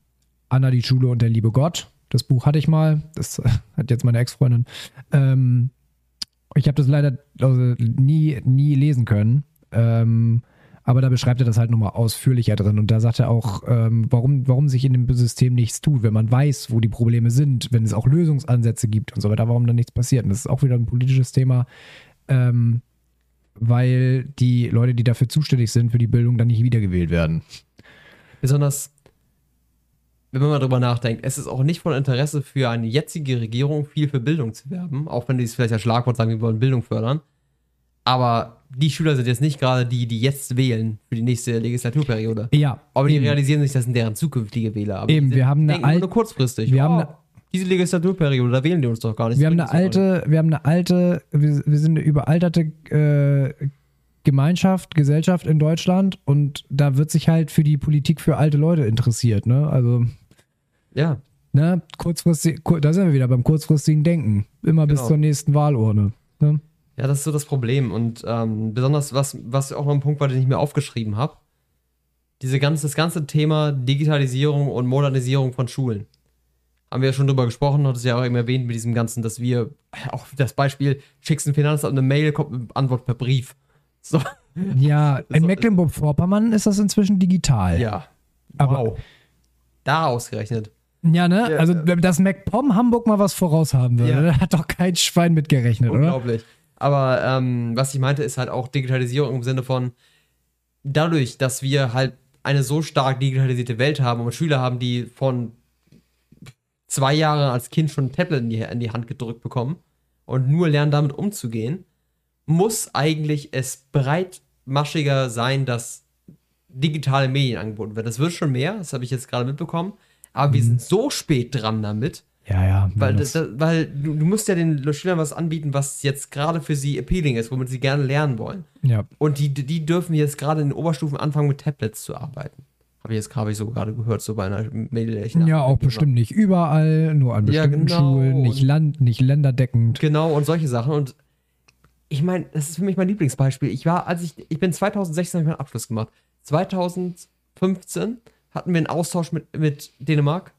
[SPEAKER 1] Anna, die Schule und der liebe Gott. Das Buch hatte ich mal, das [LAUGHS] hat jetzt meine Ex-Freundin. Ähm, ich habe das leider also, nie, nie lesen können. Ähm, aber da beschreibt er das halt nochmal ausführlicher drin. Und da sagt er auch, ähm, warum, warum sich in dem System nichts tut, wenn man weiß, wo die Probleme sind, wenn es auch Lösungsansätze gibt und so weiter, warum dann nichts passiert. Und das ist auch wieder ein politisches Thema, ähm, weil die Leute, die dafür zuständig sind, für die Bildung, dann nicht wiedergewählt werden.
[SPEAKER 2] Besonders, wenn man mal drüber nachdenkt, es ist auch nicht von Interesse für eine jetzige Regierung, viel für Bildung zu werben, auch wenn die es vielleicht als Schlagwort sagen, wir wollen Bildung fördern. Aber die Schüler sind jetzt nicht gerade die, die jetzt wählen für die nächste Legislaturperiode.
[SPEAKER 1] Ja,
[SPEAKER 2] Aber die
[SPEAKER 1] eben.
[SPEAKER 2] realisieren sich, das sind deren zukünftige Wähler. Aber
[SPEAKER 1] Eben, wir haben eine
[SPEAKER 2] denken
[SPEAKER 1] alt-
[SPEAKER 2] nur kurzfristig.
[SPEAKER 1] wir haben
[SPEAKER 2] oh,
[SPEAKER 1] eine-
[SPEAKER 2] diese Legislaturperiode, da wählen die uns doch gar nicht.
[SPEAKER 1] Wir haben eine alte, wir haben eine alte, wir, wir sind eine überalterte äh, Gemeinschaft, Gesellschaft in Deutschland und da wird sich halt für die Politik für alte Leute interessiert, ne? Also.
[SPEAKER 2] Ja,
[SPEAKER 1] ne, kurzfristig, kur- da sind wir wieder beim kurzfristigen Denken. Immer bis
[SPEAKER 2] Genau.
[SPEAKER 1] zur nächsten Wahlurne. Ne?
[SPEAKER 2] Ja, das ist so das Problem. Und ähm, besonders, was, was auch noch ein Punkt war, den ich mir aufgeschrieben habe, diese ganze, das ganze Thema Digitalisierung und Modernisierung von Schulen. Haben wir ja schon drüber gesprochen, hat es ja auch eben erwähnt mit diesem Ganzen, dass wir, auch das Beispiel, schickst ein Finanzamt eine Mail, kommt eine Antwort per Brief. [LAUGHS] So,
[SPEAKER 1] Ja, in
[SPEAKER 2] So-
[SPEAKER 1] Mecklenburg-Vorpommern ist das inzwischen digital.
[SPEAKER 2] ja.
[SPEAKER 1] Aber-
[SPEAKER 2] wow. Da ausgerechnet.
[SPEAKER 1] Ja, ne?
[SPEAKER 2] Ja,
[SPEAKER 1] also, dass MacPom Hamburg mal was voraus haben würde,
[SPEAKER 2] Ja.
[SPEAKER 1] da hat doch kein Schwein mitgerechnet, oder?
[SPEAKER 2] Unglaublich. Aber ähm, was ich meinte, ist halt auch Digitalisierung im Sinne von dadurch, dass wir halt eine so stark digitalisierte Welt haben und Schüler haben, die von zwei Jahren als Kind schon ein Tablet in die, in die Hand gedrückt bekommen und nur lernen, damit umzugehen, muss eigentlich es breitmaschiger sein, dass digitale Medien angeboten werden. Das wird schon mehr, das habe ich jetzt gerade mitbekommen, aber wir sind so spät dran damit,
[SPEAKER 1] Ja, ja.
[SPEAKER 2] weil,
[SPEAKER 1] das,
[SPEAKER 2] das, weil du, du musst ja den Schülern was anbieten, was jetzt gerade für sie appealing ist, womit sie gerne lernen wollen.
[SPEAKER 1] ja.
[SPEAKER 2] Und die, die dürfen jetzt gerade in den Oberstufen anfangen, mit Tablets zu arbeiten. Habe ich jetzt gerade so gerade gehört, so bei einer Mail,
[SPEAKER 1] Ja, auch bestimmt nicht überall, nur an
[SPEAKER 2] Ja,
[SPEAKER 1] bestimmten
[SPEAKER 2] genau.
[SPEAKER 1] Schulen, nicht, land, nicht länderdeckend.
[SPEAKER 2] habe. Genau, und solche Sachen. Und ich meine, das ist für mich mein Lieblingsbeispiel. Ich war, als ich, ich bin 2016 habe ich meinen Abschluss gemacht. 2015 hatten wir einen Austausch mit, mit Dänemark.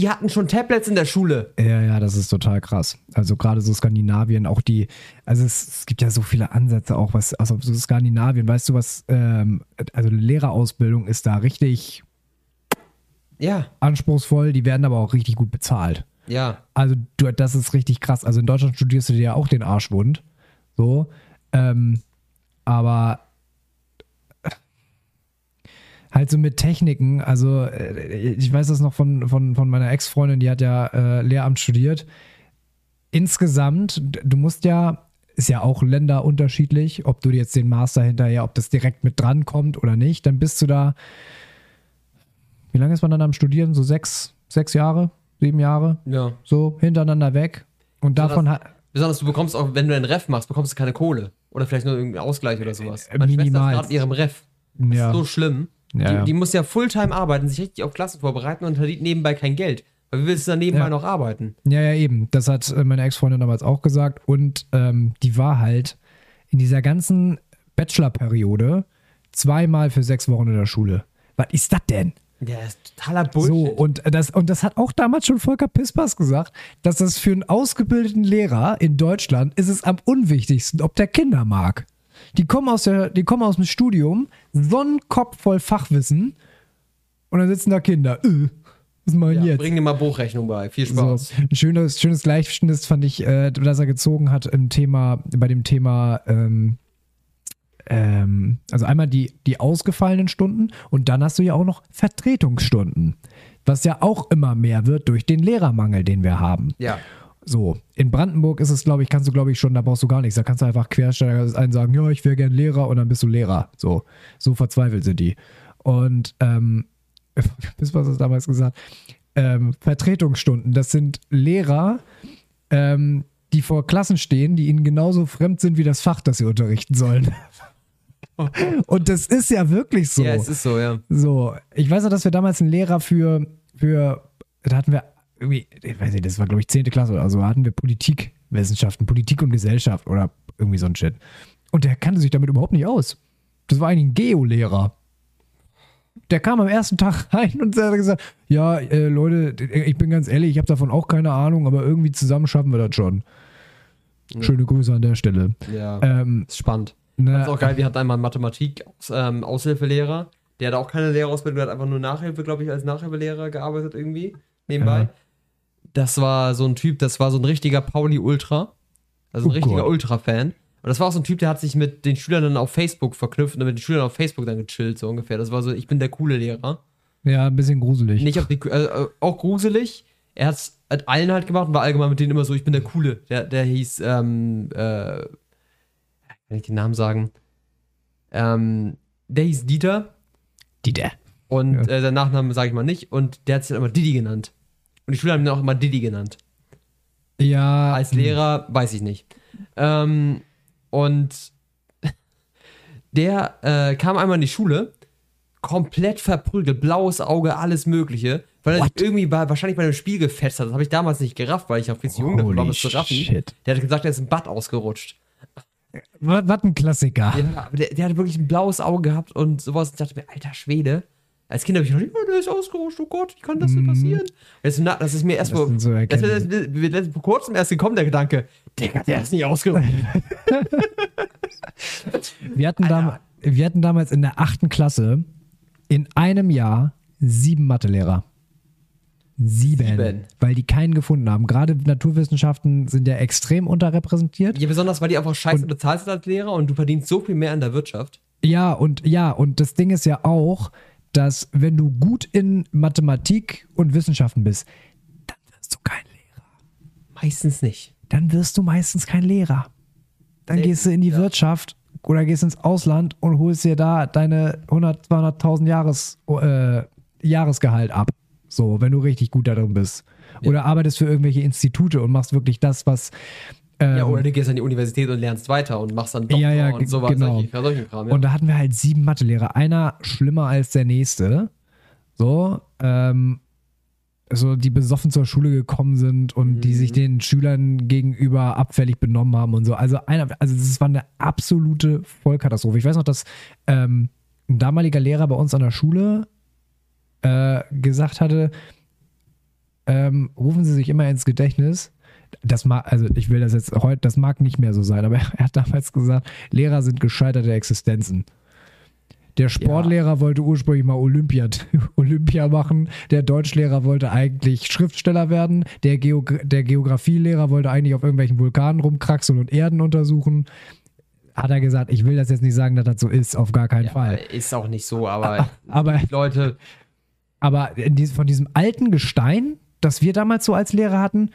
[SPEAKER 2] Die hatten schon Tablets in der Schule.
[SPEAKER 1] Ja, ja, das ist total krass. Also gerade so Skandinavien, auch die, also es, es gibt ja so viele Ansätze auch, was, also so Skandinavien, weißt du was, ähm, also Lehrerausbildung ist da richtig
[SPEAKER 2] Ja,
[SPEAKER 1] anspruchsvoll, die werden aber auch richtig gut bezahlt.
[SPEAKER 2] ja.
[SPEAKER 1] Also du, das ist richtig krass. Also in Deutschland studierst du dir ja auch den Arsch wund. So. Ähm, aber halt so mit Techniken, also äh, ich weiß das noch von, von, von meiner Ex-Freundin, die hat ja äh, Lehramt studiert. Insgesamt, du musst ja, ist ja auch länderunterschiedlich, ob du jetzt den Master hinterher, ob das direkt mit dran kommt oder nicht, dann bist du da, wie lange ist man dann am Studieren? So sechs, sechs Jahre, sieben Jahre?
[SPEAKER 2] Ja.
[SPEAKER 1] so hintereinander weg. Und davon hat
[SPEAKER 2] Besonders du bekommst auch, wenn du einen Ref machst, bekommst du keine Kohle. Oder vielleicht nur irgendeinen Ausgleich oder sowas. Meine Schwester ist
[SPEAKER 1] minimal.
[SPEAKER 2] gerade ihrem Ref. Das
[SPEAKER 1] ja,
[SPEAKER 2] ist so schlimm.
[SPEAKER 1] Ja,
[SPEAKER 2] die,
[SPEAKER 1] ja.
[SPEAKER 2] die muss ja Fulltime arbeiten, sich richtig auf Klassen vorbereiten und verdient nebenbei kein Geld. Weil wie willst du dann nebenbei
[SPEAKER 1] Ja.
[SPEAKER 2] noch arbeiten?
[SPEAKER 1] ja, ja, eben. Das hat äh, meine Ex-Freundin damals auch gesagt. Und ähm, die war halt in dieser ganzen Bachelor-Periode zweimal für sechs Wochen in der Schule. Was ist das denn?
[SPEAKER 2] Ja, das ist totaler Bullshit.
[SPEAKER 1] So, und das, und das hat auch damals schon Volker Pispers gesagt, dass das für einen ausgebildeten Lehrer in Deutschland ist es am unwichtigsten, ob der Kinder mag. Die kommen aus, der, die kommen aus dem Studium, so ein Kopf voll Fachwissen und dann sitzen da Kinder. Äh, was machen
[SPEAKER 2] ja,
[SPEAKER 1] jetzt?
[SPEAKER 2] bring dir mal Buchrechnung bei. Viel
[SPEAKER 1] So,
[SPEAKER 2] Spaß.
[SPEAKER 1] ein schönes, schönes Gleichschnitt fand ich, äh, das er gezogen hat im Thema, bei dem Thema, ähm, ähm, also einmal die, die ausgefallenen Stunden und dann hast du ja auch noch Vertretungsstunden, was ja auch immer mehr wird durch den Lehrermangel, den wir haben.
[SPEAKER 2] Ja.
[SPEAKER 1] So, in Brandenburg ist es, glaube ich, kannst du, glaube ich, schon, da brauchst du gar nichts. Da kannst du einfach Quersteiger einen sagen, ja, ich wäre gern Lehrer und dann bist du Lehrer. So, so verzweifelt sind die. Und, ähm, [LAUGHS] bis was hast du damals gesagt? Ähm, Vertretungsstunden, das sind Lehrer, ähm, die vor Klassen stehen, die ihnen genauso fremd sind wie das Fach, das sie unterrichten sollen. [LAUGHS] Und das ist ja wirklich so.
[SPEAKER 2] Ja, es ist so, ja.
[SPEAKER 1] So, ich weiß noch, dass wir damals einen Lehrer für, für da hatten wir irgendwie, ich weiß nicht, das war glaube ich 10. Klasse oder so, hatten wir Politikwissenschaften, Politik und Gesellschaft oder irgendwie so ein Shit. Und der kannte sich damit überhaupt nicht aus. Das war eigentlich ein Geolehrer. Der kam am ersten Tag [LAUGHS] rein und hat gesagt, ja, äh, Leute, ich bin ganz ehrlich, ich habe davon auch keine Ahnung, aber irgendwie zusammen schaffen wir das schon. Schöne Grüße an der Stelle.
[SPEAKER 2] Ja,
[SPEAKER 1] Ähm,
[SPEAKER 2] ist spannend.
[SPEAKER 1] ne,
[SPEAKER 2] Das ist auch geil, wir hatten einmal einen Mathematik-Aushilfelehrer, der hat auch keine Lehrerausbildung, der hat einfach nur Nachhilfe, glaube ich, als Nachhilfelehrer gearbeitet irgendwie, nebenbei.
[SPEAKER 1] Ja.
[SPEAKER 2] Das war so ein Typ, das war so ein richtiger Pauli-Ultra. Also ein
[SPEAKER 1] Oh
[SPEAKER 2] richtiger. Ultra-Fan. Und das war auch so ein Typ, der hat sich mit den Schülern dann auf Facebook verknüpft und mit den Schülern auf Facebook dann gechillt, so ungefähr. Das war so, ich bin der coole Lehrer.
[SPEAKER 1] ja, ein bisschen gruselig.
[SPEAKER 2] Nicht auf die, äh, äh, auch gruselig. Er hat's hat allen halt gemacht und war allgemein mit denen immer so, ich bin der Coole. Der, der hieß, ähm, äh, kann ich den Namen sagen? Ähm, der hieß Dieter
[SPEAKER 1] Die der.
[SPEAKER 2] und
[SPEAKER 1] Ja.
[SPEAKER 2] äh, der Nachname sage ich mal nicht und der hat sich dann immer Didi genannt. Und die Schüler haben ihn auch immer Didi genannt.
[SPEAKER 1] Ja.
[SPEAKER 2] Als Lehrer weiß ich nicht. Ähm, und [LAUGHS] der äh, kam einmal in die Schule, komplett verprügelt, blaues Auge, alles Mögliche, weil er sich
[SPEAKER 1] What?
[SPEAKER 2] irgendwie bei, wahrscheinlich bei einem Spiel gefetzt hat. Das habe ich damals nicht gerafft, weil ich auch viel zu jung war, um das zu raffen.
[SPEAKER 1] shit.
[SPEAKER 2] Der hat gesagt, er ist im Bad ausgerutscht.
[SPEAKER 1] Was, was ein Klassiker.
[SPEAKER 2] Ja, der, der hat wirklich ein blaues Auge gehabt und sowas. Ich dachte mir, alter Schwede. Als Kind habe ich gedacht, ja, der ist ausgerutscht, oh Gott, wie kann das denn passieren? Das, ist, na- das ist mir erst
[SPEAKER 1] Mhm.
[SPEAKER 2] Vor,
[SPEAKER 1] so
[SPEAKER 2] das, vor kurzem erst gekommen, der Gedanke, Digga, der ist nicht ausgerutscht. [LAUGHS]
[SPEAKER 1] Wir hatten, dam wir hatten damals in der achten Klasse in einem Jahr sieben Mathelehrer. Sieben.
[SPEAKER 2] Sieben.
[SPEAKER 1] Weil die keinen gefunden haben. Gerade Naturwissenschaften sind ja extrem unterrepräsentiert.
[SPEAKER 2] Ja, besonders, weil die einfach scheiße bezahlt sind als Lehrer und du verdienst so viel mehr in der Wirtschaft.
[SPEAKER 1] Ja, und ja, und das Ding ist ja auch, dass wenn du gut in Mathematik und Wissenschaften bist, dann wirst du kein Lehrer.
[SPEAKER 2] Meistens nicht.
[SPEAKER 1] Dann wirst du meistens kein Lehrer. Dann
[SPEAKER 2] Selten,
[SPEAKER 1] gehst du in die
[SPEAKER 2] ja.
[SPEAKER 1] Wirtschaft oder gehst ins Ausland und holst dir da deine 100, 200.000 Jahres, äh, Jahresgehalt ab. So, wenn du richtig gut darin bist. Oder arbeitest für irgendwelche Institute und machst wirklich das, was. Ähm,
[SPEAKER 2] Ja, oder du gehst an die Universität und lernst weiter und machst dann Doktor
[SPEAKER 1] Ja, ja,
[SPEAKER 2] und sowas.
[SPEAKER 1] genau.
[SPEAKER 2] Solche, Kram, ja.
[SPEAKER 1] Und da hatten wir halt sieben Mathelehrer. Einer schlimmer als der nächste. So, ähm, so die besoffen zur Schule gekommen sind und die
[SPEAKER 2] Mhm.
[SPEAKER 1] sich den Schülern gegenüber abfällig benommen haben und so. Also einer, also das war eine absolute Vollkatastrophe. Ich weiß noch, dass ähm, ein damaliger Lehrer bei uns an der Schule äh, gesagt hatte, ähm, rufen Sie sich immer ins Gedächtnis. Das mag, also ich will das jetzt heute, das mag nicht mehr so sein, aber [LAUGHS] er hat damals gesagt, Lehrer sind gescheiterte Existenzen. Der Sportlehrer wollte ursprünglich mal Olympiad, [LAUGHS] Olympia machen. Der Deutschlehrer wollte eigentlich Schriftsteller werden. Der, Geog der Geografielehrer wollte eigentlich auf irgendwelchen Vulkanen rumkraxeln und Erden untersuchen. Hat er gesagt, ich will das jetzt nicht sagen, dass das so ist, auf gar keinen
[SPEAKER 2] ja,
[SPEAKER 1] Fall.
[SPEAKER 2] Ist auch nicht so, aber
[SPEAKER 1] Aber
[SPEAKER 2] Leute,
[SPEAKER 1] aber in diesem- von diesem alten Gestein, das wir damals so als Lehrer hatten,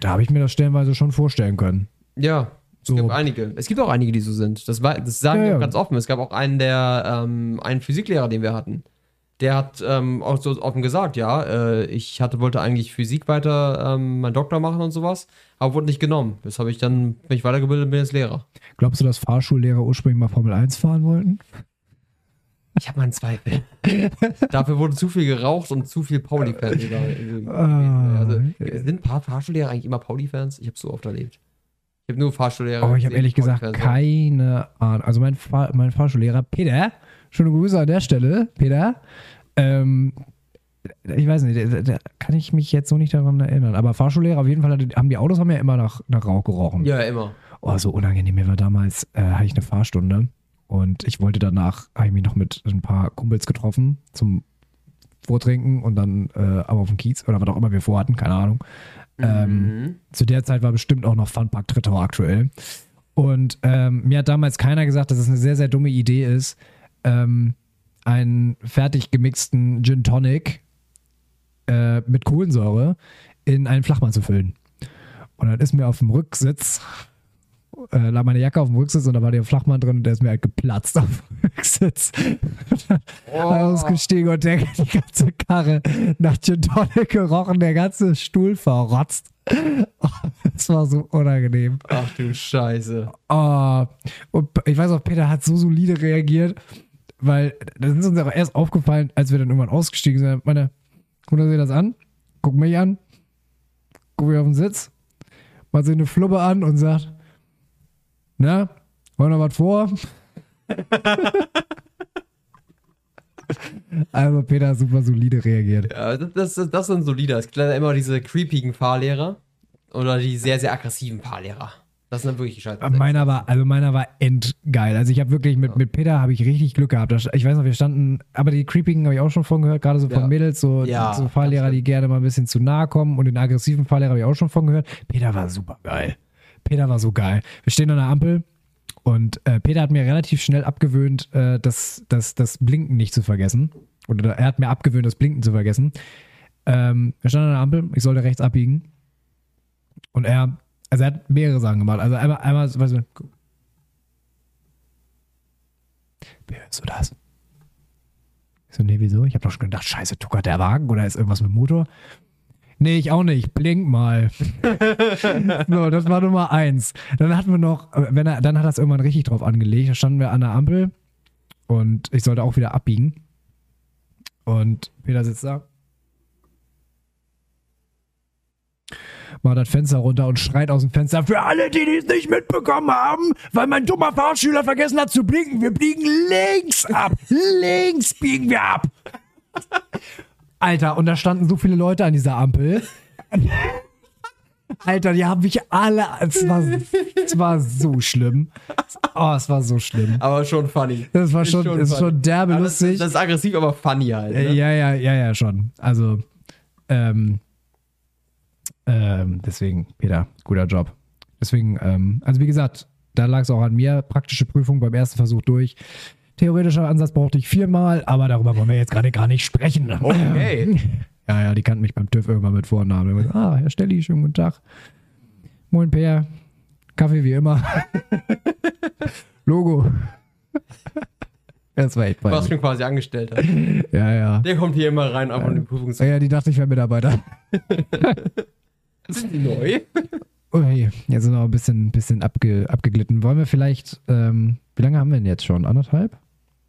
[SPEAKER 1] da habe ich mir das stellenweise schon vorstellen können.
[SPEAKER 2] Ja, es
[SPEAKER 1] So.
[SPEAKER 2] gibt einige. Es gibt auch einige, die so sind. Das, war, das sagen
[SPEAKER 1] Ja,
[SPEAKER 2] wir
[SPEAKER 1] ja.
[SPEAKER 2] auch ganz offen. Es gab auch einen, der, ähm, einen Physiklehrer, den wir hatten. Der hat ähm, auch so offen gesagt, ja, äh, ich hatte, wollte eigentlich Physik weiter ähm, meinen Doktor machen und sowas, aber wurde nicht genommen. Das habe ich dann, bin ich weitergebildet und bin jetzt Lehrer.
[SPEAKER 1] Glaubst du, dass Fahrschullehrer ursprünglich mal Formel 1 fahren wollten?
[SPEAKER 2] Ich habe meinen Zweifel. [LAUGHS] Dafür wurde zu viel geraucht und zu viel Pauli-Fans.
[SPEAKER 1] Ah.
[SPEAKER 2] also, sind Fahr- Fahrschullehrer eigentlich immer Pauli-Fans? Ich habe so oft erlebt. Ich habe nur Fahrschullehrer.
[SPEAKER 1] Oh, ich habe ehrlich gesagt keine Ahnung. Also mein, Fahr mein Fahrschullehrer, Peter, schöne Grüße an der Stelle, Peter. Ähm, ich weiß nicht, da, da kann ich mich jetzt so nicht daran erinnern. Aber Fahrschullehrer auf jeden Fall, haben die Autos haben ja immer nach, nach Rauch gerochen.
[SPEAKER 2] Ja, immer.
[SPEAKER 1] Oh, so unangenehm. Mir war damals, äh, hatte ich eine Fahrstunde und ich wollte danach, habe ich mich noch mit ein paar Kumpels getroffen zum Vortrinken und dann äh, aber auf dem Kiez oder was auch immer wir vorhatten, keine Ahnung. Ähm,
[SPEAKER 2] Mhm.
[SPEAKER 1] zu der Zeit war bestimmt auch noch Funpark Trittau aktuell. Und ähm, mir hat damals keiner gesagt, dass es eine sehr, sehr dumme Idee ist, ähm, einen fertig gemixten Gin Tonic äh, mit Kohlensäure in einen Flachmann zu füllen. Und dann ist mir auf dem Rücksitz, äh, lag meine Jacke auf dem Rücksitz und da war der Flachmann drin und der ist mir halt geplatzt auf dem [LAUGHS] Rücksitz.
[SPEAKER 2] Oh.
[SPEAKER 1] Ausgestiegen und der die ganze Karre nach Gin Tonic gerochen, der ganze Stuhl verrotzt. Oh, das war so unangenehm.
[SPEAKER 2] Ach du Scheiße.
[SPEAKER 1] Oh, und ich weiß auch, Peter hat so solide reagiert, weil das ist uns auch erst aufgefallen, als wir dann irgendwann ausgestiegen sind. Meine, guck dir das an, guck mich an, guck mich auf den Sitz, macht sich eine Flubbe an und sagt, na, wollen wir noch was vor? [LAUGHS] also Peter hat super solide reagiert.
[SPEAKER 2] Ja, das, das, das sind solider. Es gibt leider immer diese creepigen Fahrlehrer oder die sehr, sehr aggressiven Fahrlehrer. Das sind dann wirklich die Scheiße.
[SPEAKER 1] Meiner war, also meiner war endgeil. Also ich habe wirklich mit, mit Peter habe ich richtig Glück gehabt. Ich weiß noch, wir standen, aber die Creepigen habe ich auch schon von gehört, gerade so von
[SPEAKER 2] Ja.
[SPEAKER 1] Mädels, so,
[SPEAKER 2] Ja,
[SPEAKER 1] so Fahrlehrer, die gerne mal ein bisschen zu nahe kommen und den aggressiven Fahrlehrer habe ich auch schon von gehört. Peter war super geil. Peter war so geil. Wir stehen an der Ampel und äh, Peter hat mir relativ schnell abgewöhnt, äh, das, das, das Blinken nicht zu vergessen. Oder er hat mir abgewöhnt, das Blinken zu vergessen. Ähm, wir standen an der Ampel, ich sollte rechts abbiegen. Und er, also er hat mehrere Sachen gemacht. Also einmal, einmal, weißt du, hörst du das? Ich so, nee, wieso? Ich habe doch schon gedacht, scheiße, tuckert der Wagen oder ist irgendwas mit dem Motor? Nee, ich auch nicht. Blink mal. [LAUGHS] so, das war Nummer eins. Dann hatten wir noch, wenn er, dann hat er es irgendwann richtig drauf angelegt. Da standen wir an der Ampel und ich sollte auch wieder abbiegen. Und Peter sitzt da. Macht das Fenster runter und schreit aus dem Fenster für alle, die es nicht mitbekommen haben, weil mein dummer Fahrschüler vergessen hat zu blinken. Wir biegen links ab. links biegen wir ab. [LAUGHS] Alter, und da standen so viele Leute an dieser Ampel. [LAUGHS] Alter, die haben mich alle. Es war, es war so schlimm. Oh, es war so schlimm.
[SPEAKER 2] Aber schon funny.
[SPEAKER 1] Das war schon, ist
[SPEAKER 2] funny.
[SPEAKER 1] schon derbe
[SPEAKER 2] Aber das,
[SPEAKER 1] lustig.
[SPEAKER 2] das ist aggressiv, aber funny halt. Ne?
[SPEAKER 1] Ja, ja, ja, ja, schon. Also, ähm, ähm, deswegen, Peter, guter Job. Deswegen, ähm, also wie gesagt, da lag es auch an mir. Praktische Prüfung beim ersten Versuch durch. Theoretischer Ansatz brauchte ich viermal, aber darüber wollen wir jetzt gerade gar nicht sprechen.
[SPEAKER 2] Okay. [LAUGHS]
[SPEAKER 1] Ja, ja, die kannten mich beim TÜV irgendwann mit Vornamen. So, Ah, Herr Stelli, schönen guten Tag. Moin, Peer. Kaffee wie immer. [LAUGHS] Logo. Das war echt
[SPEAKER 2] Was
[SPEAKER 1] peinlich.
[SPEAKER 2] schon quasi angestellt hat. [LAUGHS]
[SPEAKER 1] Ja, ja.
[SPEAKER 2] Der kommt hier immer rein, einfach um die Prüfung zu.
[SPEAKER 1] Ja, die dachte ich wäre Mitarbeiter.
[SPEAKER 2] Sind die neu?
[SPEAKER 1] Okay, jetzt sind wir noch ein bisschen, bisschen abge, abgeglitten. Wollen wir vielleicht, ähm, wie lange haben wir denn jetzt schon? Anderthalb?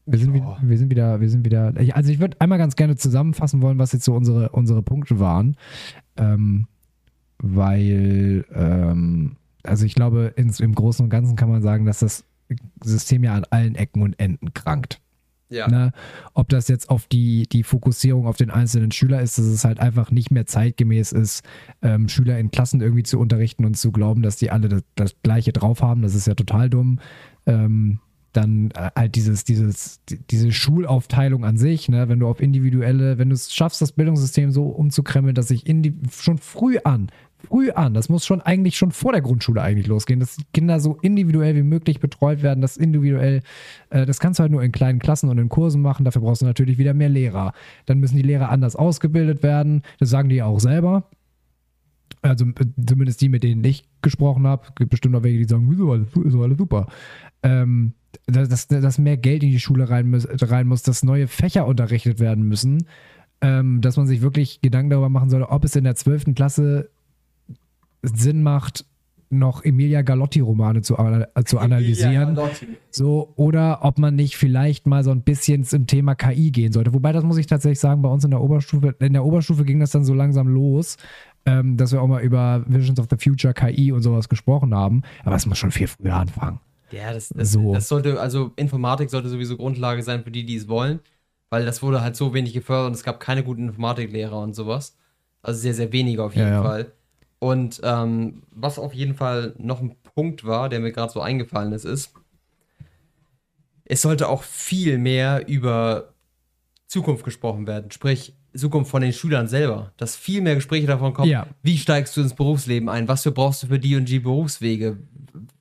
[SPEAKER 1] Wir sind,
[SPEAKER 2] Ja.
[SPEAKER 1] wie, wir sind wieder, wir sind wieder. Also ich würde einmal ganz gerne zusammenfassen wollen, was jetzt so unsere, unsere Punkte waren. Ähm, weil, ähm, also ich glaube, ins, im Großen und Ganzen kann man sagen, dass das System ja an allen Ecken und Enden krankt.
[SPEAKER 2] Ja.
[SPEAKER 1] Ne? Ob das jetzt auf die, die Fokussierung auf den einzelnen Schüler ist, dass es halt einfach nicht mehr zeitgemäß ist, ähm, Schüler in Klassen irgendwie zu unterrichten und zu glauben, dass die alle das, das Gleiche drauf haben. Das ist ja total dumm. Ähm, dann äh, halt dieses, dieses, die- diese Schulaufteilung an sich, ne? wenn du auf individuelle, wenn du es schaffst, das Bildungssystem so umzukremmeln, dass sich indi schon früh an, früh an, das muss schon eigentlich schon vor der Grundschule eigentlich losgehen, dass die Kinder so individuell wie möglich betreut werden, dass individuell, äh, das kannst du halt nur in kleinen Klassen und in Kursen machen, dafür brauchst du natürlich wieder mehr Lehrer. Dann müssen die Lehrer anders ausgebildet werden, das sagen die ja auch selber. Also äh, zumindest die, mit denen ich gesprochen habe, gibt bestimmt auch welche, die sagen, wieso alles, alles super. Ähm, dass, dass, mehr Geld in die Schule rein muss, rein muss, dass neue Fächer unterrichtet werden müssen, ähm, dass man sich wirklich Gedanken darüber machen sollte, ob es in der 12. Klasse Sinn macht, noch Emilia Galotti-Romane zu, äh, zu analysieren. So, oder ob man nicht vielleicht mal so ein bisschen zum Thema KI gehen sollte. Wobei, das muss ich tatsächlich sagen, bei uns in der Oberstufe, in der Oberstufe ging das dann so langsam los, ähm, dass wir auch mal über Visions of the Future, KI und sowas gesprochen haben. Aber es muss schon viel früher anfangen.
[SPEAKER 2] Ja, das, das,
[SPEAKER 1] So.
[SPEAKER 2] das sollte, also Informatik sollte sowieso Grundlage sein für die, die es wollen, weil das wurde halt so wenig gefördert und es gab keine guten Informatiklehrer und sowas. Also sehr, sehr wenige auf jeden
[SPEAKER 1] Ja, ja.
[SPEAKER 2] Fall. Und ähm, was auf jeden Fall noch ein Punkt war, der mir gerade so eingefallen ist, ist, es sollte auch viel mehr über Zukunft gesprochen werden. Sprich, Zukunft von den Schülern selber. Dass viel mehr Gespräche davon kommen,
[SPEAKER 1] Ja.
[SPEAKER 2] wie steigst du ins Berufsleben ein? Was für brauchst du für die und die Berufswege?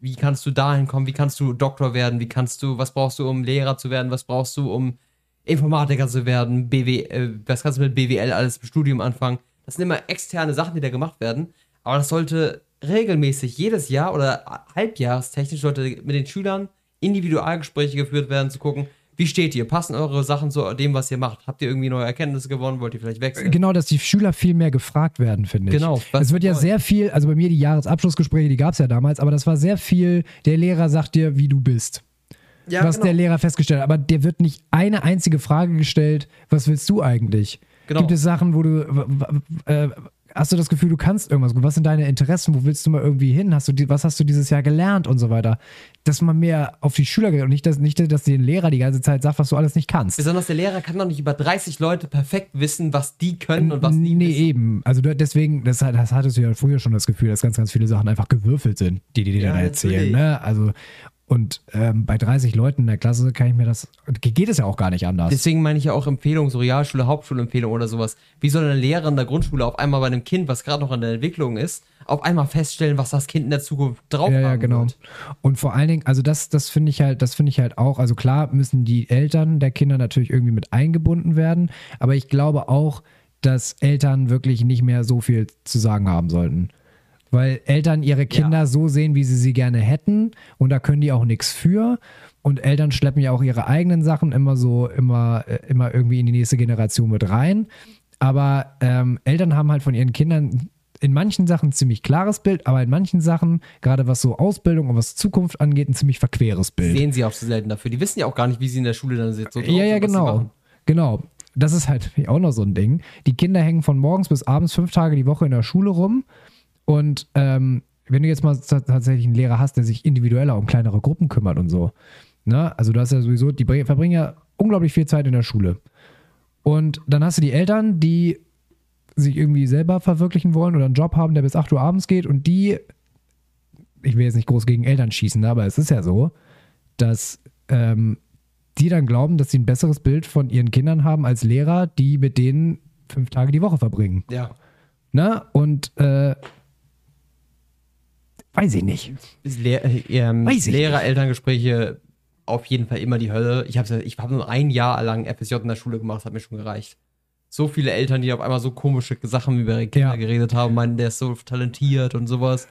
[SPEAKER 2] Wie kannst du dahin kommen? Wie kannst du Doktor werden? Wie kannst du, was brauchst du, um Lehrer zu werden? Was brauchst du, um Informatiker zu werden? BW, äh, was kannst du mit BWL alles im Studium anfangen? Das sind immer externe Sachen, die da gemacht werden. Aber das sollte regelmäßig jedes Jahr oder halbjahrestechnisch sollte mit den Schülern Individualgespräche geführt werden, zu gucken, wie steht ihr? Passen eure Sachen zu dem, was ihr macht? Habt ihr irgendwie neue Erkenntnisse gewonnen? Wollt ihr vielleicht wechseln?
[SPEAKER 1] Genau, dass die Schüler viel mehr gefragt werden, finde ich.
[SPEAKER 2] Genau,
[SPEAKER 1] Es wird ja
[SPEAKER 2] neu?
[SPEAKER 1] sehr viel, also bei mir die Jahresabschlussgespräche, die gab es ja damals, aber das war sehr viel, der Lehrer sagt dir, wie du bist.
[SPEAKER 2] Ja,
[SPEAKER 1] was
[SPEAKER 2] genau.
[SPEAKER 1] der Lehrer festgestellt hat. Aber dir wird nicht eine einzige Frage gestellt, was willst du eigentlich?
[SPEAKER 2] Genau.
[SPEAKER 1] Gibt es Sachen, wo du, äh, hast du das Gefühl, du kannst irgendwas gut? Was sind deine Interessen? Wo willst du mal irgendwie hin? Hast du die, was hast du dieses Jahr gelernt und so weiter? Dass man mehr auf die Schüler geht und nicht, dass, nicht, dass dir ein Lehrer die ganze Zeit sagt, was du alles nicht kannst.
[SPEAKER 2] Besonders der Lehrer kann doch nicht über 30 Leute perfekt wissen, was die können und was die
[SPEAKER 1] nee,
[SPEAKER 2] wissen.
[SPEAKER 1] eben. Also du, deswegen, das, das hattest du ja früher schon das Gefühl, dass ganz, ganz viele Sachen einfach gewürfelt sind, die die dir
[SPEAKER 2] Ja,
[SPEAKER 1] dann erzählen. Ne? Also, und ähm, bei 30 Leuten in der Klasse kann ich mir das, geht es ja auch gar nicht anders.
[SPEAKER 2] Deswegen meine ich ja auch Empfehlungen, so Realschule, Hauptschulempfehlung oder sowas. Wie soll eine Lehrer in der Grundschule auf einmal bei einem Kind, was gerade noch in der Entwicklung ist, auf einmal feststellen, was das Kind in der Zukunft drauf
[SPEAKER 1] ja, ja, genau.
[SPEAKER 2] wird?
[SPEAKER 1] Und vor allen Dingen, also das, das finde ich halt, das finde ich halt auch, also klar müssen die Eltern der Kinder natürlich irgendwie mit eingebunden werden, aber ich glaube auch, dass Eltern wirklich nicht mehr so viel zu sagen haben sollten. Weil Eltern ihre Kinder
[SPEAKER 2] Ja.
[SPEAKER 1] so sehen, wie sie sie gerne hätten und da können die auch nichts für. Und Eltern schleppen ja auch ihre eigenen Sachen immer so, immer, äh, immer irgendwie in die nächste Generation mit rein. Aber ähm, Eltern haben halt von ihren Kindern in manchen Sachen ein ziemlich klares Bild, aber in manchen Sachen, gerade was so Ausbildung und was Zukunft angeht, ein ziemlich verqueres Bild.
[SPEAKER 2] Sehen sie auch so selten dafür. Die wissen ja auch gar nicht, wie sie in der Schule dann sitzen. so
[SPEAKER 1] Ja, ja, genau. Genau. Das ist halt [LAUGHS] auch noch so ein Ding. Die Kinder hängen von morgens bis abends fünf Tage die Woche in der Schule rum. Und ähm, wenn du jetzt mal tatsächlich einen Lehrer hast, der sich individueller um kleinere Gruppen kümmert und so, ne? Also du hast ja sowieso, die verbringen ja unglaublich viel Zeit in der Schule. Und dann hast du die Eltern, die sich irgendwie selber verwirklichen wollen oder einen Job haben, der bis 8 Uhr abends geht und die, ich will jetzt nicht groß gegen Eltern schießen, ne, aber es ist ja so, dass ähm, die dann glauben, dass sie ein besseres Bild von ihren Kindern haben als Lehrer, die mit denen fünf Tage die Woche verbringen.
[SPEAKER 2] Ja.
[SPEAKER 1] Ne? Und äh, weiß ich nicht.
[SPEAKER 2] Ist Lehr äh, ähm,
[SPEAKER 1] Weiß ich
[SPEAKER 2] Lehrer-Elterngespräche auf jeden Fall immer die Hölle. Ich habe ich hab nur ein Jahr lang FSJ in der Schule gemacht, das hat mir schon gereicht. So viele Eltern, die auf einmal so komische Sachen über ihre Kinder
[SPEAKER 1] Ja.
[SPEAKER 2] geredet haben, meinen, der ist so talentiert und sowas.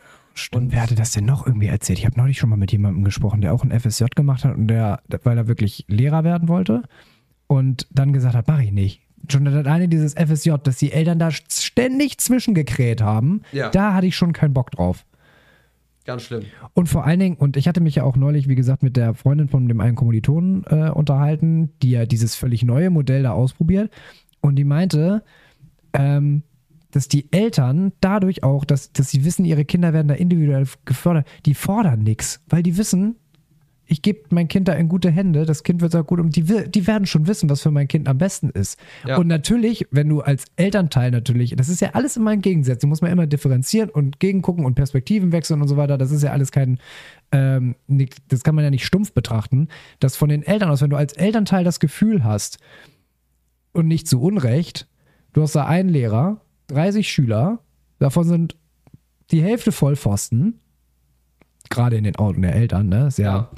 [SPEAKER 1] Und wer hatte das denn noch irgendwie erzählt? Ich habe neulich schon mal mit jemandem gesprochen, der auch ein FSJ gemacht hat und der, weil er wirklich Lehrer werden wollte und dann gesagt hat, mach ich nicht. Schon das eine dieses FSJ, dass die Eltern da ständig zwischengekräht haben,
[SPEAKER 2] Ja.
[SPEAKER 1] da hatte ich schon keinen Bock drauf.
[SPEAKER 2] Ganz schlimm.
[SPEAKER 1] Und vor allen Dingen, und ich hatte mich ja auch neulich, wie gesagt, mit der Freundin von dem einen Kommilitonen äh, unterhalten, die ja dieses völlig neue Modell da ausprobiert. Und die meinte, ähm, dass die Eltern dadurch auch, dass, dass sie wissen, ihre Kinder werden da individuell gefördert, die fordern nichts, weil die wissen, ich gebe mein Kind da in gute Hände, das Kind wird da gut und die, die werden schon wissen, was für mein Kind am besten ist.
[SPEAKER 2] Ja.
[SPEAKER 1] Und natürlich, wenn du als Elternteil natürlich, das ist ja alles immer ein Gegensatz, du musst man immer differenzieren und gegengucken und Perspektiven wechseln und so weiter, das ist ja alles kein, ähm, das kann man ja nicht stumpf betrachten, dass von den Eltern aus, wenn du als Elternteil das Gefühl hast und nicht zu Unrecht, du hast da einen Lehrer, 30 Schüler, davon sind die Hälfte Vollpfosten, gerade in den Augen der Eltern, ne? Ist ja,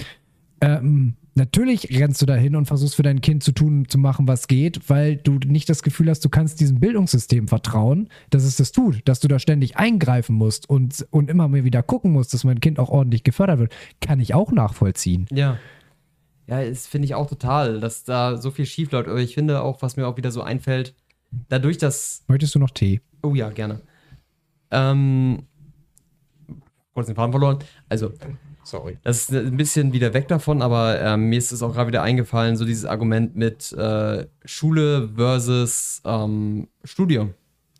[SPEAKER 1] ähm, natürlich rennst du dahin und versuchst für dein Kind zu tun, zu machen, was geht, weil du nicht das Gefühl hast, du kannst diesem Bildungssystem vertrauen, dass es das tut, dass du da ständig eingreifen musst und, und immer mal wieder gucken musst, dass mein Kind auch ordentlich gefördert wird, kann ich auch nachvollziehen.
[SPEAKER 2] Ja. Ja, das finde ich auch total, dass da so viel schief läuft. Aber ich finde auch, was mir auch wieder so einfällt, dadurch, dass
[SPEAKER 1] Möchtest du noch Tee?
[SPEAKER 2] Oh ja, gerne. Ähm, kurz den Faden verloren. Also,
[SPEAKER 1] Sorry.
[SPEAKER 2] das ist ein bisschen wieder weg davon, aber ähm, mir ist es auch gerade wieder eingefallen, so dieses Argument mit äh, Schule versus ähm, Studium.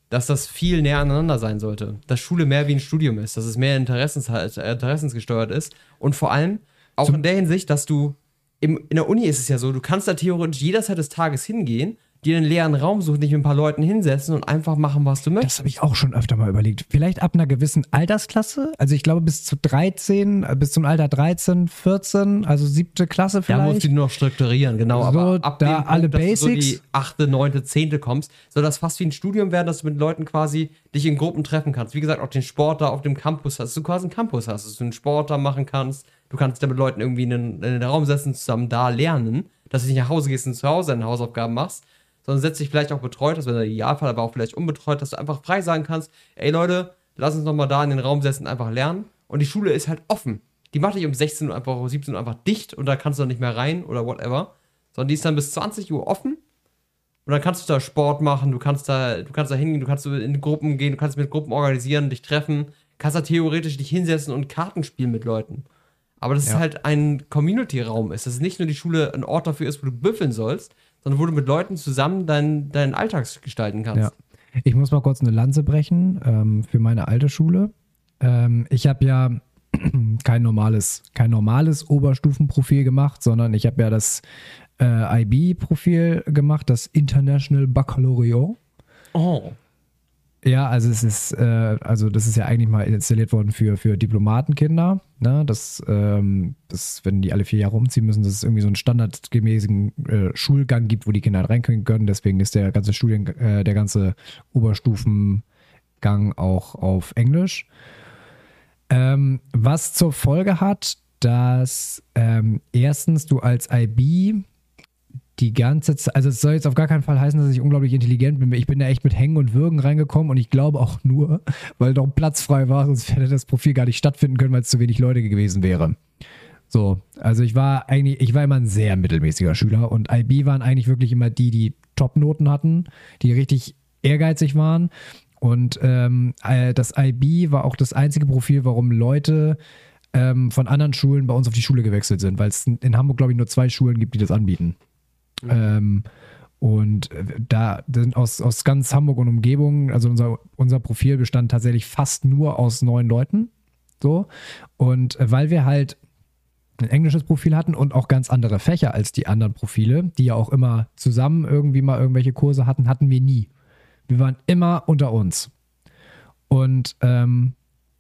[SPEAKER 2] Dass das viel näher aneinander sein sollte. Dass Schule mehr wie ein Studium ist, dass es mehr Interessens, äh, interessensgesteuert ist. Und vor allem auch in der Hinsicht, dass du im, in der Uni ist es ja so, du kannst da theoretisch jederzeit des Tages hingehen, dir einen leeren Raum suchen, dich mit ein paar Leuten hinsetzen und einfach machen, was du möchtest.
[SPEAKER 1] Das habe ich auch schon öfter mal überlegt. Vielleicht ab einer gewissen Altersklasse. Also ich glaube bis zu 13, äh, bis zum Alter 13, 14, also siebte Klasse
[SPEAKER 2] Da musst
[SPEAKER 1] vielleicht.
[SPEAKER 2] du nur noch strukturieren, genau.
[SPEAKER 1] So,
[SPEAKER 2] aber ab
[SPEAKER 1] da
[SPEAKER 2] Punkt,
[SPEAKER 1] alle
[SPEAKER 2] dass du so
[SPEAKER 1] Basics.
[SPEAKER 2] die achte, neunte, zehnte kommst, soll das fast wie ein Studium werden, dass du mit Leuten quasi dich in Gruppen treffen kannst. Wie gesagt, auch den Sport da auf dem Campus hast, dass du quasi einen Campus hast, dass du einen Sport da machen kannst. Du kannst da mit Leuten irgendwie in den, in den Raum setzen, zusammen da lernen, dass du nicht nach Hause gehst und zu Hause deine Hausaufgaben machst, sondern setzt dich vielleicht auch betreut, das wäre der Idealfall, aber auch vielleicht unbetreut, dass du einfach frei sagen kannst, ey Leute, lass uns nochmal da in den Raum setzen, einfach lernen. Und die Schule ist halt offen. Die macht nicht um 16 Uhr einfach um 17 Uhr einfach dicht und da kannst du dann nicht mehr rein oder whatever. Sondern die ist dann bis 20 Uhr offen. Und dann kannst du da Sport machen, du kannst da, du kannst da hingehen, du kannst in Gruppen gehen, du kannst mit Gruppen organisieren, dich treffen, kannst da theoretisch dich hinsetzen und Karten spielen mit Leuten. Aber das
[SPEAKER 1] Ja.
[SPEAKER 2] ist halt ein Community-Raum ist. Das ist nicht nur die Schule ein Ort dafür ist, wo du büffeln sollst, sondern wo du mit Leuten zusammen deinen deinen Alltag gestalten kannst.
[SPEAKER 1] Ja. Ich muss mal kurz eine Lanze brechen ähm, für meine alte Schule. Ähm, ich habe ja [CLEARS THROAT] kein normales, kein normales Oberstufenprofil gemacht, sondern ich habe ja das äh, IB-Profil gemacht, das International Baccalaureate.
[SPEAKER 2] Oh.
[SPEAKER 1] Ja, also es ist, äh, also das ist ja eigentlich mal installiert worden für, für Diplomatenkinder. Ne? Das, ähm, das, wenn die alle vier Jahre umziehen müssen, dass es irgendwie so einen standardgemäßen äh, Schulgang gibt, wo die Kinder halt reinkommen können. Deswegen ist der ganze Studien, äh, der ganze Oberstufengang auch auf Englisch. Ähm, was zur Folge hat, dass ähm, erstens du als IB die ganze Zeit, also es soll jetzt auf gar keinen Fall heißen, dass ich unglaublich intelligent bin. Ich bin da echt mit Hängen und Würgen reingekommen und ich glaube auch nur, [LAUGHS] weil doch Platz frei war, sonst hätte das Profil gar nicht stattfinden können, weil es zu wenig Leute gewesen wäre. So, also ich war eigentlich, ich war immer ein sehr mittelmäßiger Schüler und IB waren eigentlich wirklich immer die, die Top-Noten hatten, die richtig ehrgeizig waren. Und ähm, äh, das IB war auch das einzige Profil, warum Leute ähm, von anderen Schulen bei uns auf die Schule gewechselt sind, weil es in Hamburg, glaube ich, nur zwei Schulen gibt, die das anbieten. Ähm, und äh, da aus, aus ganz Hamburg und Umgebung, also unser, unser Profil bestand tatsächlich fast nur aus neun Leuten. So. Und äh, weil wir halt ein englisches Profil hatten und auch ganz andere Fächer als die anderen Profile, die ja auch immer zusammen irgendwie mal irgendwelche Kurse hatten, hatten wir nie. Wir waren immer unter uns. Und ähm,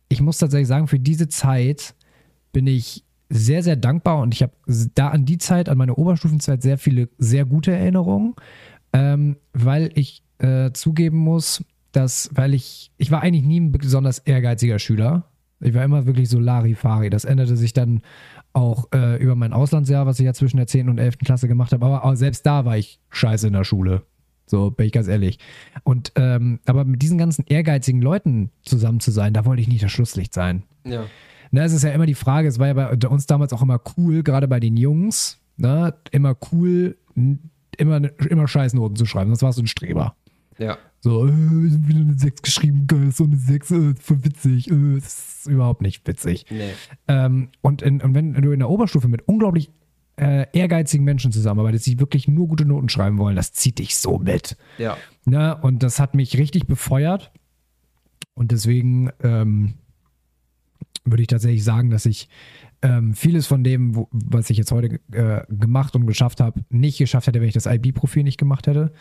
[SPEAKER 1] ich muss tatsächlich sagen, für diese Zeit bin ich sehr, sehr dankbar und ich habe da an die Zeit, an meine Oberstufenzeit sehr viele sehr gute Erinnerungen, ähm, weil ich äh, zugeben muss, dass, weil ich, ich war eigentlich nie ein besonders ehrgeiziger Schüler. Ich war immer wirklich so Larifari. Das änderte sich dann auch äh, über mein Auslandsjahr, was ich ja zwischen der 10. und 11. Klasse gemacht habe. Aber auch selbst da war ich scheiße in der Schule. So bin ich ganz ehrlich. Und ähm, aber mit diesen ganzen ehrgeizigen Leuten zusammen zu sein, da wollte ich nicht das Schlusslicht sein.
[SPEAKER 2] Ja.
[SPEAKER 1] Ne, es ist ja immer die Frage, es war ja bei uns damals auch immer cool, gerade bei den Jungs, ne, immer cool, immer, immer Scheißnoten zu schreiben, sonst warst du ein Streber.
[SPEAKER 2] Ja.
[SPEAKER 1] So, äh, wieder eine 6 geschrieben, geil, so eine 6, äh, voll witzig, äh, das ist überhaupt nicht witzig.
[SPEAKER 2] Nee.
[SPEAKER 1] Ähm, und, in, und wenn du in der Oberstufe mit unglaublich äh, ehrgeizigen Menschen zusammenarbeitest, die wirklich nur gute Noten schreiben wollen, das zieht dich so mit.
[SPEAKER 2] Ja.
[SPEAKER 1] Ne? Und das hat mich richtig befeuert. Und deswegen ähm, würde ich tatsächlich sagen, dass ich ähm, vieles von dem, wo, was ich jetzt heute äh, gemacht und geschafft habe, nicht geschafft hätte, wenn ich das IB-Profil nicht gemacht hätte.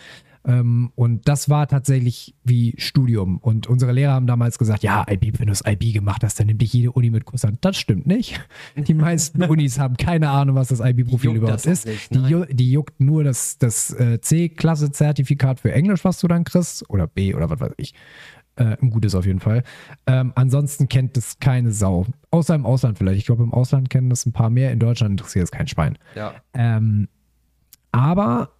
[SPEAKER 1] Ähm, und das war tatsächlich wie Studium. Und unsere Lehrer haben damals gesagt, ja, IB, wenn du das IB gemacht hast, dann nimmt dich jede Uni mit Kurs an. Das stimmt nicht. [LAUGHS] Die meisten Unis haben keine Ahnung, was das IB-Profil überhaupt ist.
[SPEAKER 2] nicht,
[SPEAKER 1] die, ju die juckt nur das, das äh, C-Klasse-Zertifikat für Englisch, was du dann kriegst. Oder B oder was weiß ich. Äh, ein gutes auf jeden Fall. Ähm, ansonsten kennt das keine Sau. Außer im Ausland vielleicht. Ich glaube, im Ausland kennen das ein paar mehr. In Deutschland interessiert es kein Schwein.
[SPEAKER 2] Ja.
[SPEAKER 1] Ähm, aber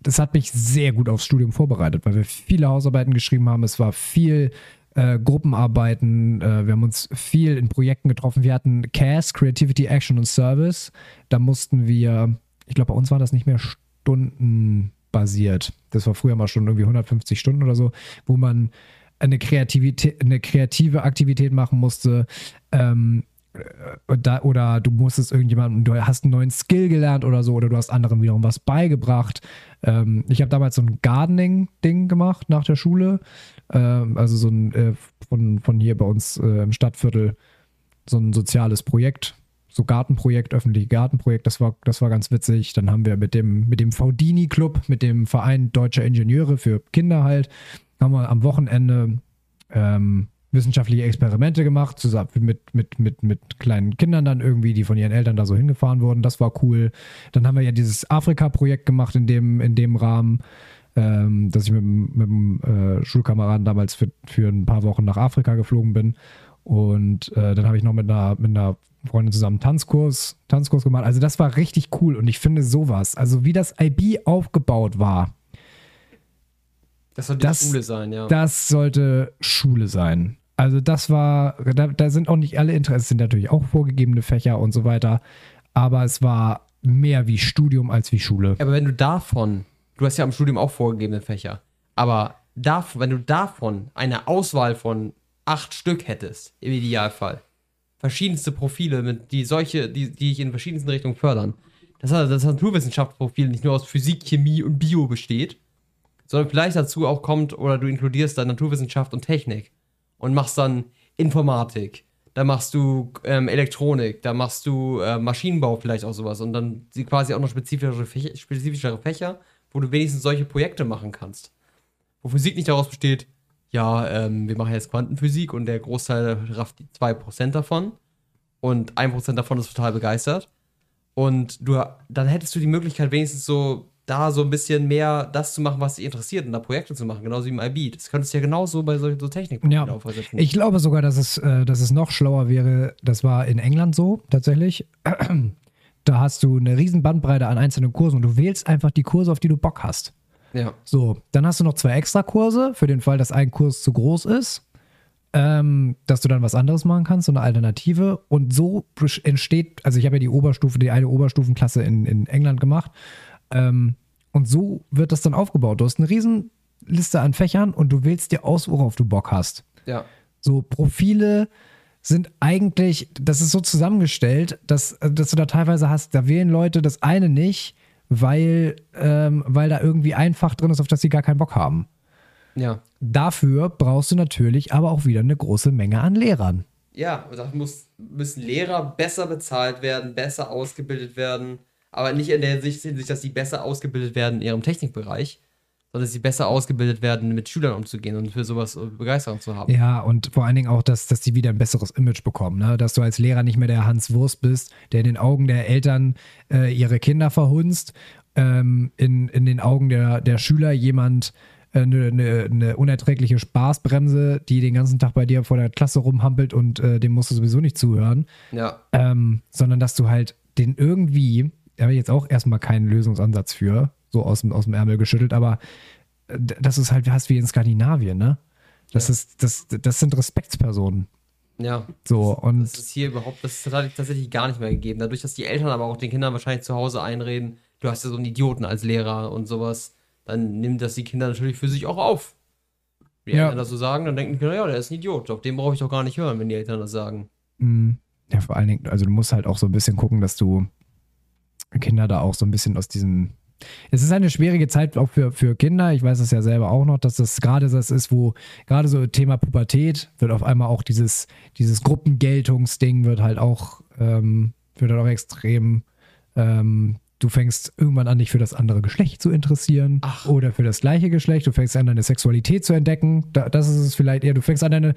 [SPEAKER 1] das hat mich sehr gut aufs Studium vorbereitet, weil wir viele Hausarbeiten geschrieben haben. Es war viel äh, Gruppenarbeiten. Äh, wir haben uns viel in Projekten getroffen. Wir hatten CAS, Creativity, Action und Service. Da mussten wir, ich glaube, bei uns war das nicht mehr stundenbasiert. Das war früher mal schon irgendwie 150 Stunden oder so, wo man eine, Kreativität, eine kreative Aktivität machen musste. Ähm, und da, oder du musstest irgendjemandem, du hast einen neuen Skill gelernt oder so, oder du hast anderen wiederum was beigebracht. Ähm, ich habe damals so ein Gardening-Ding gemacht nach der Schule. Ähm, also so ein äh, von, von hier bei uns äh, im Stadtviertel so ein soziales Projekt, so Gartenprojekt, öffentliche Gartenprojekt, das war, das war ganz witzig. Dann haben wir mit dem, mit dem Faudini-Club, mit dem Verein Deutscher Ingenieure für Kinder halt, haben wir am Wochenende ähm, wissenschaftliche Experimente gemacht, zusammen mit, mit, mit, mit kleinen Kindern dann irgendwie, die von ihren Eltern da so hingefahren wurden. Das war cool. Dann haben wir ja dieses Afrika-Projekt gemacht in dem, in dem Rahmen, ähm, dass ich mit, mit dem äh, Schulkameraden damals für, für ein paar Wochen nach Afrika geflogen bin. Und äh, dann habe ich noch mit einer, mit einer Freundin zusammen Tanzkurs, Tanzkurs gemacht. Also das war richtig cool und ich finde sowas, also wie das IB aufgebaut war,
[SPEAKER 2] Das soll die
[SPEAKER 1] Das-
[SPEAKER 2] Schule sein, ja.
[SPEAKER 1] das sollte Schule sein. Also das war, da, da sind auch nicht alle Interessen, sind natürlich auch vorgegebene Fächer und so weiter. Aber es war mehr wie Studium als wie Schule.
[SPEAKER 2] Aber wenn du davon, du hast ja im Studium auch vorgegebene Fächer, aber darf, wenn du davon eine Auswahl von acht Stück hättest, im Idealfall, verschiedenste Profile, mit, die solche, die, die dich in verschiedensten Richtungen fördern, dass das Naturwissenschaftsprofil nicht nur aus Physik, Chemie und Bio besteht, sondern vielleicht dazu auch kommt, oder du inkludierst dann Naturwissenschaft und Technik und machst dann Informatik, da machst du ähm, Elektronik, da machst du äh, Maschinenbau vielleicht auch sowas und dann quasi auch noch spezifischere Fächer, spezifischere Fächer, wo du wenigstens solche Projekte machen kannst. Wo Physik nicht daraus besteht, ja, ähm, wir machen jetzt Quantenphysik und der Großteil rafft 2% davon und 1% davon ist total begeistert. Und du, dann hättest du die Möglichkeit, wenigstens so da so ein bisschen mehr das zu machen, was dich interessiert und da Projekte zu machen, genauso wie im IB. Das könntest du ja genauso bei solchen so Techniken
[SPEAKER 1] ja.
[SPEAKER 2] aufsetzen.
[SPEAKER 1] Ich glaube sogar, dass es, äh, dass es noch schlauer wäre. Das war in England so, tatsächlich. [CLEARS THROAT] Da hast du eine riesen Bandbreite an einzelnen Kursen und du wählst einfach die Kurse, auf die du Bock hast.
[SPEAKER 2] Ja.
[SPEAKER 1] So, dann hast du noch zwei extra Kurse für den Fall, dass ein Kurs zu groß ist, ähm, dass du dann was anderes machen kannst, so eine Alternative. Und so entsteht, also ich habe ja die Oberstufe, die eine Oberstufenklasse in, in England gemacht. Ähm, und so wird das dann aufgebaut. Du hast eine riesen Liste an Fächern und du wählst dir aus, worauf du Bock hast.
[SPEAKER 2] Ja.
[SPEAKER 1] So Profile sind eigentlich, das ist so zusammengestellt, dass, dass du da teilweise hast, da wählen Leute das eine nicht, weil, ähm, weil da irgendwie ein Fach drin ist, auf das sie gar keinen Bock haben.
[SPEAKER 2] Ja.
[SPEAKER 1] Dafür brauchst du natürlich aber auch wieder eine große Menge an Lehrern.
[SPEAKER 2] Ja, da muss, müssen Lehrer besser bezahlt werden, besser ausgebildet werden, aber nicht in der Sicht, dass sie besser ausgebildet werden in ihrem Technikbereich, sondern dass sie besser ausgebildet werden, mit Schülern umzugehen und für sowas Begeisterung zu haben.
[SPEAKER 1] Ja, und vor allen Dingen auch, dass, dass die wieder ein besseres Image bekommen, ne? dass du als Lehrer nicht mehr der Hans Wurst bist, der in den Augen der Eltern äh, ihre Kinder verhunzt, ähm, in, in den Augen der, der Schüler jemand eine, eine, eine, unerträgliche Spaßbremse, die den ganzen Tag bei dir vor der Klasse rumhampelt und äh, dem musst du sowieso nicht zuhören.
[SPEAKER 2] Ja.
[SPEAKER 1] Ähm, sondern dass du halt den irgendwie, habe ich jetzt auch erstmal keinen Lösungsansatz für, so aus dem, aus dem Ärmel geschüttelt, aber äh, du es halt hast wie in Skandinavien, ne? Das, ja. ist, das, das sind Respektspersonen.
[SPEAKER 2] Ja.
[SPEAKER 1] So,
[SPEAKER 2] das,
[SPEAKER 1] und.
[SPEAKER 2] Das ist hier überhaupt, das ist tatsächlich gar nicht mehr gegeben. Dadurch, dass die Eltern aber auch den Kindern wahrscheinlich zu Hause einreden, du hast ja so einen Idioten als Lehrer und sowas dann nimmt das die Kinder natürlich für sich auch auf. Wenn die ja. Eltern das so sagen, dann denken die Kinder, ja, der ist ein Idiot. Auf den brauche ich doch gar nicht hören, wenn die Eltern das sagen.
[SPEAKER 1] Mhm. Ja, vor allen Dingen, also du musst halt auch so ein bisschen gucken, dass du Kinder da auch so ein bisschen aus diesem. Es ist eine schwierige Zeit auch für, für Kinder. Ich weiß es ja selber auch noch, dass das gerade das ist, wo gerade so Thema Pubertät wird auf einmal auch dieses, dieses Gruppengeltungsding wird halt auch, ähm, wird halt auch extrem ähm, Du fängst irgendwann an, dich für das andere Geschlecht zu interessieren
[SPEAKER 2] Ach.
[SPEAKER 1] oder für das gleiche Geschlecht. Du fängst an, deine Sexualität zu entdecken. das ist es vielleicht eher. Du fängst an, deine.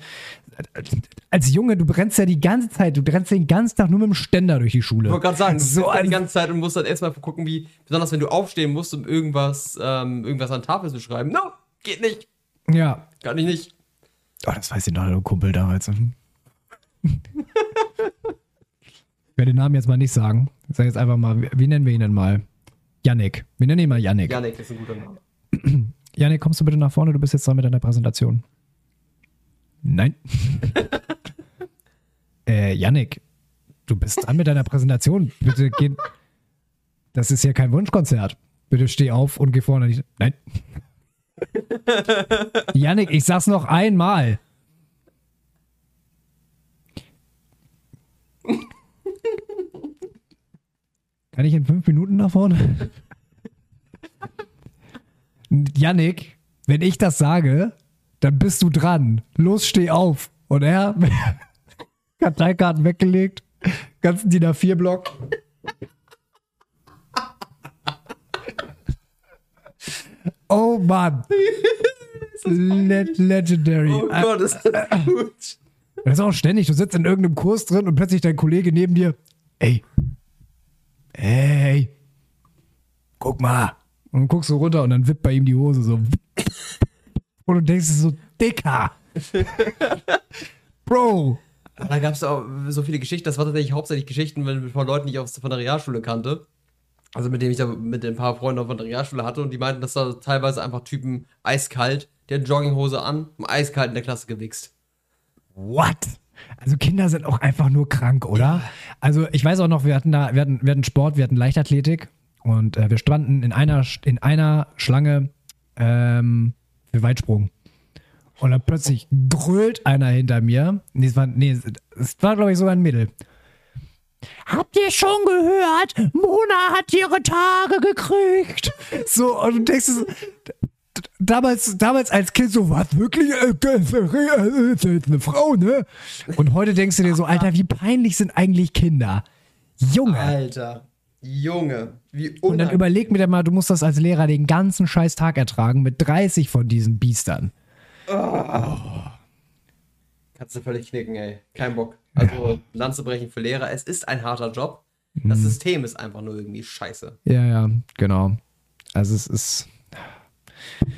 [SPEAKER 1] Als Junge, du brennst ja die ganze Zeit, du brennst den ganzen Tag nur mit dem Ständer durch die Schule.
[SPEAKER 2] Ich wollte gerade sagen, so die ganze Zeit und musst dann erstmal gucken, wie, besonders wenn du aufstehen musst, um irgendwas, ähm, irgendwas an Tafel zu schreiben. No, geht nicht.
[SPEAKER 1] Ja.
[SPEAKER 2] Kann ich nicht.
[SPEAKER 1] Oh, das weiß ich noch, der Kumpel damals. [LAUGHS] werde den Namen jetzt mal nicht sagen. Ich sage jetzt einfach mal, wie nennen wir ihn denn mal? Yannick. Wir nennen ihn mal Yannick.
[SPEAKER 2] Yannick ist ein guter Name. [CLEARS THROAT]
[SPEAKER 1] Yannick, kommst du bitte nach vorne? Du bist jetzt dran mit deiner Präsentation. Nein. [LAUGHS] äh, Yannick, du bist dran mit deiner Präsentation. Bitte geh. Das ist hier kein Wunschkonzert. Bitte steh auf und geh vorne. Nein. [LAUGHS] Yannick, ich sag's noch einmal. Kann ich in fünf Minuten nach vorne? [LAUGHS] Yannick, wenn ich das sage, dann bist du dran. Los, steh auf. Und er, [LAUGHS] Karteikarten weggelegt, ganzen DIN A4-Block. [LAUGHS] Oh Mann. Le legendary.
[SPEAKER 2] Oh Gott, ist das gut.
[SPEAKER 1] Das ist auch ständig. Du sitzt in irgendeinem Kurs drin und plötzlich dein Kollege neben dir. Ey, hey, guck mal. Und dann guckst du runter und dann wippt bei ihm die Hose so. Und du denkst so, dicker. [LAUGHS] Bro.
[SPEAKER 2] Da gab es auch so viele Geschichten. Das war tatsächlich hauptsächlich Geschichten von Leuten, die ich von der Realschule kannte. Also mit denen ich da mit ein paar Freunden von der Realschule hatte. Und die meinten, dass da teilweise einfach Typen eiskalt, der Jogginghose an, im eiskalt in der Klasse gewichst.
[SPEAKER 1] what? Also Kinder sind auch einfach nur krank, oder? Also ich weiß auch noch, wir hatten da, wir hatten, wir hatten Sport, wir hatten Leichtathletik und äh, wir standen in einer, in einer Schlange ähm, für Weitsprung. Und dann plötzlich grölt einer hinter mir. Nee, es war, nee, es war glaube ich sogar ein Mädel. Habt ihr schon gehört? Mona hat ihre Tage gekriegt. So, und du denkst, so, damals, damals als Kind so, was wirklich? Äh, ist eine Frau, ne? Und heute denkst du dir so, Alter, wie peinlich sind eigentlich Kinder? Junge.
[SPEAKER 2] Alter. Junge. Wie
[SPEAKER 1] Und dann
[SPEAKER 2] unangenehm.
[SPEAKER 1] überleg mir doch mal, du musst das als Lehrer den ganzen scheiß Tag ertragen mit 30 von diesen Biestern.
[SPEAKER 2] Kannst du völlig knicken, ey. Kein Bock. Also, Lanze brechen für Lehrer. Es ist ein harter Job. Das System ist einfach nur irgendwie scheiße.
[SPEAKER 1] Ja, ja, genau. Also es ist.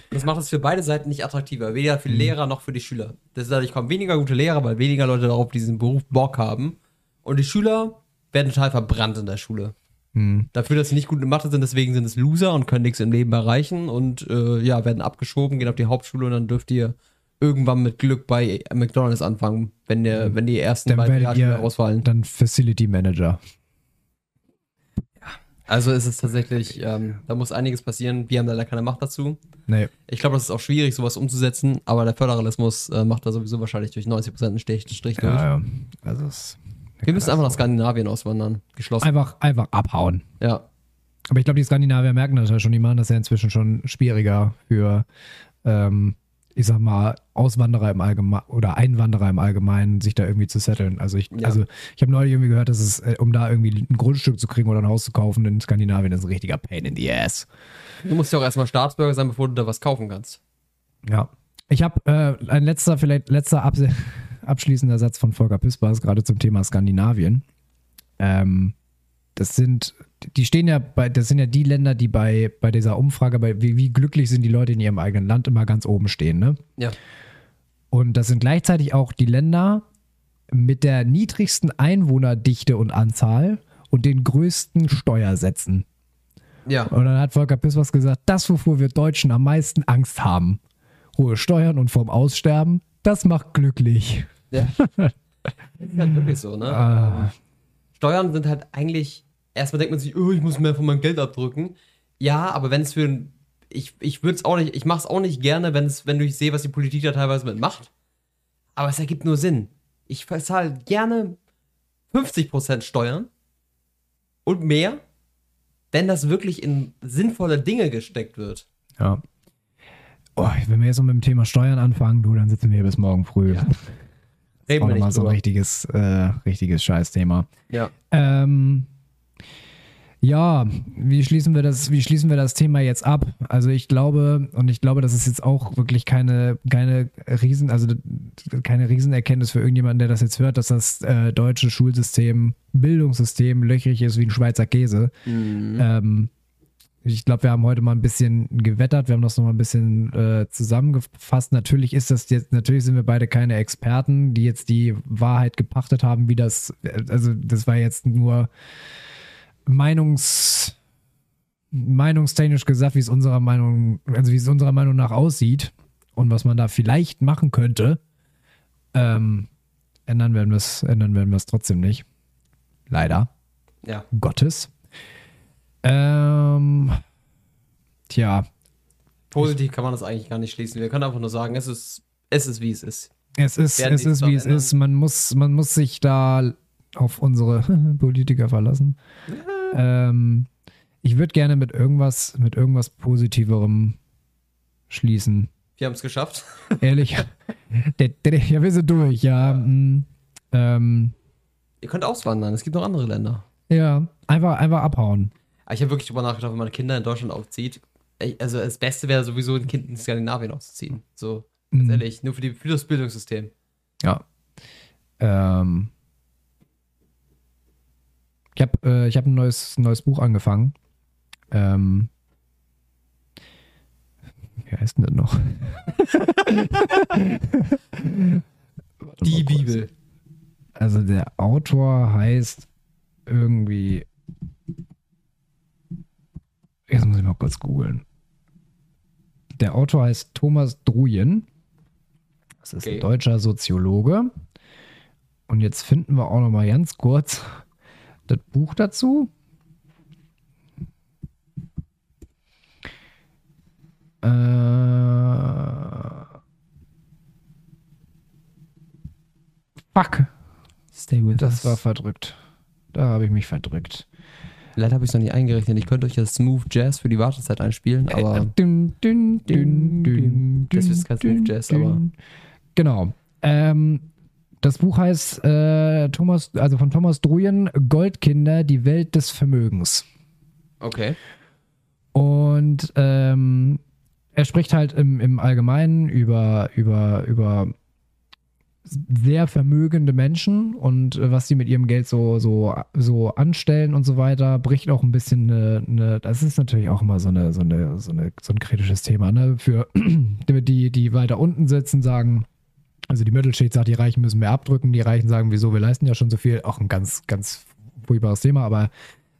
[SPEAKER 2] Das macht es für beide Seiten nicht attraktiver. Weder für die Lehrer noch für die Schüler. Das ist dadurch kommen weniger gute Lehrer, weil weniger Leute darauf diesen Beruf Bock haben. Und die Schüler werden total verbrannt in der Schule. Dafür, dass sie nicht gut in Mathe sind, deswegen sind es Loser und können nichts im Leben erreichen und äh, ja, werden abgeschoben, gehen auf die Hauptschule und dann dürft ihr irgendwann mit Glück bei McDonalds anfangen, wenn, der, wenn die ersten
[SPEAKER 1] Dann
[SPEAKER 2] beiden
[SPEAKER 1] ihr
[SPEAKER 2] ausfallen.
[SPEAKER 1] dann Facility Manager.
[SPEAKER 2] Also ist es tatsächlich, ähm, da muss einiges passieren. Wir haben leider keine Macht dazu.
[SPEAKER 1] Nee.
[SPEAKER 2] Ich glaube, das ist auch schwierig, sowas umzusetzen, aber der Föderalismus äh, macht da sowieso wahrscheinlich durch 90% einen Strich, Strich durch.
[SPEAKER 1] Ja, ja. Also es
[SPEAKER 2] Wir müssen einfach nach Skandinavien auswandern. Geschlossen.
[SPEAKER 1] einfach, einfach abhauen.
[SPEAKER 2] Ja.
[SPEAKER 1] Aber ich glaube, die Skandinavier merken das ja schon, die machen das ja inzwischen schon schwieriger für, ähm, ich sag mal, Auswanderer im Allgemeinen oder Einwanderer im Allgemeinen, sich da irgendwie zu setteln. Also ich,
[SPEAKER 2] Ja.
[SPEAKER 1] also ich habe neulich irgendwie gehört, dass es, äh, um da irgendwie ein Grundstück zu kriegen oder ein Haus zu kaufen in Skandinavien, ist ein richtiger Pain in the ass.
[SPEAKER 2] Du musst ja auch erstmal Staatsbürger sein, bevor du da was kaufen kannst.
[SPEAKER 1] Ja. Ich habe äh, ein letzter, vielleicht letzter Abs abschließender Satz von Volker Pispers, gerade zum Thema Skandinavien. Ähm, das sind, die stehen ja bei, das sind ja die Länder, die bei, bei dieser Umfrage, bei wie, wie glücklich sind die Leute in ihrem eigenen Land, immer ganz oben stehen, ne?
[SPEAKER 2] Ja.
[SPEAKER 1] Und das sind gleichzeitig auch die Länder mit der niedrigsten Einwohnerdichte und Anzahl und den größten Steuersätzen.
[SPEAKER 2] Ja.
[SPEAKER 1] Und dann hat Volker Pispers gesagt, das, wovor wir Deutschen am meisten Angst haben, hohe Steuern und vorm Aussterben, das macht glücklich.
[SPEAKER 2] ja. Das ist halt wirklich so, ne?
[SPEAKER 1] Ah,
[SPEAKER 2] Steuern sind halt eigentlich, erstmal denkt man sich, oh, ich muss mehr von meinem Geld abdrücken. Ja, aber wenn es für ein, ich, ich würde es auch nicht, ich mache es auch nicht gerne, wenn es, wenn ich sehe, was die Politik da teilweise mit macht. Aber es ergibt nur Sinn. Ich zahle gerne 50% Steuern und mehr, wenn das wirklich in sinnvolle Dinge gesteckt wird.
[SPEAKER 1] ja. Oh, wenn wir jetzt noch mit dem Thema Steuern anfangen, du, dann sitzen wir hier bis morgen früh.
[SPEAKER 2] Ja.
[SPEAKER 1] Das
[SPEAKER 2] Reden
[SPEAKER 1] war
[SPEAKER 2] wir
[SPEAKER 1] nochmal so ein richtiges, äh, richtiges Scheißthema.
[SPEAKER 2] Ja.
[SPEAKER 1] Ähm, ja, wie schließen wir das, wie schließen wir das Thema jetzt ab? Also ich glaube, und ich glaube, das ist jetzt auch wirklich keine, keine Riesen, also keine Riesenerkenntnis für irgendjemanden, der das jetzt hört, dass das äh, deutsche Schulsystem, Bildungssystem löchrig ist wie ein Schweizer Käse. Ähm, ich glaube, wir haben heute mal ein bisschen gewettert, wir haben das noch mal ein bisschen äh, zusammengefasst. Natürlich ist das jetzt, natürlich sind wir beide keine Experten, die jetzt die Wahrheit gepachtet haben, wie das, also das war jetzt nur Meinungs, meinungstechnisch gesagt, wie es unserer Meinung, also wie es unserer Meinung nach aussieht und was man da vielleicht machen könnte. Ähm, ändern werden wir es, ändern werden wir es trotzdem nicht. Leider.
[SPEAKER 2] Ja.
[SPEAKER 1] Gottes. Ähm, tja,
[SPEAKER 2] Positiv kann man das eigentlich gar nicht schließen. Wir können einfach nur sagen, es ist, es ist wie es ist.
[SPEAKER 1] es ist, es ist wie es ist. Man muss, man muss sich da auf unsere [LAUGHS] Politiker verlassen. ähm, ich würde gerne mit irgendwas, mit irgendwas Positiverem schließen.
[SPEAKER 2] Wir haben es geschafft. [LAUGHS]
[SPEAKER 1] Ehrlich. ja, wir sind durch, ja. mm, Ähm,
[SPEAKER 2] Ihr könnt auswandern, es gibt noch andere Länder.
[SPEAKER 1] ja, einfach, einfach abhauen.
[SPEAKER 2] Ich habe wirklich drüber nachgedacht, wenn man Kinder in Deutschland aufzieht. Also das Beste wäre sowieso, ein Kind in Skandinavien aufzuziehen. So, ganz
[SPEAKER 1] Mhm.
[SPEAKER 2] ehrlich, nur für, die, für das Bildungssystem.
[SPEAKER 1] Ja. Ähm, ich habe äh, ich hab ein neues, neues Buch angefangen. Ähm, wie heißt denn das noch? [LAUGHS]
[SPEAKER 2] Die. Bibel.
[SPEAKER 1] Also der Autor heißt irgendwie. Jetzt muss ich mal kurz googeln. Der Autor heißt Thomas Druyen. Das ist
[SPEAKER 2] Okay.
[SPEAKER 1] ein deutscher Soziologe. Und jetzt finden wir auch noch mal ganz kurz das Buch dazu. Äh, fuck.
[SPEAKER 2] Stay with
[SPEAKER 1] Das war verdrückt. Da habe ich mich verdrückt.
[SPEAKER 2] Leider habe ich es noch nicht eingerechnet. Ich könnte euch das Smooth Jazz für die Wartezeit einspielen, aber
[SPEAKER 1] Äh, dün, dün, dün, dün,
[SPEAKER 2] Das ist kein Smooth Jazz, aber-
[SPEAKER 1] Genau. Ähm, das Buch heißt äh, Thomas, also von Thomas Druyen, Goldkinder, die Welt des Vermögens.
[SPEAKER 2] okay.
[SPEAKER 1] Und ähm, er spricht halt im, im Allgemeinen über, über, über sehr vermögende Menschen und äh, was sie mit ihrem Geld so, so, so anstellen und so weiter, bricht auch ein bisschen eine, eine das ist natürlich auch immer so, eine, so, eine, so, eine, so ein kritisches Thema, ne? Für [CLEARS THROAT] die, die weiter unten sitzen, sagen, also die Mittelschicht sagt, die Reichen müssen mehr abdrücken, die Reichen sagen, wieso, wir leisten ja schon so viel, auch ein ganz, ganz furchtbares Thema, aber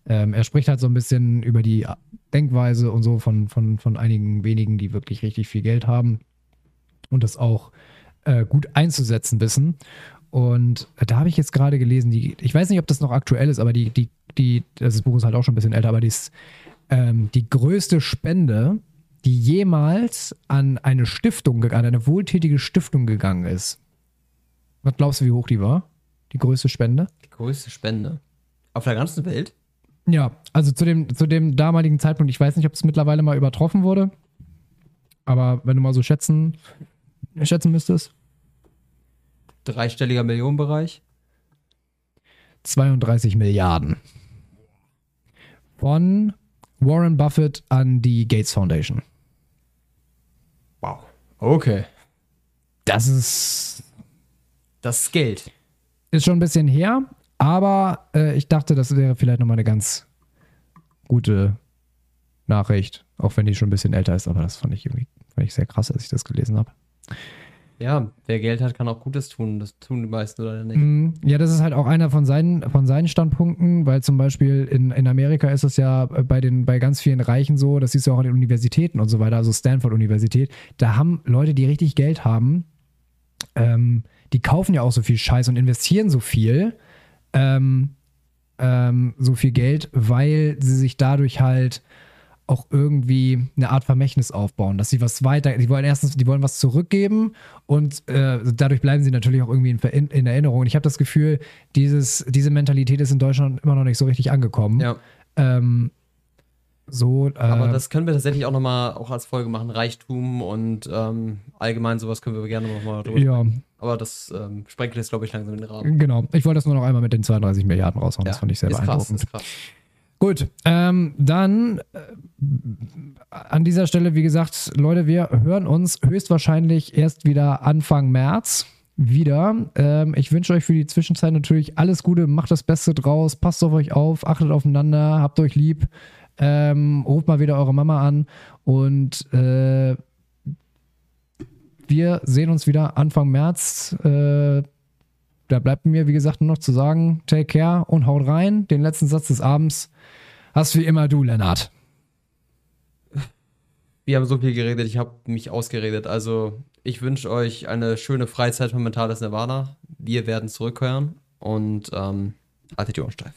[SPEAKER 1] ähm, er spricht halt so ein bisschen über die Denkweise und so von, von, von einigen wenigen, die wirklich richtig viel Geld haben und das auch äh, gut einzusetzen wissen. Und da habe ich jetzt gerade gelesen, die, ich weiß nicht, ob das noch aktuell ist, aber die, die, die, das Buch ist halt auch schon ein bisschen älter, aber die, ähm, die größte Spende, die jemals an eine Stiftung, an eine wohltätige Stiftung gegangen ist. Was glaubst du, wie hoch die war? Die größte Spende?
[SPEAKER 2] Die größte Spende. Auf der ganzen Welt?
[SPEAKER 1] Ja, also zu dem, zu dem damaligen Zeitpunkt, ich weiß nicht, ob es mittlerweile mal übertroffen wurde, aber wenn du mal so schätzen, schätzen müsstest,
[SPEAKER 2] Dreistelliger Millionenbereich?
[SPEAKER 1] 32 Milliarden. Von Warren Buffett an die Gates Foundation.
[SPEAKER 2] Okay.
[SPEAKER 1] Das ist,
[SPEAKER 2] Das ist Geld.
[SPEAKER 1] ist schon ein bisschen her, aber äh, ich dachte, das wäre vielleicht nochmal eine ganz gute Nachricht, auch wenn die schon ein bisschen älter ist, aber das fand ich irgendwie fand ich sehr krass, als ich das gelesen habe.
[SPEAKER 2] Ja, wer Geld hat, kann auch Gutes tun. Das tun die meisten oder nicht.
[SPEAKER 1] Mm, Ja, das ist halt auch einer von seinen, von seinen Standpunkten, weil zum Beispiel in, in Amerika ist es ja bei, den, bei ganz vielen Reichen so, das siehst du auch an den Universitäten und so weiter, also Stanford-Universität, da haben Leute, die richtig Geld haben, ähm, die kaufen ja auch so viel Scheiß und investieren so viel, ähm, ähm, so viel Geld, weil sie sich dadurch halt auch irgendwie eine Art Vermächtnis aufbauen, dass sie was weiter, die wollen erstens, die wollen was zurückgeben und äh, dadurch bleiben sie natürlich auch irgendwie in, in Erinnerung. Und ich habe das Gefühl, dieses, diese Mentalität ist in Deutschland immer noch nicht so richtig angekommen.
[SPEAKER 2] Ja.
[SPEAKER 1] Ähm, so, äh,
[SPEAKER 2] Aber das können wir tatsächlich auch nochmal auch als Folge machen. Reichtum und ähm, allgemein sowas können wir gerne nochmal drüber
[SPEAKER 1] ja,
[SPEAKER 2] Aber das ähm, sprengt jetzt, glaube ich, langsam in den Rahmen.
[SPEAKER 1] genau. Ich wollte das nur noch einmal mit den 32 Milliarden raushauen. das fand ich sehr
[SPEAKER 2] ist krass,
[SPEAKER 1] beeindruckend.
[SPEAKER 2] ist krass.
[SPEAKER 1] Gut, ähm, dann äh, an dieser Stelle, wie gesagt, Leute, wir hören uns höchstwahrscheinlich erst wieder Anfang März wieder. Ähm, ich wünsche euch für die Zwischenzeit natürlich alles Gute, macht das Beste draus, passt auf euch auf, achtet aufeinander, habt euch lieb, ähm, ruft mal wieder eure Mama an und äh, wir sehen uns wieder Anfang März. Äh, da bleibt mir, wie gesagt, nur noch zu sagen, take care und haut rein. Den letzten Satz des Abends hast wie immer du, Lennart.
[SPEAKER 2] Wir haben so viel geredet, ich habe mich ausgeredet. Also, ich wünsche euch eine schöne Freizeit von Mentales Nirvana. Wir werden zurückhören und ähm, haltet die Ohren steif.